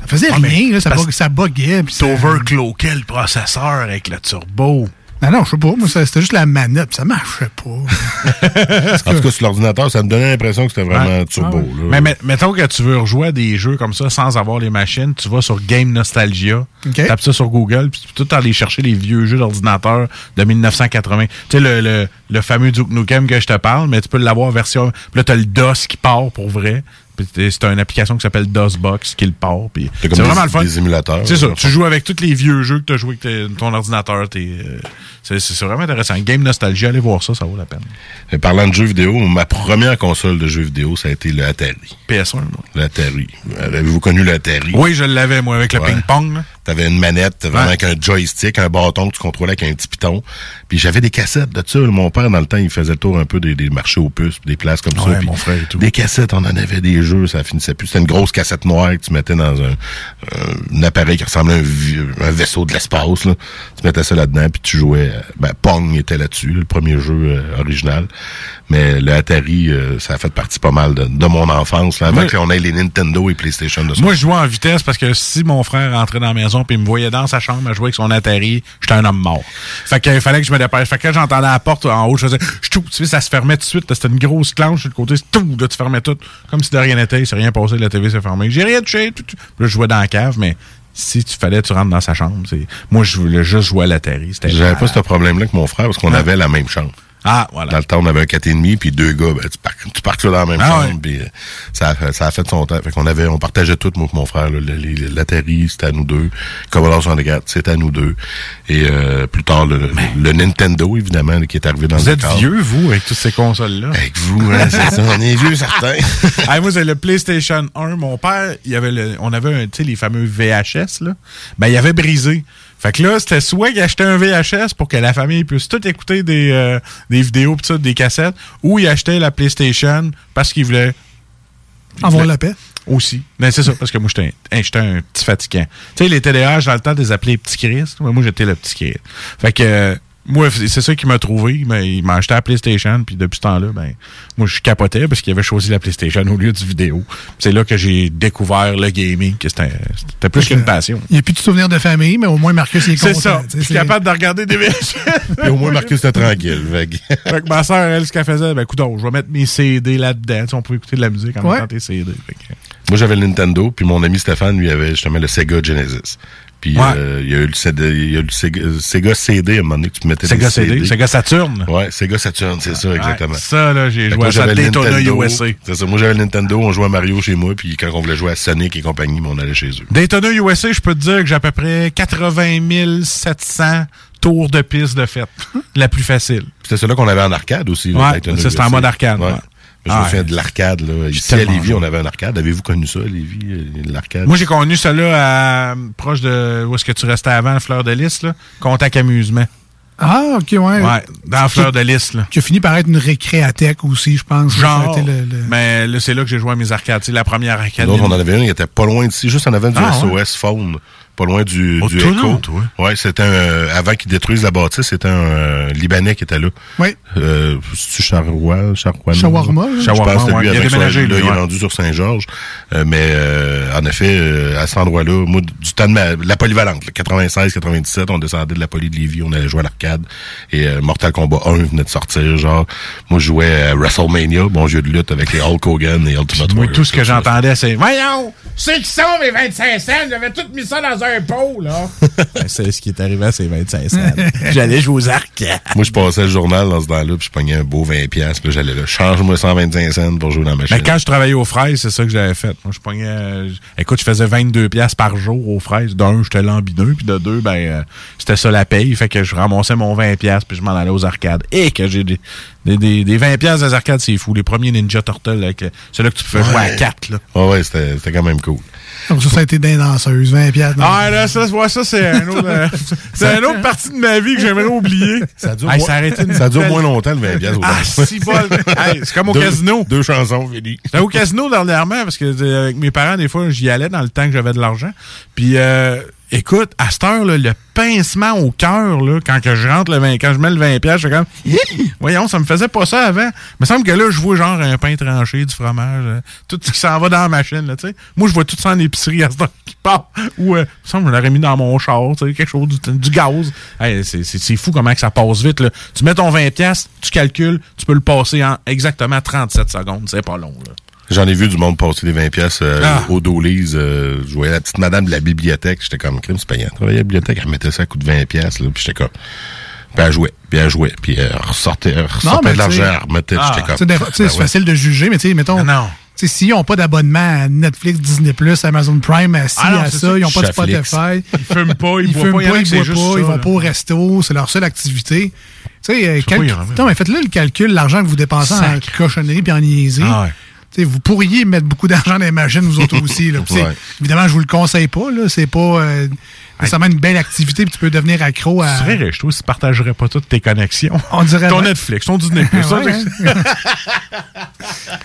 [SPEAKER 9] Ça faisait
[SPEAKER 10] Ah,
[SPEAKER 9] rien, là, ça, bug- ça buguait. puis ça-
[SPEAKER 10] T'overclockais le processeur avec le turbo.
[SPEAKER 9] Ah non, je sais pas, moi, c'était juste la manette, ça marchait pas.
[SPEAKER 26] En tout cas, sur l'ordinateur, ça me donnait l'impression que c'était vraiment turbo.
[SPEAKER 10] Ah
[SPEAKER 26] là.
[SPEAKER 10] Mais met- mettons que tu veux rejouer à des jeux comme ça sans avoir les machines, tu vas sur Game Nostalgia,
[SPEAKER 9] OK.
[SPEAKER 10] tapes ça sur Google, puis tu peux tout aller chercher les vieux jeux d'ordinateur de 1980. Tu sais, le, le, le fameux Duke Nukem que je te parle, mais tu peux l'avoir version... Puis là, t'as le DOS qui part pour vrai. C'est une application qui s'appelle DOSBox qui le part.
[SPEAKER 26] C'est
[SPEAKER 10] vraiment le fun.
[SPEAKER 26] des émulateurs.
[SPEAKER 10] C'est ça. Tu joues avec tous les vieux jeux que tu as joué avec ton ordinateur. euh, C'est vraiment intéressant. Game Nostalgie, allez voir ça, ça vaut la peine.
[SPEAKER 26] Et parlant de jeux vidéo, ma première console de jeux vidéo, ça a été le Atari.
[SPEAKER 10] PS1, moi.
[SPEAKER 26] Le Atari. Euh, Avez-vous connu le Atari?
[SPEAKER 10] Oui, je l'avais, moi, avec le ping-pong.
[SPEAKER 26] T'avais une manette, vraiment
[SPEAKER 10] Ouais.
[SPEAKER 26] avec un joystick, un bâton que tu contrôlais avec un petit piton. Puis j'avais des cassettes de ça. Mon père, dans le temps, il faisait le tour un peu des, des marchés aux puces, des places comme ça.
[SPEAKER 10] Ouais,
[SPEAKER 26] Puis
[SPEAKER 10] mon frère et tout.
[SPEAKER 26] Des cassettes, on en avait des jeux, ça finissait plus. C'était une grosse cassette noire que tu mettais dans un, un appareil qui ressemblait à un, vaisseau de l'espace. là. Tu mettais ça là-dedans, puis tu jouais. euh, Ben, Pong était là-dessus, le premier jeu euh, original. Mais le Atari, euh, ça a fait partie pas mal de, de mon enfance, là, avant qu'on ait les Nintendo et PlayStation de ça.
[SPEAKER 10] Moi, je jouais en vitesse parce que si mon frère rentrait dans la maison puis il me voyait dans sa chambre à jouer avec son Atari, j'étais un homme mort. Fait qu'il fallait que je me dépêche. Fait que quand j'entendais la porte en haut, je faisais ch'tou, tu sais, ça se fermait tout de suite. C'était une grosse clanche sur le côté, tout, là, tu fermais tout. Comme si de rien n'était, il s'est rien passé, la TV s'est fermée. J'ai rien touché. tout, tout. Là, je jouais dans la cave, mais si tu fallais tu rentres dans sa chambre. Moi, je voulais juste jouer à l'Atari. C'était
[SPEAKER 26] J'avais pas ce problème-là que mon frère parce qu'on
[SPEAKER 10] Ah.
[SPEAKER 26] avait la même chambre.
[SPEAKER 10] Ah, voilà.
[SPEAKER 26] Dans le temps, on avait un 4,5 puis deux gars, ben, tu, par, tu partais dans la même
[SPEAKER 10] Ah
[SPEAKER 26] chambre.
[SPEAKER 10] ouais.
[SPEAKER 26] puis, euh, ça, a fait, ça a fait son temps. Fait qu'on avait, on partageait tout, moi et mon frère. L'Atari, c'était à nous deux. Commodore 64, c'était à nous deux. Et euh, plus tard, le, le Nintendo, évidemment, qui est arrivé dans
[SPEAKER 10] Vous
[SPEAKER 26] le
[SPEAKER 10] êtes
[SPEAKER 26] décor.
[SPEAKER 10] vieux, vous, avec toutes ces consoles-là?
[SPEAKER 26] Avec vous, hein, c'est ça. On est vieux, certains.
[SPEAKER 10] Hey, moi, c'est le PlayStation 1. Mon père, il y avait le, on avait, un, tu sais, les fameux VHS, là. Ben, il avait brisé. Fait que là, c'était soit qu'il achetait un VHS pour que la famille puisse tout écouter des, euh, des vidéos, pis ça, des cassettes, ou il achetait la PlayStation parce qu'il voulait...
[SPEAKER 9] Avoir
[SPEAKER 10] voulait-
[SPEAKER 9] la paix.
[SPEAKER 10] Aussi. Ben, c'est ça, parce que moi, j'étais un, j'étais un petit fatigant. Tu sais, les TDAH, dans le temps, des appelés petits Chris. Moi, j'étais le petit Chris. Fait que, euh, moi, c'est ça qui m'a trouvé. Il m'a- Il m'a acheté la PlayStation, puis depuis ce temps-là, ben, moi, je capotais parce qu'il avait choisi la PlayStation au lieu du vidéo. C'est là que j'ai découvert le gaming, que c'était plus qu'une passion.
[SPEAKER 9] Il n'y a plus de souvenirs de famille, mais au moins Marcus il est
[SPEAKER 10] C'est
[SPEAKER 9] content.
[SPEAKER 10] ça.
[SPEAKER 9] tu sais,
[SPEAKER 10] Je suis
[SPEAKER 9] c'est-
[SPEAKER 10] capable de regarder des VHS.
[SPEAKER 26] Puis au moins, Marcus était tranquille. Fait que-
[SPEAKER 10] Fait que ma soeur, elle, ce qu'elle faisait, ben, écoute, je vais mettre mes CD là-dedans. On peut écouter de la musique en
[SPEAKER 26] Ouais.
[SPEAKER 10] mettant tes CD. Fait que-
[SPEAKER 26] Moi, j'avais le Nintendo, puis mon ami Stéphane, lui, avait justement le Sega Genesis. Puis
[SPEAKER 10] Ouais.
[SPEAKER 26] euh, il y a eu le, CD, y a eu le Sega, Sega CD à un moment donné que tu mettais
[SPEAKER 10] Sega
[SPEAKER 26] des
[SPEAKER 10] CD, Sega Saturn.
[SPEAKER 26] Ouais, Sega Saturn, c'est ça, exactement.
[SPEAKER 10] ça, là, j'ai joué à ça Daytona. USA.
[SPEAKER 26] C'est ça, moi j'avais le Nintendo, on jouait à Mario chez moi, puis quand on voulait jouer à Sonic et compagnie, ben, on allait chez eux.
[SPEAKER 10] Daytona USA, je peux te dire que j'ai à peu près 80 700 tours de piste de fête. La plus facile.
[SPEAKER 26] C'était celui-là qu'on avait en arcade aussi.
[SPEAKER 10] Ouais, c'était en mode arcade, ouais.
[SPEAKER 26] Je me
[SPEAKER 10] Ah,
[SPEAKER 26] souviens
[SPEAKER 10] ouais.
[SPEAKER 26] de l'arcade, là. Ici, à Lévis,
[SPEAKER 10] joué.
[SPEAKER 26] on avait un arcade. Avez-vous connu ça, Lévis, euh, l'arcade?
[SPEAKER 10] Moi, j'ai connu celle-là à, proche de où est-ce que tu restais avant, Fleur de Lys, là. Contact Amusement.
[SPEAKER 9] Ah, ok, ouais.
[SPEAKER 10] Ouais, dans Fleur de Lys, là.
[SPEAKER 9] Qui a fini par être une récréathèque aussi, je pense. Ça
[SPEAKER 10] Genre.
[SPEAKER 9] été le- le-
[SPEAKER 10] Mais là, c'est là que j'ai joué à mes arcades. C'est la première arcade.
[SPEAKER 26] Nous autres, on en avait un, il était pas loin d'ici, juste en avant du
[SPEAKER 10] Ah,
[SPEAKER 26] SOS Phone. Pas loin du,
[SPEAKER 10] Oh,
[SPEAKER 26] du Echo. Ouais, c'était un, euh, avant qu'ils détruisent la bâtisse, c'était un euh, Libanais qui était là.
[SPEAKER 9] Oui.
[SPEAKER 26] Euh, Charrois, Charrois?
[SPEAKER 9] Shawarma,
[SPEAKER 26] pense que
[SPEAKER 10] ouais.
[SPEAKER 26] lui,
[SPEAKER 10] Il a
[SPEAKER 26] son-
[SPEAKER 10] déménagé,
[SPEAKER 26] là,
[SPEAKER 10] lui,
[SPEAKER 26] il est
[SPEAKER 10] ouais.
[SPEAKER 26] rendu sur Saint-Georges. Euh, mais, euh, en effet, euh, à cet endroit-là, moi, du temps de ma, la polyvalente, 96, 97, on descendait de la poly de Lévis, on allait jouer à l'arcade. Et Mortal Kombat 1 venait de sortir, genre, moi, je jouais à WrestleMania, bon jeu de lutte avec les Hulk Hogan et Ultimate
[SPEAKER 10] Moi,
[SPEAKER 26] Warrior.
[SPEAKER 10] tout ce que j'entendais, c'est Voyons, c'est qui sont mes 25 cents? J'avais tout mis ça dans un pot, là. Ben, c'est ce qui est arrivé à ces 25 cents. J'allais jouer aux arcades.
[SPEAKER 26] Moi, je passais le journal dans ce temps-là, puis je pognais un beau 20$, puis j'allais là, change-moi 125 cents pour jouer dans la machine.
[SPEAKER 10] Mais quand je travaillais aux fraises, c'est ça que j'avais fait. Moi, je pognais. euh, écoute, je faisais 22 pièces par jour aux fraises. D'un, j'étais lambineux, puis de deux, ben, euh, c'était ça la paye. Fait que je ramassais mon 20 pièces, puis je m'en allais aux arcades. Et que j'ai des, des, des, des 20 pièces des arcades, c'est fou. Les premiers Ninja Turtles, avec, euh, c'est là que tu pouvais jouer à 4, là.
[SPEAKER 26] Ouais, ouais, c'était c'était quand même cool.
[SPEAKER 9] Donc ça, ça a été des danseuses, 20 piastres.
[SPEAKER 10] Ah, là, ça, ouais, ça c'est un autre, euh, c'est une autre partie de ma vie que j'aimerais oublier.
[SPEAKER 26] Ça dure,
[SPEAKER 10] Hey,
[SPEAKER 26] moins,
[SPEAKER 10] ça
[SPEAKER 26] dure moins longtemps, le 20$. piastres,
[SPEAKER 10] Ah, si bol. Hey, c'est comme au
[SPEAKER 26] Deux-
[SPEAKER 10] casino.
[SPEAKER 26] Deux chansons, fini.
[SPEAKER 10] J'étais au casino dernièrement parce que euh, avec mes parents, des fois, j'y allais dans le temps que j'avais de l'argent. Puis, euh, écoute, à cette heure, là, le pincement au cœur, quand que je rentre le 20, quand je mets le 20 pièces, je suis comme, voyons, ça me faisait pas ça avant. Il me semble que là, je vois genre un pain tranché, du fromage, euh, tout ce qui s'en va dans la machine, là, tu sais. Moi, je vois tout ça en épicerie à cette heure qui part. Ou, euh, il me semble que je l'aurais mis dans mon char, tu sais, quelque chose, du, du gaz. C'est fou comment que ça passe vite, là. Tu mets ton 20 pièces, tu calcules, tu peux le passer en exactement 37 secondes. C'est pas long, là.
[SPEAKER 26] J'en ai vu du monde passer des 20 pièces euh,
[SPEAKER 10] Ah.
[SPEAKER 26] au Dolly's. Euh, je voyais la petite madame de la bibliothèque. J'étais comme, crime, c'est payant. Travailler à la bibliothèque, elle mettait ça à coup de 20 pièces. Puis j'étais comme... Puis elle jouait, puis elle jouait, puis elle ressortait, elle ressortait
[SPEAKER 9] mais
[SPEAKER 26] de l'argent, elle remettait,
[SPEAKER 9] Ah,
[SPEAKER 26] j'étais comme...
[SPEAKER 9] tu sais,
[SPEAKER 26] ben
[SPEAKER 9] c'est
[SPEAKER 26] ouais.
[SPEAKER 9] facile de juger, mais tu sais, mettons, sais, s'ils n'ont pas d'abonnement à Netflix, Disney+, Amazon Prime, à ci,
[SPEAKER 10] Ah non,
[SPEAKER 9] à
[SPEAKER 10] c'est
[SPEAKER 9] ça,
[SPEAKER 10] ça.
[SPEAKER 9] ils n'ont pas de. Spotify.
[SPEAKER 10] Ils fument pas, ils
[SPEAKER 9] ils
[SPEAKER 10] boivent
[SPEAKER 9] fument
[SPEAKER 10] pas, il y en a
[SPEAKER 9] pas, ils boivent pas,
[SPEAKER 10] ça,
[SPEAKER 9] ils vont
[SPEAKER 10] là.
[SPEAKER 9] pas au resto, c'est leur seule activité. Tu sais, euh, non, faites-le le calcul, l'argent que vous dépensez en cochonnerie puis en niaiserie.
[SPEAKER 10] Ah ouais.
[SPEAKER 9] Vous pourriez mettre beaucoup d'argent dans les machines, vous autres aussi. Là. Puis c'est-
[SPEAKER 10] Ouais.
[SPEAKER 9] Évidemment, je vous le conseille pas. Là. C'est pas euh, nécessairement une belle activité, puis tu peux devenir accro à.
[SPEAKER 10] Tu serais riche, toi, si tu partagerais pas toutes tes connexions.
[SPEAKER 9] On dirait
[SPEAKER 10] Ton. Netflix, ton Disney+.
[SPEAKER 9] Ouais,
[SPEAKER 10] ça,
[SPEAKER 9] ouais.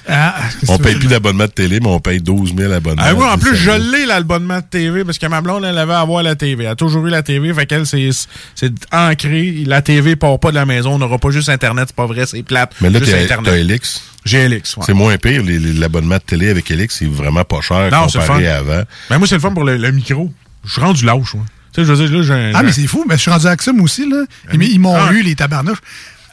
[SPEAKER 9] Ah,
[SPEAKER 26] On
[SPEAKER 9] que
[SPEAKER 26] paye plus d'abonnement de télé, mais on paye 12 000 abonnements.
[SPEAKER 10] Ah oui, en plus,
[SPEAKER 26] C'est
[SPEAKER 10] je l'ai l'abonnement de TV parce que ma blonde, elle avait à avoir la TV. Elle a toujours eu la TV, fait qu'elle, c'est, c'est ancré. La TV part pas de la maison. On n'aura pas juste Internet, c'est pas vrai, c'est plate.
[SPEAKER 26] Mais là,
[SPEAKER 10] juste
[SPEAKER 26] t'as
[SPEAKER 10] Internet. J'ai Elix, ouais.
[SPEAKER 26] C'est moins pire. L'abonnement de télé avec Elix, c'est vraiment pas cher
[SPEAKER 10] Non,
[SPEAKER 26] comparé à avant.
[SPEAKER 10] Ben, moi, c'est le fun pour le, le micro. Je suis rendu lâche, moi. Tu sais, je veux dire, là, j'ai un.
[SPEAKER 9] Ah, mais c'est fou. Mais je suis rendu à Axum aussi. Là. Ils, ils m'ont
[SPEAKER 10] Ah.
[SPEAKER 9] eu, les tabarnouches.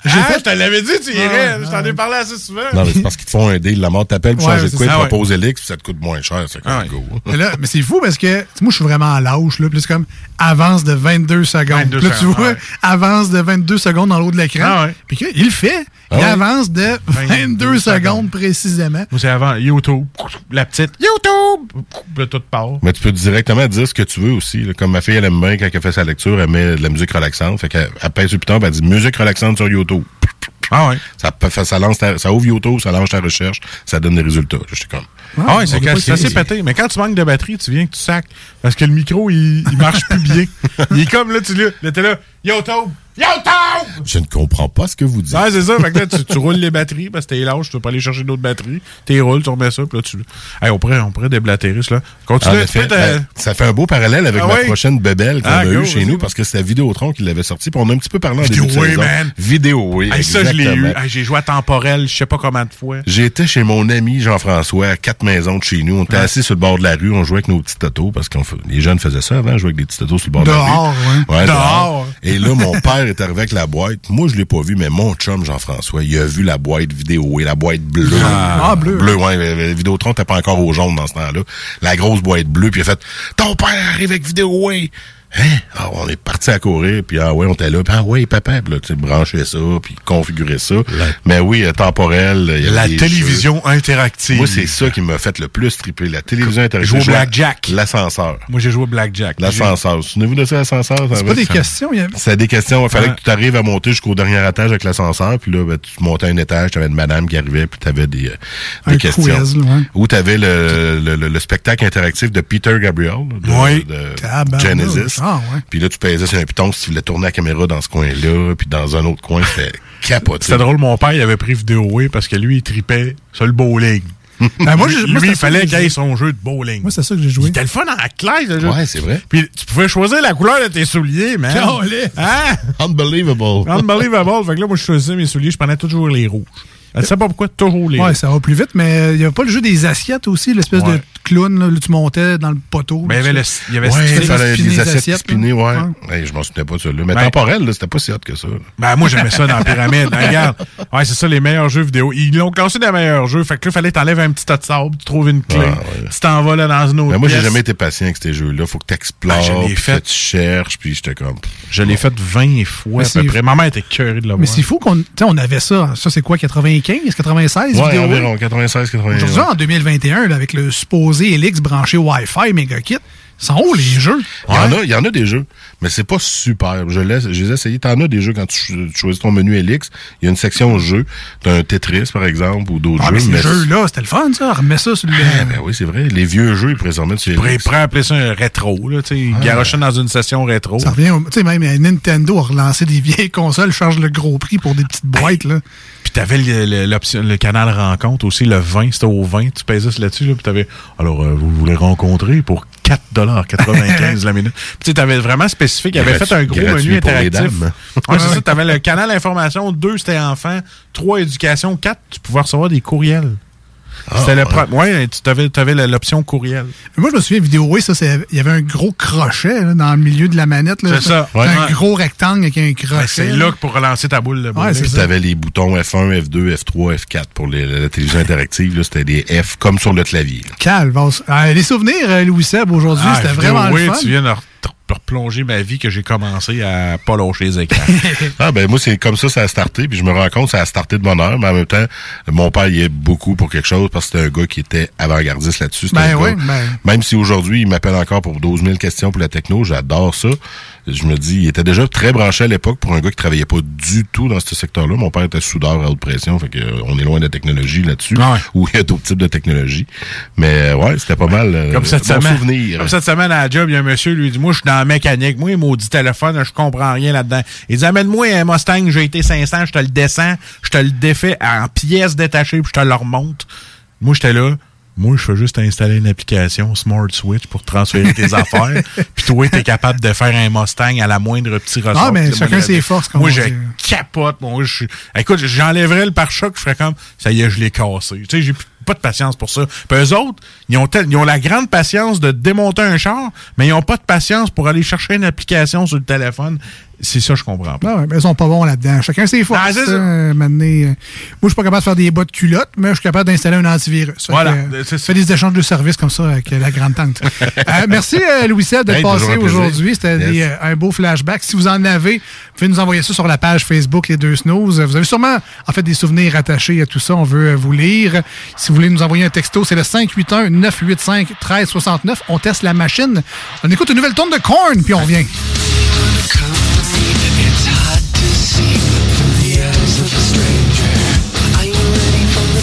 [SPEAKER 9] J'ai
[SPEAKER 10] Ah,
[SPEAKER 9] fait.
[SPEAKER 10] je te l'avais dit, tu irais.
[SPEAKER 9] Ah,
[SPEAKER 10] je t'en ai parlé assez souvent.
[SPEAKER 26] Non, mais c'est parce qu'ils te font un deal. La mort t'appelle pour
[SPEAKER 9] Ouais,
[SPEAKER 26] changer de quoi, ils
[SPEAKER 9] ça.
[SPEAKER 26] te
[SPEAKER 9] Ah
[SPEAKER 26] proposent Elix, puis ça te coûte moins cher. C'est comme
[SPEAKER 10] Ah
[SPEAKER 26] go.
[SPEAKER 9] Mais, là, mais c'est fou parce que moi, je suis vraiment à l'âge. Là, puis c'est comme avance de 22 secondes.
[SPEAKER 10] 22
[SPEAKER 9] Puis là, tu
[SPEAKER 10] secondes,
[SPEAKER 9] vois,
[SPEAKER 10] ouais.
[SPEAKER 9] avance de 22 secondes dans l'eau de l'écran.
[SPEAKER 10] Ah ouais.
[SPEAKER 9] Puis il le fait.
[SPEAKER 26] Ah
[SPEAKER 9] il avance de 22 secondes précisément.
[SPEAKER 10] Moi, c'est avant YouTube. La petite YouTube. Là, tout part.
[SPEAKER 26] Mais tu peux directement dire ce que tu veux aussi. là. Comme ma fille, elle aime bien quand elle fait sa lecture, elle met de la musique relaxante. Fait qu'elle elle pèse sur le piton, elle dit musique relaxante sur YouTube.
[SPEAKER 10] Ah ouais.
[SPEAKER 26] Ça, ça, lance ta- ça ouvre YouTube, ça lance ta recherche, ça donne des résultats. J'étais comme.
[SPEAKER 10] Ah ouais, c'est assez
[SPEAKER 26] essayer.
[SPEAKER 10] pété. Mais quand tu manques de batterie, tu viens que tu sacs. Parce que le micro, il, il marche plus bien. Il est comme là, tu là, là, t'es là, YouTube! YouTube!
[SPEAKER 26] Je ne comprends pas ce que vous dites.
[SPEAKER 10] Ouais, c'est ça. Fait que là, tu, tu roules les batteries parce que t'es lâche, tu peux pas aller chercher d'autres batteries. T'es roules, tu remets ça, puis là, tu. Hey, on pourrait, on pourrait déblatérer là. Continue. Peux te-
[SPEAKER 26] ben, ça fait un beau parallèle avec
[SPEAKER 10] Ah
[SPEAKER 26] ma prochaine bebelle qu'on
[SPEAKER 10] Ah,
[SPEAKER 26] a
[SPEAKER 10] go,
[SPEAKER 26] eue chez nous parce que c'était Vidéotron qui l'avait sorti. Puis on a un petit peu parlé en
[SPEAKER 10] Vidéo,
[SPEAKER 26] début de
[SPEAKER 10] oui, man.
[SPEAKER 26] Vidéo, oui.
[SPEAKER 10] Hey, ça, je l'ai eu. Hey, J'ai joué à temporel, je sais pas combien de fois.
[SPEAKER 26] J'étais chez mon ami Jean-François à quatre maisons de chez nous. On était
[SPEAKER 10] Ouais.
[SPEAKER 26] assis sur le bord de la rue, on jouait avec nos petits autos parce que les jeunes faisaient ça avant, jouer avec des petits autos sur le bord
[SPEAKER 9] Dehors,
[SPEAKER 26] de la rue.
[SPEAKER 9] ouais.
[SPEAKER 26] Ouais,
[SPEAKER 10] Dehors.
[SPEAKER 26] Et là, mon père est arrivé avec la boîte. Moi, je l'ai pas vu, mais mon chum Jean-François, il a vu la boîte vidéo et la boîte bleue.
[SPEAKER 9] Ah, bleu.
[SPEAKER 26] Bleu, ouais. Vidéotron t'es pas encore au jaune dans ce temps-là. La grosse boîte bleue, puis il a fait Ton père arrive avec vidéo, ouais. Hein? Ah, on est parti à courir, puis ah ouais, on était là, puis ah ouais, papa, puis là, tu brancher ça, puis configurer ça. Mais oui, euh, temporel. il y avait
[SPEAKER 10] La télévision interactive.
[SPEAKER 26] Moi, c'est ça qui m'a fait le plus triper. La télévision interactive.
[SPEAKER 10] Jouer blackjack.
[SPEAKER 26] L'ascenseur.
[SPEAKER 10] Moi, j'ai joué Blackjack.
[SPEAKER 26] L'ascenseur. Souvenez-vous de ça, l'ascenseur?
[SPEAKER 9] C'est pas des questions. il y a-
[SPEAKER 26] C'est des questions. Il fallait
[SPEAKER 10] Ouais.
[SPEAKER 26] que tu arrives à monter jusqu'au dernier étage avec l'ascenseur. Puis là, ben, tu montais un étage, tu avais une madame qui arrivait, puis tu avais des, euh, des
[SPEAKER 9] Un
[SPEAKER 26] questions.
[SPEAKER 9] quiz, là, ouais.
[SPEAKER 26] Ou tu avais le, le, le- le spectacle interactif de Peter Gabriel, de,
[SPEAKER 10] Oui.
[SPEAKER 26] de. Genesis.
[SPEAKER 9] Ah, ouais.
[SPEAKER 26] Puis là, tu pesais sur un piton si tu voulais tourner la caméra dans ce coin-là, puis dans un autre coin, c'était capoté.
[SPEAKER 10] C'était drôle, mon père, il avait pris Vidéoway parce que lui, il tripait sur le bowling.
[SPEAKER 9] Ben, moi,
[SPEAKER 10] lui, il fallait qu'il ait son jeu de bowling.
[SPEAKER 9] Moi, c'est ça que j'ai joué.
[SPEAKER 10] C'était le fun en classe, le jeu.
[SPEAKER 26] Ouais, c'est vrai.
[SPEAKER 10] Puis tu pouvais choisir la couleur de tes souliers, man. Hein?
[SPEAKER 26] Unbelievable.
[SPEAKER 10] Unbelievable. fait que là, moi, je choisissais mes souliers, je prenais toujours les rouges. Je sais pas pourquoi, toujours les
[SPEAKER 9] Ouais, ça va plus vite, mais il n'y a pas le jeu des assiettes aussi, l'espèce
[SPEAKER 10] Ouais.
[SPEAKER 9] de clown, là, où tu montais dans le poteau.
[SPEAKER 10] Ben, il y avait, le, il y avait
[SPEAKER 26] Ouais, il
[SPEAKER 9] les
[SPEAKER 26] assiettes
[SPEAKER 9] assiettes,
[SPEAKER 26] spinner, ouais. Hey, je m'en souvenais pas de ça. là. Mais
[SPEAKER 10] Ben-
[SPEAKER 26] temporel, là, c'était pas si hot que ça. là.
[SPEAKER 10] Ben, moi, j'aimais ça dans la pyramide. Ben, regarde. Ouais, c'est ça, les meilleurs jeux vidéo. Ils l'ont classé des meilleurs jeux. Fait que là, fallait t'enlèves un petit tas de sable, tu trouves une clé,
[SPEAKER 26] Ah, ouais.
[SPEAKER 10] tu t'en vas là dans une autre
[SPEAKER 26] Mais moi, j'ai jamais été patient avec ces jeux-là. Faut que tu explores,
[SPEAKER 10] Ah, je fait.
[SPEAKER 26] que tu cherches, puis j'étais comme...
[SPEAKER 10] Je l'ai fait 20 fois à peu
[SPEAKER 9] c'est-
[SPEAKER 10] près. Maman était curée de le
[SPEAKER 9] Mais c'est fou qu'on tu sais, on avait ça. Ça, c'est quoi, 95, 96
[SPEAKER 26] Ouais,
[SPEAKER 9] vidéos?
[SPEAKER 26] environ 96, 98.
[SPEAKER 9] Aujourd'hui, en 2021, là, avec le supposé Elix branché Wi-Fi, Megakit, sont hauts les jeux.
[SPEAKER 26] Il y, en a, il y en a des jeux, mais c'est pas super. Je laisse, j'ai essayé. T'en as des jeux quand tu, cho- tu choisis ton menu Elix. Il y a une section jeux. T'as un Tetris, par exemple, ou d'autres
[SPEAKER 9] Ah, mais
[SPEAKER 26] jeux.
[SPEAKER 9] ces jeux-là, c'était le fun, ça. Remets ça sur le.
[SPEAKER 26] Ah, ben oui, c'est vrai. Les vieux jeux,
[SPEAKER 10] Il pourrait
[SPEAKER 26] Elix.
[SPEAKER 10] pourrait appeler ça un rétro, là, tu
[SPEAKER 26] Ah.
[SPEAKER 10] dans une session rétro.
[SPEAKER 9] Ça revient, tu sais, même Nintendo a relancé des vieilles consoles, charge le gros prix pour des petites boîtes, là.
[SPEAKER 10] Puis t'avais le, le, l'option- le canal rencontre aussi, le 20, c'était au 20, tu pèses là-dessus, là, puis t'avais, alors, euh, vous voulez rencontrer pour 4,95 la minute. Tu sais, t'avais vraiment spécifique, il avait fait un gros menu interactif. Ouais, c'est ça, t'avais le canal information, 2, c'était enfant, 3, éducation, 4, tu pouvais recevoir des courriels. C'était le pro- ouais, tu avais, avais l'option courriel.
[SPEAKER 9] Mais Moi, je me souviens, Vidéoway, ça, c'est- il y avait un gros crochet là, dans le milieu de la manette.
[SPEAKER 10] C'est ça.
[SPEAKER 9] C'est
[SPEAKER 10] Ouais.
[SPEAKER 9] un
[SPEAKER 10] Ouais.
[SPEAKER 9] gros rectangle avec un crochet.
[SPEAKER 10] Ben, c'est là que pour relancer ta boule de
[SPEAKER 26] Puis
[SPEAKER 9] ça.
[SPEAKER 26] t'avais les boutons F1, F2, F3, F4 pour les- la télévision interactive. là, C'était des F comme sur le clavier.
[SPEAKER 9] Calvasse. Ah, les souvenirs, euh, Louis Seb, aujourd'hui,
[SPEAKER 10] Ah,
[SPEAKER 9] c'était vraiment
[SPEAKER 10] oui,
[SPEAKER 9] le fun.
[SPEAKER 10] tu viens de replonger ma vie que j'ai commencé à pas lâcher les écrans.
[SPEAKER 26] ah ben moi c'est comme ça ça a starté puis je me rends compte ça a starté de bonne heure mais en même temps mon père y est beaucoup pour quelque chose parce que c'était un gars qui était avant-gardiste là-dessus.
[SPEAKER 9] Ben oui, ben-
[SPEAKER 26] Même si aujourd'hui il m'appelle encore pour 12 000 questions pour la techno, j'adore ça. Je me dis, il était déjà très branché à l'époque pour un gars qui travaillait pas du tout dans ce secteur-là. Mon père était soudeur à haute pression, fait que euh, on est loin de la technologie là-dessus. Ou il y a d'autres types de technologies. Mais euh, ouais, c'était pas mal. euh,
[SPEAKER 10] Comme cette
[SPEAKER 26] bon
[SPEAKER 10] semaine.
[SPEAKER 26] souvenir.
[SPEAKER 10] Comme cette semaine à la job, il y a un monsieur, lui dit, moi, je suis dans la mécanique. Moi, il maudit téléphone, je comprends rien là-dedans. Il dit, amène-moi un Mustang, j'ai été 500, je te le descends, je te le défais en pièces détachées, puis je te le remonte. Moi, j'étais là. Moi, je fais juste installer une application Smart Switch pour transférer tes affaires. Puis toi, t'es capable de faire un Mustang à la moindre petit ressort.
[SPEAKER 9] Ah, mais
[SPEAKER 10] C'est
[SPEAKER 9] chacun ses forces,
[SPEAKER 10] Moi, je capote. Moi, je Écoute, j'enlèverais le pare-choc, je ferais comme, ça y est, je l'ai cassé. Tu sais, j'ai pas de patience pour ça. Puis eux autres, ils ont, tel- ils ont la grande patience de démonter un char, mais ils ont pas de patience pour aller chercher une application sur le téléphone. C'est ça, je comprends pas.
[SPEAKER 9] Ah ouais, mais ils sont pas bons là-dedans. Chacun ses forces.
[SPEAKER 10] Ah, c'est ça.
[SPEAKER 9] euh, maintenant, euh, moi, je suis pas capable de faire des bas de culotte, mais je suis capable d'installer un antivirus. Fait
[SPEAKER 10] Voilà,
[SPEAKER 9] que, euh, fais des échanges de services comme ça avec euh, la grande tante. Euh, merci, euh, Louis-Seb, d'être
[SPEAKER 26] Hey,
[SPEAKER 9] passé aujourd'hui. C'était
[SPEAKER 26] Yes.
[SPEAKER 9] euh, un beau flashback. Si vous en avez, vous pouvez nous envoyer ça sur la page Facebook Les Deux Snooze. Vous avez sûrement, en fait, des souvenirs attachés à tout ça. On veut euh, vous lire. Si vous voulez nous envoyer un texto, c'est le 581-985-1369. On teste la machine. On écoute une nouvelle tonne de Korn, puis on revient.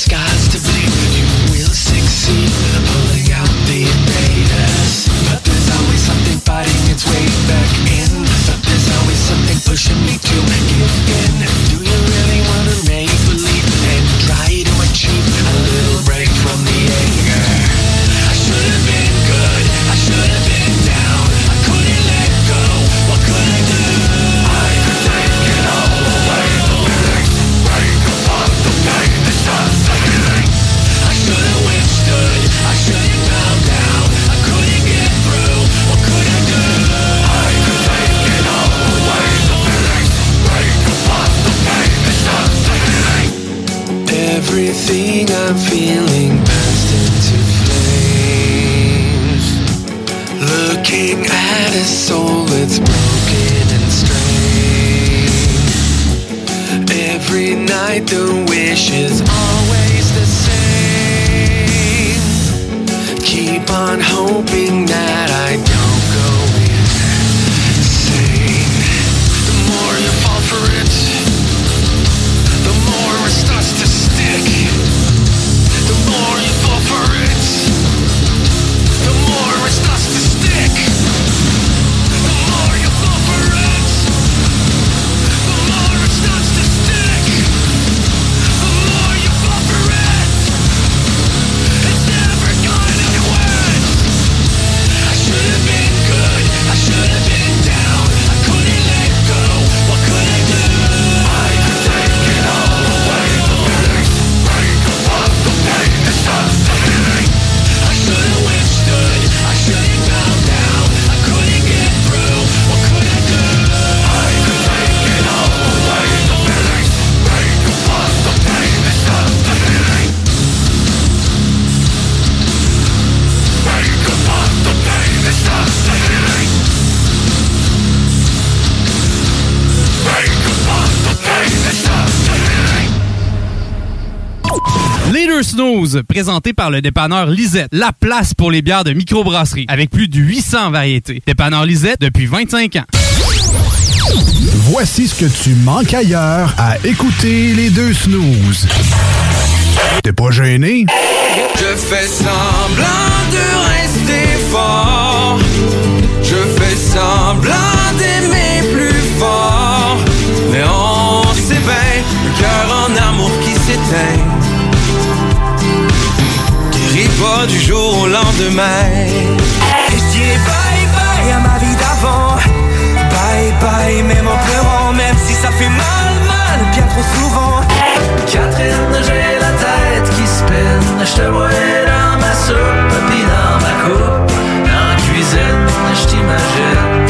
[SPEAKER 27] Sky. présenté par le dépanneur Lisette, la place pour les bières de microbrasserie, avec plus de 800 variétés. Dépanneur Lisette depuis 25 ans.
[SPEAKER 11] Voici ce que tu manques ailleurs à écouter les deux snooze.
[SPEAKER 9] T'es pas gêné?
[SPEAKER 25] Je fais semblant de rester fort. Je fais semblant du jour au lendemain. Et je dirais bye bye à ma vie d'avant. Bye bye, même en pleurant, même si ça fait mal, mal, bien trop souvent. Catherine, j'ai la tête qui spinne. Je te vois dans ma soupe, puis dans ma coupe. Dans la cuisine, je t'imagine.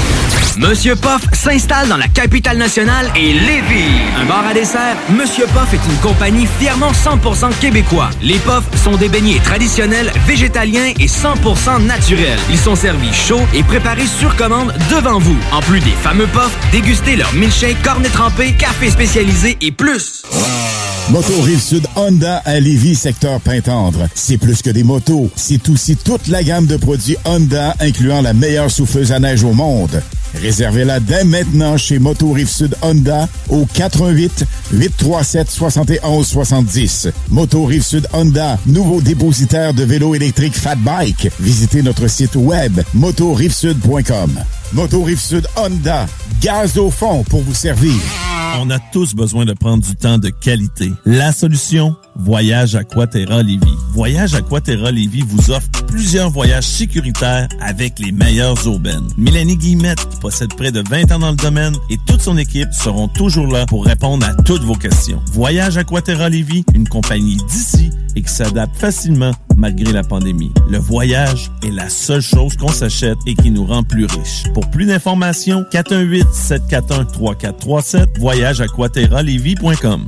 [SPEAKER 16] Monsieur Poff s'installe dans la capitale nationale et Lévis. Un bar à dessert, Monsieur Poff est une compagnie fièrement 100% québécois. Les Poffs sont des beignets traditionnels, végétaliens et 100% naturels. Ils sont servis chauds et préparés sur commande devant vous. En plus des fameux Poffs, dégustez leur milkshake, cornet trempé, café spécialisé et plus.
[SPEAKER 4] Moto Rive-Sud Honda à Lévis, secteur Pintendre. C'est plus que des motos, c'est aussi toute la gamme de produits Honda, incluant la meilleure souffleuse à neige au monde. Réservez-la dès maintenant chez Moto Rive-Sud Honda au 88 837 71 70. Moto Rive-Sud Honda, nouveau dépositaire de vélos électriques Fat Bike. Visitez notre site web motorivesud.com. Moto Rive-Sud Honda, gaz au fond pour vous servir.
[SPEAKER 3] On a tous besoin de prendre du temps de qualité. La solution, Voyage Aquaterra Lévis. Voyage Aquaterra Lévis vous offre plusieurs voyages sécuritaires avec les meilleures aubaines. Mélanie Guillemette possède près de 20 ans dans le domaine et toute son équipe seront toujours là pour répondre à toutes vos questions. Voyage Aquaterra Lévis, une compagnie d'ici et qui s'adapte facilement malgré la pandémie. Le voyage est la seule chose qu'on s'achète et qui nous rend plus riches. Pour plus d'informations, 418-741-3437, voyageaquaterralevy.com.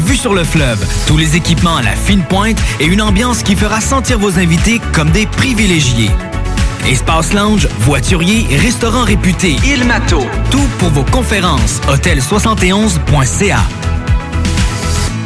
[SPEAKER 16] vue sur le fleuve, tous les équipements à la fine pointe et une ambiance qui fera sentir vos invités comme des privilégiés. Espace lounge, voiturier, restaurant réputé, Il Mato, tout pour vos conférences. Hôtel71.ca.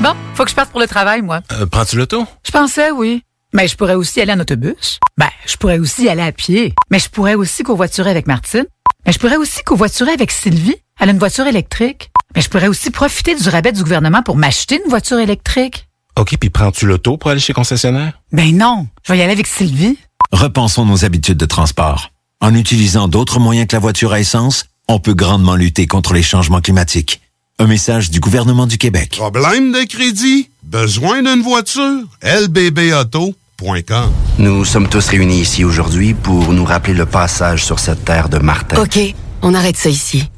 [SPEAKER 13] Bon, faut que je parte pour le travail, moi.
[SPEAKER 28] Euh, Prends-tu l'auto?
[SPEAKER 13] Je pensais, oui. Mais je pourrais aussi aller en autobus. Ben, je pourrais aussi aller à pied. Mais je pourrais aussi covoiturer avec Martine. Mais je pourrais aussi covoiturer avec Sylvie. Elle a une voiture électrique. Mais je pourrais aussi profiter du rabais du gouvernement pour m'acheter une voiture électrique.
[SPEAKER 28] OK, puis prends-tu l'auto pour aller chez concessionnaire?
[SPEAKER 13] Ben non, je vais y aller avec Sylvie.
[SPEAKER 2] Repensons nos habitudes de transport. En utilisant d'autres moyens que la voiture à essence, on peut grandement lutter contre les changements climatiques. Un message du gouvernement du Québec.
[SPEAKER 19] Problème de crédit? Besoin d'une voiture? lbbauto.com
[SPEAKER 29] Nous sommes tous réunis ici aujourd'hui pour nous rappeler le passage sur cette terre de Martin.
[SPEAKER 30] OK, on arrête ça ici.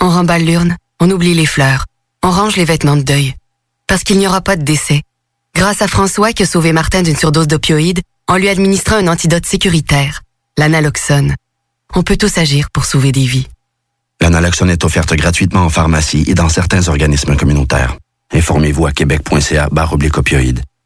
[SPEAKER 30] On remballe l'urne, on oublie les fleurs, on range les vêtements de deuil. Parce qu'il n'y aura pas de décès. Grâce à François qui a sauvé Martin d'une surdose d'opioïdes, en lui administrant un antidote sécuritaire, l'analoxone. On peut tous agir pour sauver des vies.
[SPEAKER 29] L'analoxone est offerte gratuitement en pharmacie et dans certains organismes communautaires. Informez-vous à québec.ca barre opioïdes.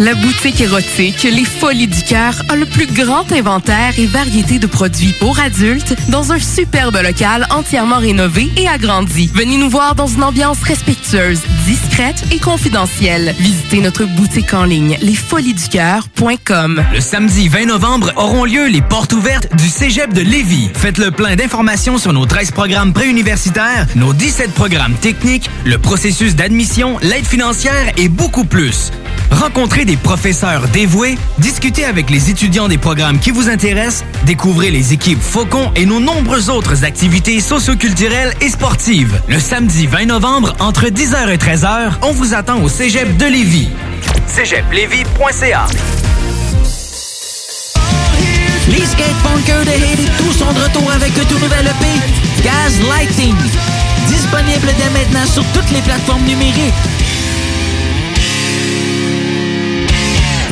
[SPEAKER 31] La boutique érotique Les Folies du Cœur a le plus grand inventaire et variété de produits pour adultes dans un superbe local entièrement rénové et agrandi. Venez nous voir dans une ambiance respectueuse, discrète et confidentielle. Visitez notre boutique en ligne lesfoliesducoeur.com.
[SPEAKER 16] Le samedi 20 novembre auront lieu les portes ouvertes du Cégep de Lévis. Faites le plein d'informations sur nos 13 programmes préuniversitaires, nos 17 programmes techniques, le processus d'admission, l'aide financière et beaucoup plus. Rencontrez des professeurs dévoués, discutez avec les étudiants des programmes qui vous intéressent, découvrez les équipes Faucon et nos nombreuses autres activités socioculturelles et sportives. Le samedi 20 novembre, entre 10h et 13h, on vous attend au Cégep de Lévis. cégeplévis.ca
[SPEAKER 32] Les skatepunkers de Haiti, tous sont de retour avec un tout nouvel EP, Gaz Lighting. Disponible dès maintenant sur toutes les plateformes numériques.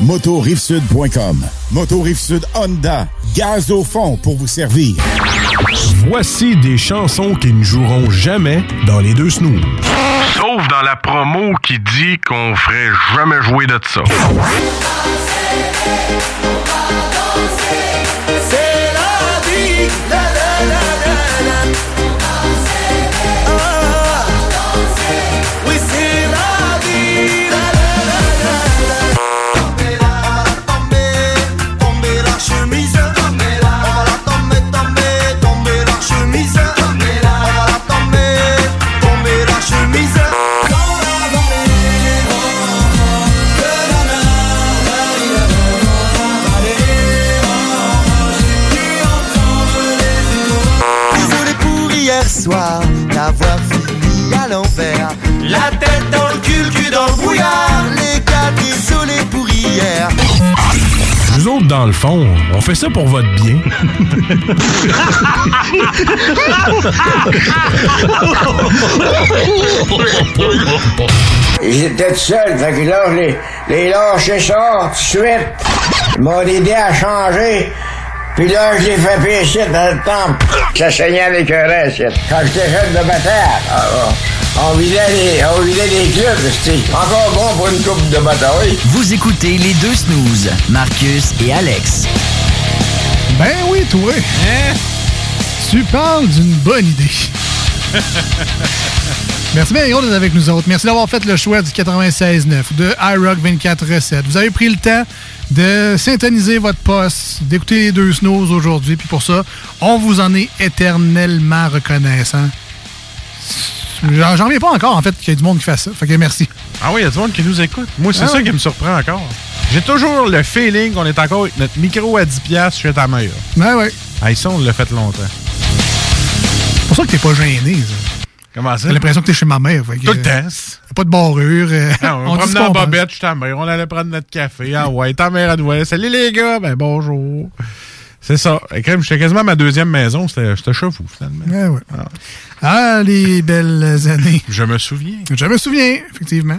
[SPEAKER 4] motorivesud.com. Moto Rive-Sud Honda, gaz au fond pour vous servir.
[SPEAKER 33] Voici des chansons qui ne joueront jamais dans les deux snooze.
[SPEAKER 34] Sauf dans la promo qui dit qu'on ferait jamais jouer de ça.
[SPEAKER 6] C'est la vie, la la la
[SPEAKER 33] Nous autres, dans le fond, on fait ça pour votre bien.
[SPEAKER 35] J'étais tout seul, fait que là, les, les lâché ça tout de suite. Ils m'ont aidé à changer. Puis là, je l'ai fait pécher dans le temple. Ça saignait avec un reste. Quand j'étais jeune de bataille, ah, ah, on vidait les, on vidait les clubs, encore bon pour une coupe de bataille.
[SPEAKER 24] Vous écoutez les deux snooze, Marcus et Alex.
[SPEAKER 9] Ben oui, toi. Tu parles d'une bonne idée. Merci bien d'être avec nous autres. Merci d'avoir fait le choix du 96.9 de iRock 24.7. Vous avez pris le temps de syntoniser votre poste, d'écouter les deux snows aujourd'hui. Puis pour ça, on vous en est éternellement reconnaissant. J'en reviens pas encore, en fait, qu'il y ait du monde qui fasse ça. Fait que merci.
[SPEAKER 10] Ah oui, il y a du monde qui nous écoute. Moi, c'est
[SPEAKER 9] Ah
[SPEAKER 10] ça
[SPEAKER 9] oui.
[SPEAKER 10] qui me surprend encore. J'ai toujours le feeling qu'on est encore avec notre micro à 10$ piastres chez ta mère.
[SPEAKER 9] Ouais, ouais.
[SPEAKER 10] Ah, ça, on l'a fait longtemps.
[SPEAKER 9] C'est pour ça que t'es pas gêné, ça.
[SPEAKER 10] Comment ça?
[SPEAKER 9] J'ai l'impression que t'es chez ma mère. fait que,
[SPEAKER 10] Tout le
[SPEAKER 9] euh,
[SPEAKER 10] temps.
[SPEAKER 9] pas de barrure. euh,
[SPEAKER 10] Ah, on
[SPEAKER 9] on
[SPEAKER 10] promenait en bobette, je ta mère. On allait prendre notre café. Ah ouais, ta mère, elle nous. Salut les gars, ben bonjour. C'est ça. Même, J'étais quasiment à ma deuxième maison. J'étais chez vous, finalement.
[SPEAKER 9] Ouais, ouais. Ah, les belles années.
[SPEAKER 10] Je me souviens.
[SPEAKER 9] Je me souviens, effectivement.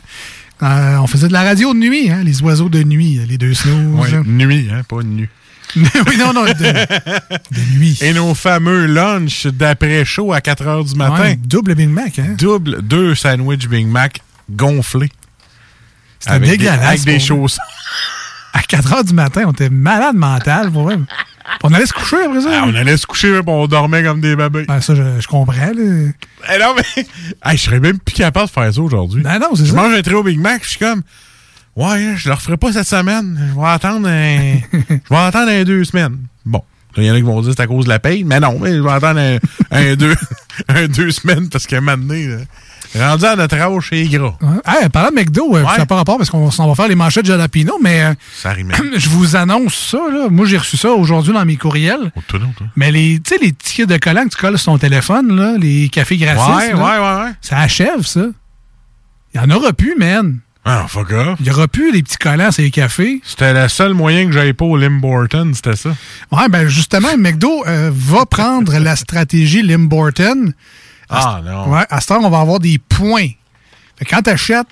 [SPEAKER 9] Euh, on faisait de la radio de nuit, hein, les oiseaux de nuit, les deux snooze.
[SPEAKER 10] Ouais, nuit, hein, pas nu.
[SPEAKER 9] oui, non, non, de, de nuit.
[SPEAKER 10] Et nos fameux lunchs d'après-chaud à 4 h du matin.
[SPEAKER 9] Ouais, double Big Mac, hein?
[SPEAKER 10] Double, deux sandwichs Big Mac gonflés.
[SPEAKER 9] C'était
[SPEAKER 10] Avec des-
[SPEAKER 9] dégueulasse.
[SPEAKER 10] Avec des choses.
[SPEAKER 9] À 4 heures du matin, on était malade mental, pour vrai. On allait se coucher après ça?
[SPEAKER 10] Ah, on allait se coucher, puis on dormait comme des bébés.
[SPEAKER 9] Ah, ça, je, je comprends. Là.
[SPEAKER 10] Eh non, mais. Je serais même plus capable de faire ça aujourd'hui.
[SPEAKER 9] Ben non, c'est
[SPEAKER 10] Je mange un trio Big Mac, je suis comme. Ouais, je le referai pas cette semaine. Je vais attendre un. je vais attendre un deux semaines. Bon. Il y en a qui vont dire que c'est à cause de la paye, mais non, mais je vais attendre un, un deux, un deux semaines parce qu'à un moment donné, là, rendu à notre âge, c'est gras.
[SPEAKER 9] Hey, parlant de McDo, euh, ça n'a pas rapport parce qu'on s'en va faire les manchettes de jalapino, mais euh,
[SPEAKER 10] Ça
[SPEAKER 9] je vous annonce ça. Là. Moi, j'ai reçu ça aujourd'hui dans mes courriels.
[SPEAKER 10] toi, non, toi.
[SPEAKER 9] Mais les, tu sais, les tickets de collants que tu colles sur ton téléphone, là, les cafés gratis,
[SPEAKER 10] Ouais, ouais, ouais, ouais.
[SPEAKER 9] ça achève, ça. Il n'y en aura plus, man.
[SPEAKER 10] Ah, fuck off.
[SPEAKER 9] Il n'y aura plus les petits collants sur les cafés.
[SPEAKER 10] C'était le seul moyen que j'avais pas au Limborton, c'était ça.
[SPEAKER 9] Ouais, ben justement, McDo euh, va prendre la stratégie Limborton.
[SPEAKER 10] Ah, non.
[SPEAKER 9] Ouais, à ce temps, on va avoir des points. Fait que quand tu achètes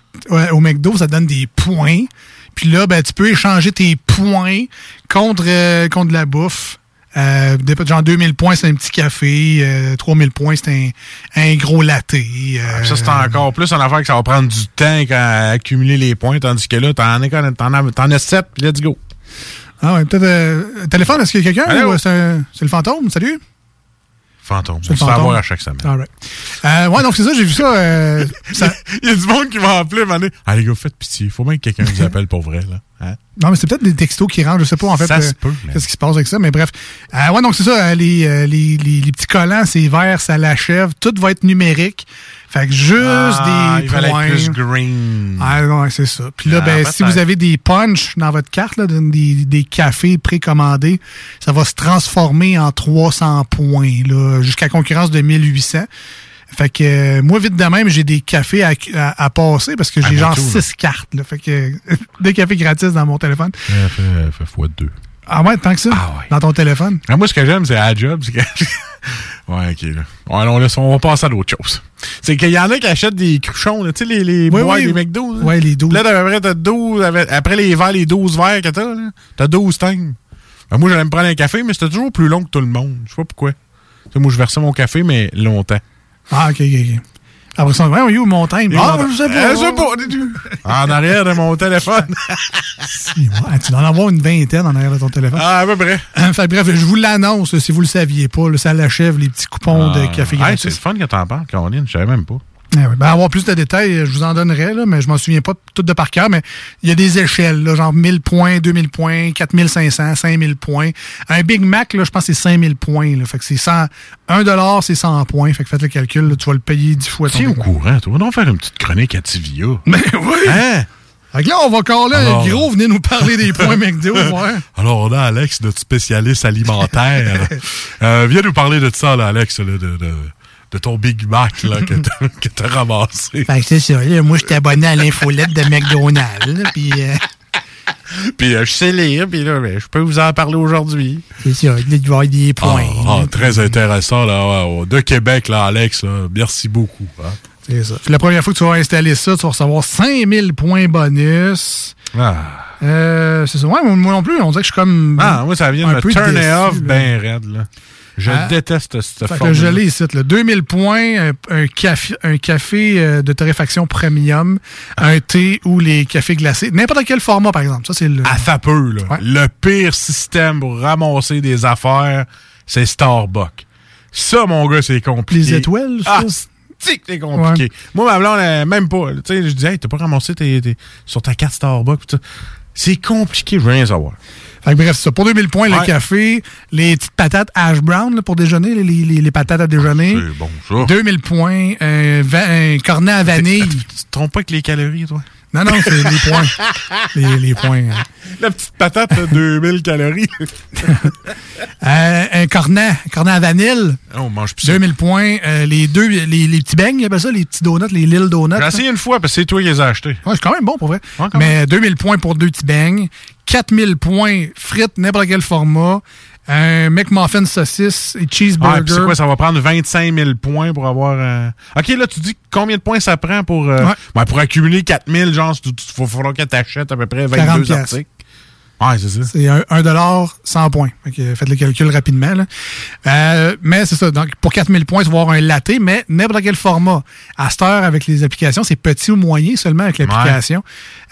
[SPEAKER 9] au McDo, ça te donne des points. Puis là, ben, tu peux échanger tes points contre, euh, contre de la bouffe. Euh, genre 2000 points, c'est un petit café. euh, 3000 points, c'est un, un gros latte. euh,
[SPEAKER 10] Ça, c'est encore plus une affaire que ça va prendre du temps qu'à accumuler les points, tandis que là, t'en as, as, t'en as 7, puis let's go.
[SPEAKER 9] Ah ouais, peut-être. euh, téléphone, est-ce qu'il y a quelqu'un c'est le fantôme? Salut?
[SPEAKER 10] Fantôme. On
[SPEAKER 9] le
[SPEAKER 10] se fait avoir à chaque semaine.
[SPEAKER 9] All right. Euh, ouais, donc c'est ça, j'ai vu ça. euh, ça-
[SPEAKER 10] Il y a du monde qui va appeler, mané. Ah, les gars, faites pitié. Faut bien que quelqu'un vous appelle pour vrai, là. Hein?
[SPEAKER 9] Non, mais c'est peut-être des textos qui rentrent, je sais pas en fait.
[SPEAKER 10] Ça se
[SPEAKER 9] euh,
[SPEAKER 10] peut,
[SPEAKER 9] Qu'est-ce qui se passe avec ça, mais bref. Euh, ouais, donc c'est ça, euh, les, les, les, les petits collants, c'est vert, ça l'achève, tout va être numérique. Fait que juste
[SPEAKER 10] Ah,
[SPEAKER 9] des
[SPEAKER 10] il
[SPEAKER 9] points.
[SPEAKER 10] plus green.
[SPEAKER 9] Ah ouais, c'est ça. Puis là,
[SPEAKER 10] Ah,
[SPEAKER 9] ben, si vous avez des punch dans votre carte, là, des, des cafés précommandés, ça va se transformer en 300 points, là, jusqu'à concurrence de 1800. Fait que euh, moi, vite de même, j'ai des cafés à, à- à passer parce que
[SPEAKER 10] Ah,
[SPEAKER 9] j'ai
[SPEAKER 10] moi
[SPEAKER 9] genre
[SPEAKER 10] tout, là.
[SPEAKER 9] 6 cartes. Là, fait que des cafés gratis dans mon téléphone.
[SPEAKER 10] Ouais, fait, fait fois deux.
[SPEAKER 9] Ah ouais, tant que ça? Dans ton téléphone?
[SPEAKER 10] Ah, moi, ce que j'aime, c'est à la job. c'est que- ouais, ok, là. Ouais, on, laisse- on va passer à d'autres choses. C'est qu'il y en a qui achètent des cruchons, tu sais, les, les
[SPEAKER 9] Oui,
[SPEAKER 10] boîtes
[SPEAKER 9] oui.
[SPEAKER 10] des McDo. là.
[SPEAKER 9] Ouais, les 12.
[SPEAKER 10] Là, après, t'as 12, avec- après les verres, les 12 verres que t'as, là, t'as 12 tangs. Ben, moi, j'allais me prendre un café, mais c'était toujours plus long que tout le monde. Je sais pas pourquoi. Tu sais, moi, je versais mon café, mais longtemps.
[SPEAKER 9] Ah, ok, ok, ok. Après ça, ouais, on est où mon time? Ah, je sais pas.
[SPEAKER 10] Euh, je sais pas. En arrière de mon téléphone.
[SPEAKER 9] Ah, tu dois en avoir une vingtaine en arrière de ton téléphone.
[SPEAKER 10] Ah, à peu près.
[SPEAKER 9] Fait que bref, je vous l'annonce, si vous le saviez pas, là, ça l'achève les petits coupons de café
[SPEAKER 10] Ah, hey,
[SPEAKER 9] gratis.
[SPEAKER 10] c'est le fun que t'en parles, Caroline. Je savais même pas.
[SPEAKER 9] Ah oui. Ben, avoir plus de détails, je vous en donnerai, là, mais je m'en souviens pas tout de par cœur, mais il y a des échelles, là, genre 1000 points, 2000 points, 4500, 5000 points. Un Big Mac, là, je pense que c'est 5000 points. Là, fait que c'est 100, 1 dollar, c'est 100 points. Fait que faites le calcul, là, tu vas le payer 10 fois. ton
[SPEAKER 10] Tiens au courant, toi? On va faire une petite chronique à Tivia.
[SPEAKER 9] Ben oui!
[SPEAKER 10] Hein?
[SPEAKER 9] Fait que là, on va caler
[SPEAKER 10] Alors-
[SPEAKER 9] un gros, venez nous parler des points McDo, ouais.
[SPEAKER 10] Alors, on a Alex, notre spécialiste alimentaire. Euh, viens nous parler de ça, là, Alex, là, de, de, de ton Big Mac là, que t'as ramassé.
[SPEAKER 9] Fait que c'est ça, là, moi, je suis abonné à l'infolette de McDonald's, puis euh,
[SPEAKER 10] Puis euh, je sais lire, puis là, ben, je peux vous en parler aujourd'hui.
[SPEAKER 9] c'est ça, là, il va y avoir des points.
[SPEAKER 10] Ah, ah, très intéressant, là, ouais, ouais. de Québec, là, Alex. là. Merci beaucoup. hein.
[SPEAKER 9] C'est ça. Puis la première fois que tu vas installer ça, tu vas recevoir 5000 points bonus.
[SPEAKER 10] Ah.
[SPEAKER 9] Euh, c'est ça. Ouais, moi moi non plus, on dirait que je suis comme.
[SPEAKER 10] Ah, moi, ça vient de me turn
[SPEAKER 9] déçu,
[SPEAKER 10] off ben raide, là. Je
[SPEAKER 9] Ah.
[SPEAKER 10] déteste cette
[SPEAKER 9] Fait que
[SPEAKER 10] forme.
[SPEAKER 9] je l'ai ici, là. 2000 points, un, un café, un café euh, de torréfaction premium, un thé ou les cafés glacés. N'importe quel format, par exemple. Ça, c'est le.
[SPEAKER 10] À ça peu, là. Le pire système pour ramasser des affaires, c'est Starbucks. Ça, mon gars, c'est compliqué.
[SPEAKER 9] Les étoiles?
[SPEAKER 10] Ah, c'est compliqué. Moi, ma blonde, même pas. Tu sais, je disais, hey, t'as pas ramassé tes, tes- sur ta carte Starbucks. C'est compliqué, je veux rien savoir.
[SPEAKER 9] Fait que bref, c'est ça. Pour 2000 points,
[SPEAKER 10] Ouais.
[SPEAKER 9] le café, les petites patates hash brown là, pour déjeuner, les, les- les patates à déjeuner.
[SPEAKER 10] C'est bon, ça.
[SPEAKER 9] 2000 points, un, va- un cornet à vanille.
[SPEAKER 10] Tu te trompes pas avec les calories, toi?
[SPEAKER 9] Non, non, c'est les points. les, les points. hein.
[SPEAKER 10] La petite patate, là, 2000 calories.
[SPEAKER 9] Euh, un cornet, un cornet à vanille.
[SPEAKER 10] Oh, on mange plus ça.
[SPEAKER 9] 2000 points. Euh, les deux, les, les petits beignes, il ça, les petits donuts, les Lil Donuts.
[SPEAKER 10] J'ai essayé une fois parce que c'est toi qui les as achetés.
[SPEAKER 9] Ouais, c'est quand même bon pour vrai.
[SPEAKER 10] Ouais,
[SPEAKER 9] Mais 2000 points pour deux petits beignes. 4000 points frites, n'importe quel format. Un McMuffin saucisse et
[SPEAKER 10] Ah,
[SPEAKER 9] cheeseburger.
[SPEAKER 10] puis c'est quoi, ça va prendre 25 000 points pour avoir... euh, OK, là, tu dis combien de points ça prend pour... euh,
[SPEAKER 9] Ouais.
[SPEAKER 10] ben, pour accumuler 4 000, genre, il faudra que tu achètes à peu près
[SPEAKER 9] 40
[SPEAKER 10] 22
[SPEAKER 9] piastres.
[SPEAKER 10] articles. Ouais, c'est ça.
[SPEAKER 9] C'est un, un dollar 100 points. Faites le calcul rapidement. là. Euh, mais c'est ça. Donc, pour 4000 points, tu vas avoir un latte, mais n'importe quel format. À cette heure, avec les applications, c'est petit ou moyen seulement avec l'application.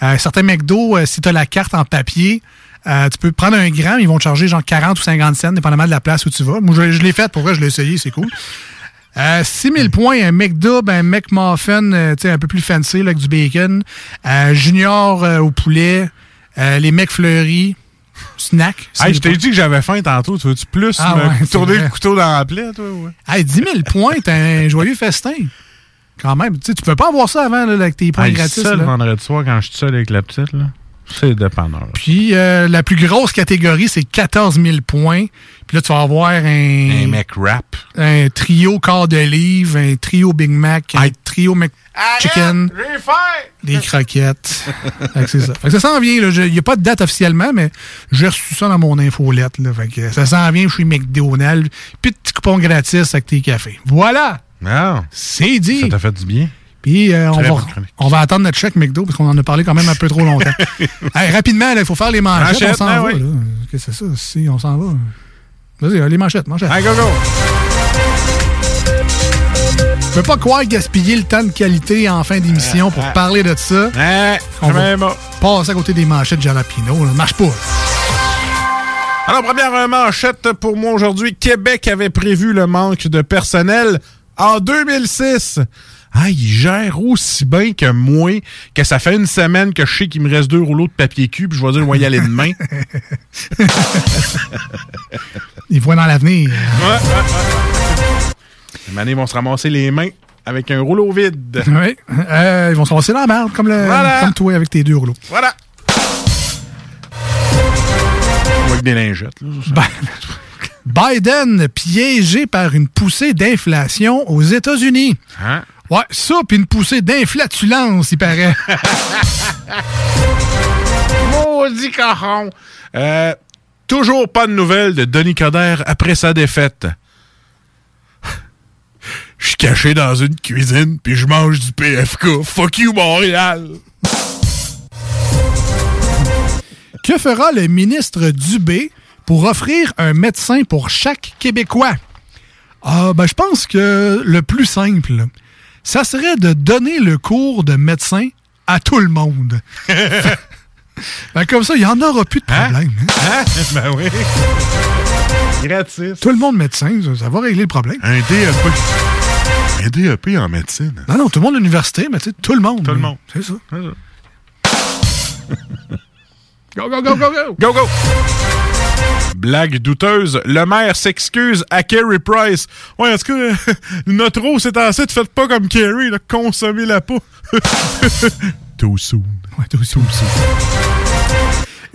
[SPEAKER 9] Euh, certains McDo, euh, si tu as la carte en papier, euh, tu peux prendre un gramme, ils vont te charger genre 40 ou 50 cents, dépendamment de la place où tu vas. Moi, je, je l'ai fait, pour vrai, je l'ai essayé, c'est cool. Euh, 6000 points, un McDub, un McMuffin, euh, tu sais, un peu plus fancy, là, avec du bacon. Euh, junior euh, au poulet, euh, les McFlurry, snack.
[SPEAKER 10] Hey, je
[SPEAKER 9] 6000
[SPEAKER 10] t'ai dit que j'avais faim tantôt. Tu veux-tu plus
[SPEAKER 9] Ah
[SPEAKER 10] me
[SPEAKER 9] ouais,
[SPEAKER 10] tourner le couteau dans la plaie, toi? Ouais?
[SPEAKER 9] Hey, 10 000 points, t'as un joyeux festin. Quand même. Tu sais, tu peux pas avoir ça avant là, avec tes points
[SPEAKER 10] Hey,
[SPEAKER 9] gratis.
[SPEAKER 10] ça, le
[SPEAKER 9] là.
[SPEAKER 10] vendredi soir, quand je suis seul avec la petite, là, C'est dépanneur.
[SPEAKER 9] Puis euh, la plus grosse catégorie, c'est 14 000 points. Puis là, tu vas avoir un...
[SPEAKER 10] Un mec rap.
[SPEAKER 9] Un trio quart de livre, un trio Big Mac, un trio McChicken,
[SPEAKER 10] J'ai faim!
[SPEAKER 9] des croquettes. Fait que c'est ça. Fait que ça s'en vient. Il n'y a pas de date officiellement, mais j'ai reçu ça dans mon infolette. Là. Fait que ça s'en vient chez McDonald's. Puis petit coupon gratis avec tes cafés. Voilà!
[SPEAKER 10] Non.
[SPEAKER 9] C'est dit.
[SPEAKER 10] Ça t'a fait du bien?
[SPEAKER 9] Euh, on, va, on attendre notre chèque McDo parce qu'on en a parlé quand même un peu trop longtemps. Hey, rapidement, il faut faire les manchettes.
[SPEAKER 10] Manchettes,
[SPEAKER 9] on s'en
[SPEAKER 10] ben
[SPEAKER 9] va. Qu'est-ce que c'est ça? Si, on s'en va. Vas-y, euh, les manchettes, manchettes.
[SPEAKER 10] Hey, go, go!
[SPEAKER 9] Je peux pas croire gaspiller le temps de qualité en fin d'émission pour parler de ça. on va passer à côté des manchettes Jalapino. Ça marche pas.
[SPEAKER 10] Alors, première euh, manchette pour moi aujourd'hui. Québec avait prévu le manque de personnel en 2006. Ah, il gère aussi bien que moi, que ça fait une semaine que je sais qu'il me reste deux rouleaux de papier cul, puis je vais dire, on va y aller demain.
[SPEAKER 9] Ils voient dans l'avenir.
[SPEAKER 10] Ouais, ouais, manés vont se ramasser les mains avec un rouleau vide.
[SPEAKER 9] Oui. Euh, ils vont se lancer dans la merde, comme, le,
[SPEAKER 10] Voilà.
[SPEAKER 9] comme toi avec tes deux rouleaux.
[SPEAKER 10] Voilà. Avec des lingettes. là, ça.
[SPEAKER 9] Biden piégé par une poussée d'inflation aux États-Unis.
[SPEAKER 10] Hein?
[SPEAKER 9] Ouais, ça, puis une poussée d'inflatulence, il paraît.
[SPEAKER 10] Maudit cochon. Euh, toujours pas de nouvelles de Denis Coderre après sa défaite. Je suis caché dans une cuisine puis je mange du PFK. Fuck you, Montréal.
[SPEAKER 9] que fera le ministre Dubé pour offrir un médecin pour chaque Québécois? Ah, ben, je pense que le plus simple, ça serait de donner le cours de médecin à tout le monde. Ben, comme ça, il n'y en aura plus de problème. hein?
[SPEAKER 10] ben oui. Gratis.
[SPEAKER 9] Tout le monde médecin, ça, ça va régler le problème.
[SPEAKER 10] Un DEP. Un DEP en médecine.
[SPEAKER 9] Non, non, tout le monde à l'université, mais tu sais, tout le monde.
[SPEAKER 10] Tout le monde.
[SPEAKER 9] C'est ça.
[SPEAKER 10] Go, go, go, go, go. Go, go. Blague douteuse, le maire s'excuse à Kerry Price. Ouais, est-ce que euh, notre eau, c'est assez, de faites pas comme Kerry, là, consommer la peau? Too soon.
[SPEAKER 9] Ouais, too soon.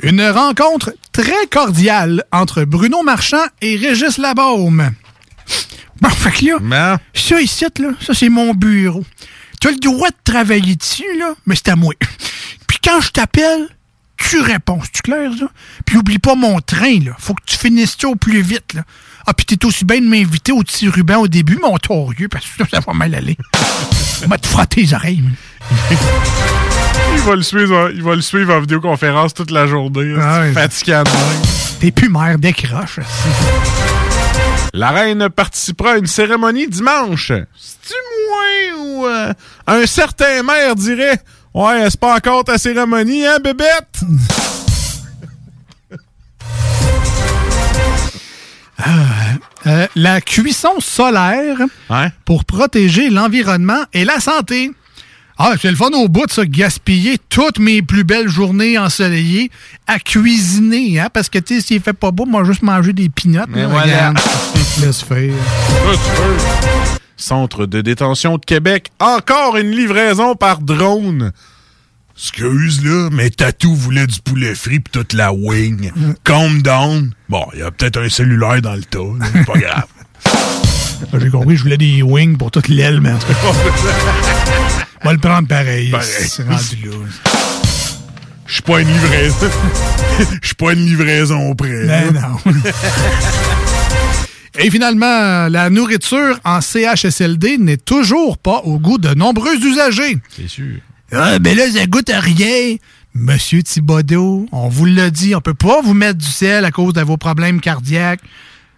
[SPEAKER 9] Une rencontre très cordiale entre Bruno Marchand et Régis Labaume. Bon, fait que là, ça ici, là, ça c'est mon bureau. Tu as le droit de travailler dessus, là, mais c'est à moi. Puis quand je t'appelle, tu réponds, c'est clair, ça? Puis oublie pas mon train, là. Faut que tu finisses ça au plus vite, là. Ah, puis t'es aussi bien de m'inviter au petit ruban au début, mon torieux, parce que ça va mal aller. Va te frotter les oreilles.
[SPEAKER 10] Il va le suivre, il va le suivre en vidéoconférence toute la journée.
[SPEAKER 9] Ah
[SPEAKER 10] fatigant.
[SPEAKER 9] T'es plus mère décroche.
[SPEAKER 10] La reine participera à une cérémonie dimanche. C'est-tu moins ou... euh, un certain maire dirait « Ouais, c'est pas encore ta cérémonie, hein, bébête?
[SPEAKER 9] Euh, la cuisson solaire pour protéger l'environnement et la santé. Ah, c'est le fun au bout de ça, gaspiller toutes mes plus belles journées ensoleillées à cuisiner, hein, parce que, tu sais, s'il fait pas beau, moi, juste manger des pinottes.
[SPEAKER 10] Mais
[SPEAKER 9] là,
[SPEAKER 10] voilà.
[SPEAKER 9] regarde. Laisse faire.
[SPEAKER 10] Centre de détention de Québec, encore une livraison par drone. Excuse là, mais Tatou voulait du poulet frit pis toute la wing. Calm down. Bon, il y a peut-être un cellulaire dans le tas, c'est pas grave.
[SPEAKER 9] J'ai compris, je voulais des wings pour toute l'aile, mais en tout cas, on va le prendre pareil.
[SPEAKER 10] Pareil.
[SPEAKER 9] C'est rendu là.
[SPEAKER 10] Je suis pas une livraison. Je suis pas une livraison près.
[SPEAKER 9] Ben non. Et finalement, la nourriture en CHSLD n'est toujours pas au goût de nombreux usagers.
[SPEAKER 10] C'est sûr.
[SPEAKER 9] Ah, ben là, ça goûte à rien. Monsieur Thibodeau, on vous l'a dit, on peut pas vous mettre du sel à cause de vos problèmes cardiaques.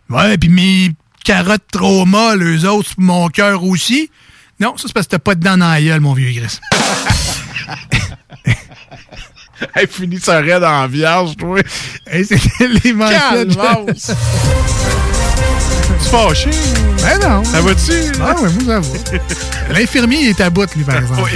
[SPEAKER 9] Ouais, puis mes carottes trop molles, eux autres, mon cœur aussi. Non, ça, c'est parce que t'as pas de dents dans la gueule, mon vieux Gris.
[SPEAKER 10] Elle finit sa raide en vierge, toi.
[SPEAKER 9] Hey, C'était les manchettes.
[SPEAKER 10] Calvasse. Tu fâché?
[SPEAKER 9] Ben non.
[SPEAKER 10] Ça va-tu?
[SPEAKER 9] Ah ouais, moi, ça va. L'infirmier, il est à bout, lui, par exemple.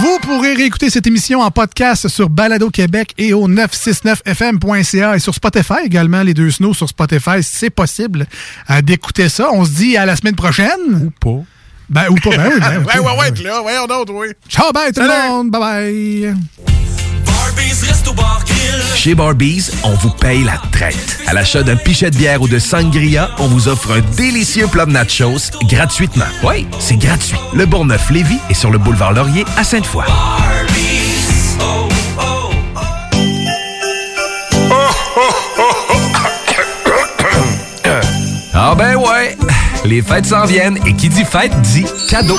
[SPEAKER 9] Vous pourrez réécouter cette émission en podcast sur Balado Québec et au 969fm.ca et sur Spotify également, les deux snows sur Spotify, c'est possible euh, d'écouter ça. On se dit à la semaine prochaine.
[SPEAKER 10] Ou pas.
[SPEAKER 9] Ben, ou pas, ben oui, ben oui.
[SPEAKER 10] ouais, ouais, ouais, là, voyons d'autres, oui.
[SPEAKER 9] Ciao, bye tout le monde. Bye bye.
[SPEAKER 17] Chez Barbies, on vous paye la traite. À l'achat d'un pichet de bière ou de sangria, on vous offre un délicieux plat de nachos gratuitement. Oui, c'est gratuit. Le Bourgneuf-Lévis est sur le boulevard Laurier à Sainte-Foy. Ah ben ouais, les fêtes s'en viennent et qui dit fête dit cadeau.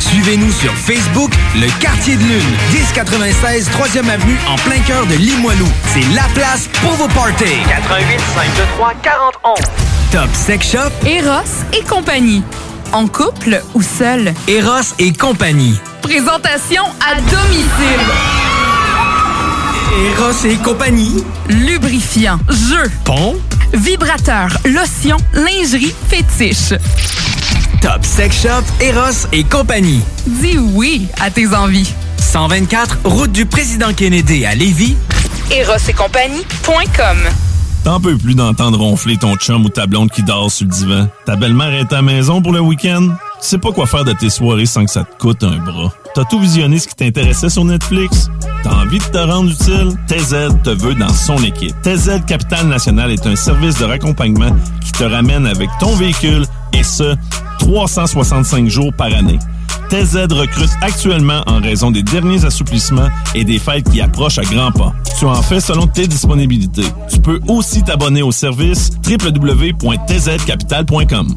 [SPEAKER 16] Suivez-nous sur Facebook, Le Quartier de Lune, 1096 3e Avenue en plein cœur de Limoilou. C'est la place pour vos parties.
[SPEAKER 36] 88 523 4011.
[SPEAKER 16] Top Sex Shop,
[SPEAKER 31] Eros et compagnie. En couple ou seul?
[SPEAKER 16] Eros et compagnie.
[SPEAKER 31] Présentation à domicile.
[SPEAKER 16] Eros et compagnie.
[SPEAKER 31] Lubrifiant, jeu,
[SPEAKER 16] Pont.
[SPEAKER 31] vibrateur, lotion, lingerie, fétiche.
[SPEAKER 16] Top Sex Shop, Eros et compagnie.
[SPEAKER 31] Dis oui à tes envies.
[SPEAKER 16] 124, route du président Kennedy à Lévis.
[SPEAKER 31] Erosetcompagnie.com
[SPEAKER 3] T'en peux plus d'entendre ronfler ton chum ou ta blonde qui dort sur le divan. Ta belle-mère est à la maison pour le week-end. Tu sais pas quoi faire de tes soirées sans que ça te coûte un bras. T'as tout visionné ce qui t'intéressait sur Netflix? T'as envie de te rendre utile? TZ te veut dans son équipe. TZ Capital National est un service de raccompagnement qui te ramène avec ton véhicule et ce, 365 jours par année. TZ recrute actuellement en raison des derniers assouplissements et des fêtes qui approchent à grands pas. Tu en fais selon tes disponibilités. Tu peux aussi t'abonner au service www.tzcapital.com.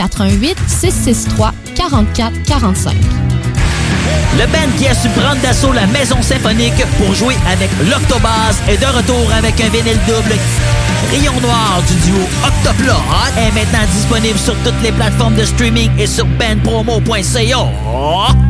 [SPEAKER 37] 88 663 44 45.
[SPEAKER 32] Le band qui a su prendre d'assaut la maison symphonique pour jouer avec l'Octobase est de retour avec un vinyle double. Rayon Noir du duo Octoplot est maintenant disponible sur toutes les plateformes de streaming et sur bandpromo.ca.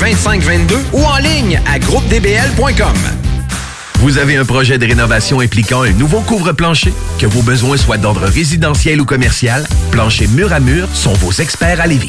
[SPEAKER 38] 418-681-2522 ou en ligne à groupedbl.com.
[SPEAKER 17] Vous avez un projet de rénovation impliquant un nouveau couvre-plancher? Que vos besoins soient d'ordre résidentiel ou commercial, Plancher Mur à Mur sont vos experts à Lévis.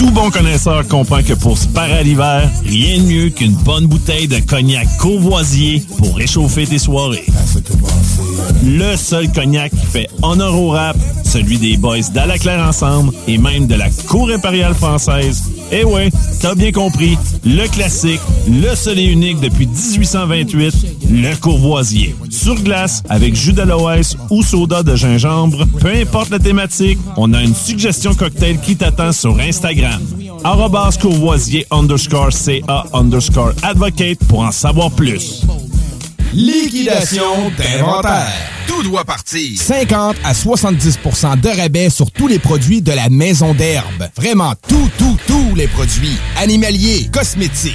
[SPEAKER 3] Tout bon connaisseur comprend que pour se parer à l'hiver, rien de mieux qu'une bonne bouteille de cognac courvoisier pour réchauffer tes soirées. Le seul cognac qui fait honneur au rap, celui des boys d'Alaclaire Ensemble et même de la Cour impériale française. Eh ouais, t'as bien compris, le classique, le seul et unique depuis 1828, le courvoisier. Sur glace, avec jus d'aloès ou soda de gingembre, peu importe la thématique, on a une suggestion cocktail qui t'attend sur Instagram. Arrobas courvoisier underscore CA underscore advocate pour en savoir plus.
[SPEAKER 17] Liquidation d'inventaire. Tout doit partir. 50 à 70% de rabais sur tous les produits de la maison d'herbe. Vraiment tout, tout, tous les produits. Animaliers, cosmétiques,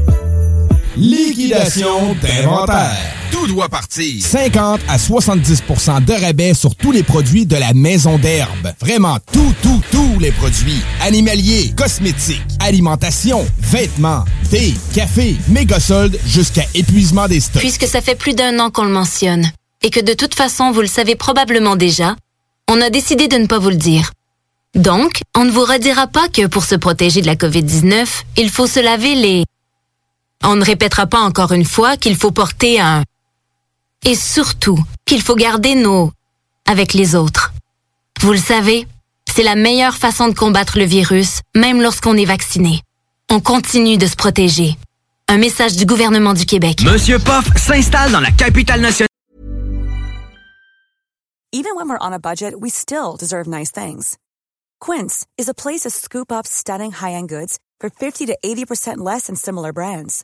[SPEAKER 17] Liquidation d'inventaire. Tout doit partir. 50 à 70% de rabais sur tous les produits de la maison d'herbe. Vraiment tout, tout, tous les produits. Animaliers, cosmétiques, alimentation, vêtements, thé, café, méga soldes jusqu'à épuisement des stocks.
[SPEAKER 18] Puisque ça fait plus d'un an qu'on le mentionne, et que de toute façon vous le savez probablement déjà, on a décidé de ne pas vous le dire. Donc, on ne vous redira pas que pour se protéger de la COVID-19, il faut se laver les... On ne répétera pas encore une fois qu'il faut porter un... Et surtout, qu'il faut garder nos... avec les autres. Vous le savez, c'est la meilleure façon de combattre le virus, même lorsqu'on est vacciné. On continue de se protéger. Un message du gouvernement du Québec.
[SPEAKER 16] Monsieur Poff s'installe dans la capitale nationale.
[SPEAKER 39] Even when we're on a budget, we still deserve nice things. Quince is a place to scoop up stunning high-end goods for 50 to 80% less than similar brands.